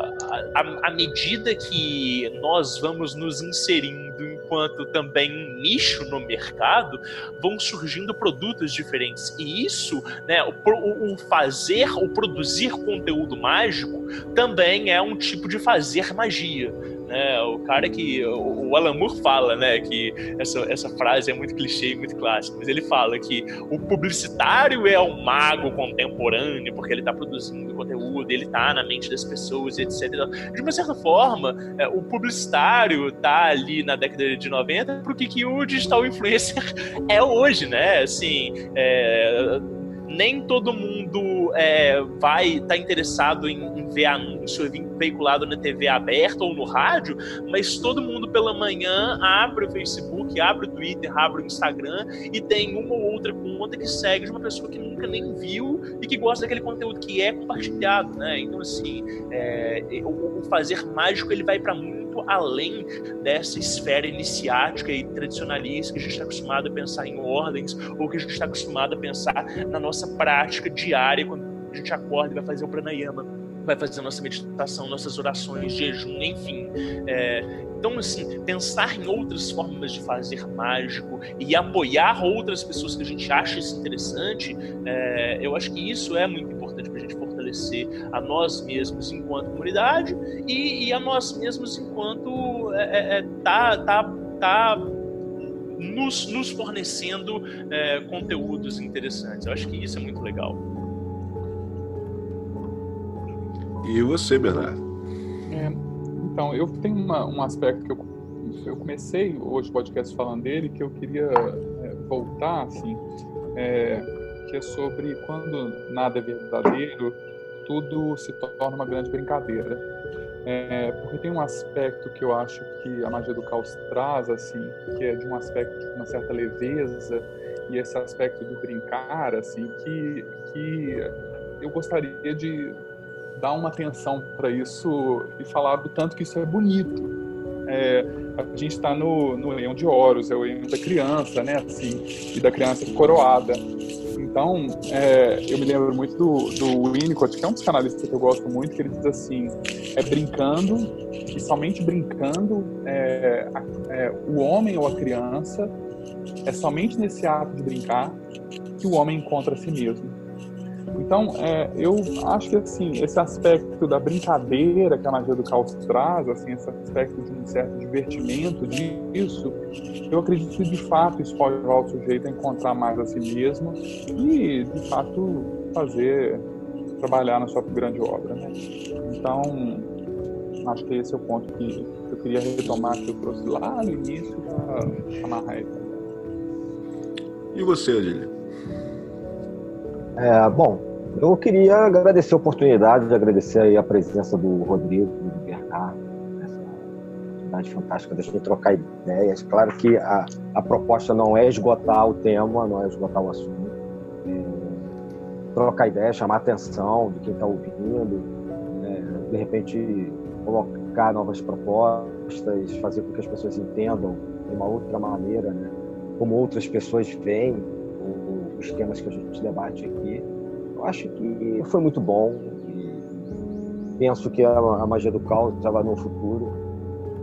Speaker 2: à medida que nós vamos nos inserindo enquanto também nicho no mercado, vão surgindo produtos diferentes. E isso, né, o, o fazer, o produzir conteúdo mágico também é um tipo de fazer magia né? O cara que o Alan Moore fala, né, que essa, essa frase é muito clichê, muito clássica, mas ele fala que o publicitário é um mago contemporâneo porque ele está produzindo conteúdo, ele está na mente das pessoas, etc. De uma certa forma, é, o publicitário está ali na década de 90 porque que o digital influencer é hoje, né? Assim, é, nem todo mundo é, vai estar tá interessado em, em, ver anúncio veiculado na TV aberta ou no rádio, mas todo mundo pela manhã abre o Facebook, abre o Twitter, abre o Instagram e tem uma ou outra conta que segue de uma pessoa que nunca nem viu e que gosta daquele conteúdo que é compartilhado, né? Então assim, é, o, o fazer mágico ele vai para muito além dessa esfera iniciática e tradicionalista que a gente está acostumado a pensar em ordens ou que a gente está acostumado a pensar na nossa prática diária quando a gente acorda e vai fazer o pranayama, vai fazer nossa meditação, nossas orações, jejum, enfim. É, então, assim, pensar em outras formas de fazer mágico e apoiar outras pessoas que a gente acha isso interessante, é, eu acho que isso é muito importante para a gente fortalecer a nós mesmos enquanto comunidade e, e a nós mesmos enquanto é, é, é tá, tá, tá nos, nos fornecendo é, conteúdos interessantes. Eu acho que isso é muito legal.
Speaker 1: E você, Bernardo?
Speaker 3: É, então, eu tenho uma, um aspecto que eu, eu comecei hoje o podcast falando dele, que eu queria é, voltar, assim, é, que é sobre quando nada é verdadeiro, tudo se torna uma grande brincadeira. É, porque tem um aspecto que eu acho que a magia do caos traz, assim, que é de um aspecto de uma certa leveza e esse aspecto do brincar, assim, que, que eu gostaria de dar uma atenção para isso e falar do tanto que isso é bonito. É, a gente está no, no Leão de Horus, é o Leão da criança, né, assim, e da criança coroada. Então, é, eu me lembro muito do, do Winnicott, que é um psicanalista que eu gosto muito, que ele diz assim, é brincando, e somente brincando, é, é, o homem ou a criança, é somente nesse ato de brincar que o homem encontra a si mesmo. Então, é, eu acho que assim, esse aspecto da brincadeira que a magia do caos traz, assim, esse aspecto de um certo divertimento disso, eu acredito que de fato isso pode levar o sujeito a encontrar mais a si mesmo e, de fato, fazer, trabalhar na sua grande obra. Né? Então, acho que esse é o ponto que eu queria retomar, que eu trouxe lá no início para amarrar.
Speaker 1: E você, Adília?
Speaker 4: É, bom, eu queria agradecer a oportunidade, agradecer a presença do Rodrigo, do Bernardo, nessa oportunidade fantástica da gente trocar ideias. Claro que a, a proposta não é esgotar o tema, não é esgotar o assunto. É, trocar ideias, chamar a atenção de quem está ouvindo, é, de repente colocar novas propostas, fazer com que as pessoas entendam de uma outra maneira, né? como outras pessoas veem os temas que a gente debate aqui. Eu acho que foi muito bom e penso que a, magia do caos ela no futuro,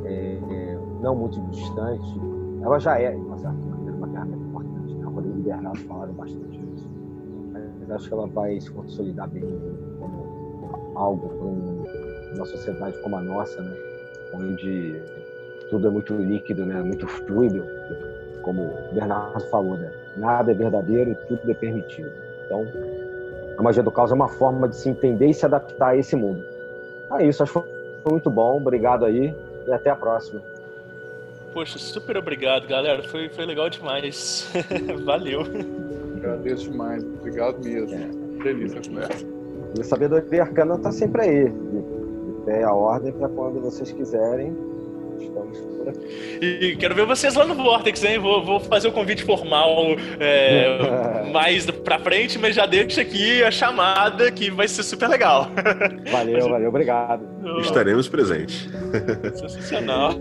Speaker 4: é, não muito distante, ela já é, uma uma ferramenta importante. Né? Rodrigo e Bernardo falaram bastante disso. Mas acho que ela vai se consolidar bem como algo para um, uma sociedade como a nossa, né? onde tudo é muito líquido, né? muito fluido como o Bernardo falou, né? Nada é verdadeiro, tudo é permitido. Então, a magia do caos é uma forma de se entender e se adaptar a esse mundo. É isso, acho que foi muito bom. Obrigado aí e até a próxima.
Speaker 2: Poxa, super obrigado, galera. Foi, foi legal demais. Valeu.
Speaker 3: Agradeço demais. Obrigado mesmo. É. Feliz a conversa.
Speaker 4: E a sabedoria arcana está sempre aí. De, de pé a ordem para quando vocês quiserem.
Speaker 2: E quero ver vocês lá no Vortex, hein? Vou, vou fazer o convite formal é, mais pra frente, mas já deixo aqui a chamada que vai ser super legal.
Speaker 4: Valeu, valeu, obrigado.
Speaker 1: Estaremos presentes.
Speaker 2: Sensacional.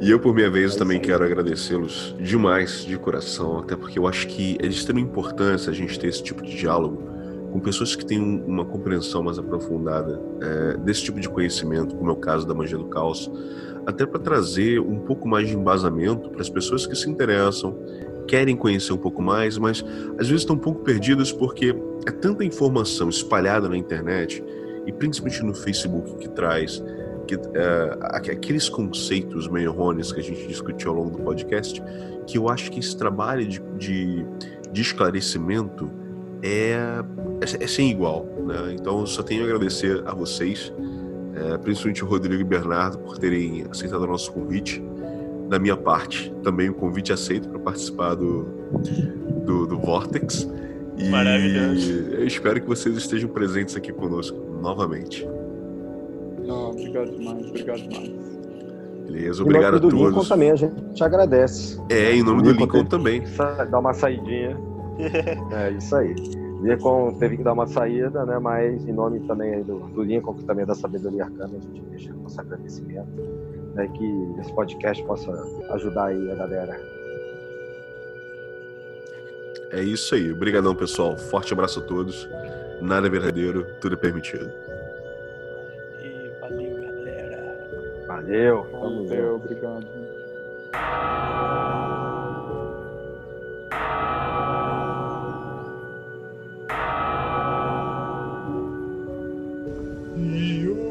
Speaker 1: E eu, por minha vez, também quero agradecê-los demais, de coração, até porque eu acho que é de extrema importância a gente ter esse tipo de diálogo com pessoas que têm uma compreensão mais aprofundada é, desse tipo de conhecimento, como é o caso da magia do caos, até para trazer um pouco mais de embasamento para as pessoas que se interessam, querem conhecer um pouco mais, mas às vezes estão um pouco perdidas porque é tanta informação espalhada na internet e principalmente no Facebook que traz que, é, aqueles conceitos meio errôneos que a gente discutiu ao longo do podcast, que eu acho que esse trabalho de, de, de esclarecimento é, é, é, sem igual. Né? Então, eu só tenho a agradecer a vocês é, principalmente o Rodrigo e Bernardo, por terem aceitado o nosso convite. Da minha parte, também o convite aceito para participar do, do, do Vortex. E
Speaker 2: Maravilhoso.
Speaker 1: eu espero que vocês estejam presentes aqui conosco novamente.
Speaker 3: Não, obrigado demais, obrigado demais.
Speaker 1: Beleza, obrigado a todos.
Speaker 4: do Lincoln também, a gente agradece.
Speaker 1: É, em nome do Lincoln, Lincoln também.
Speaker 4: Dá uma saidinha. é isso aí. Lincoln teve que dar uma saída, né? Mas em nome também do, do Lincoln, que também é da sabedoria arcana, a gente deixa nosso agradecimento, né? Que esse podcast possa ajudar aí a galera.
Speaker 1: É isso aí. Obrigadão, pessoal. Forte abraço a todos. Nada é verdadeiro, tudo é permitido.
Speaker 2: E valeu, galera.
Speaker 4: Valeu.
Speaker 3: Valeu, obrigado. You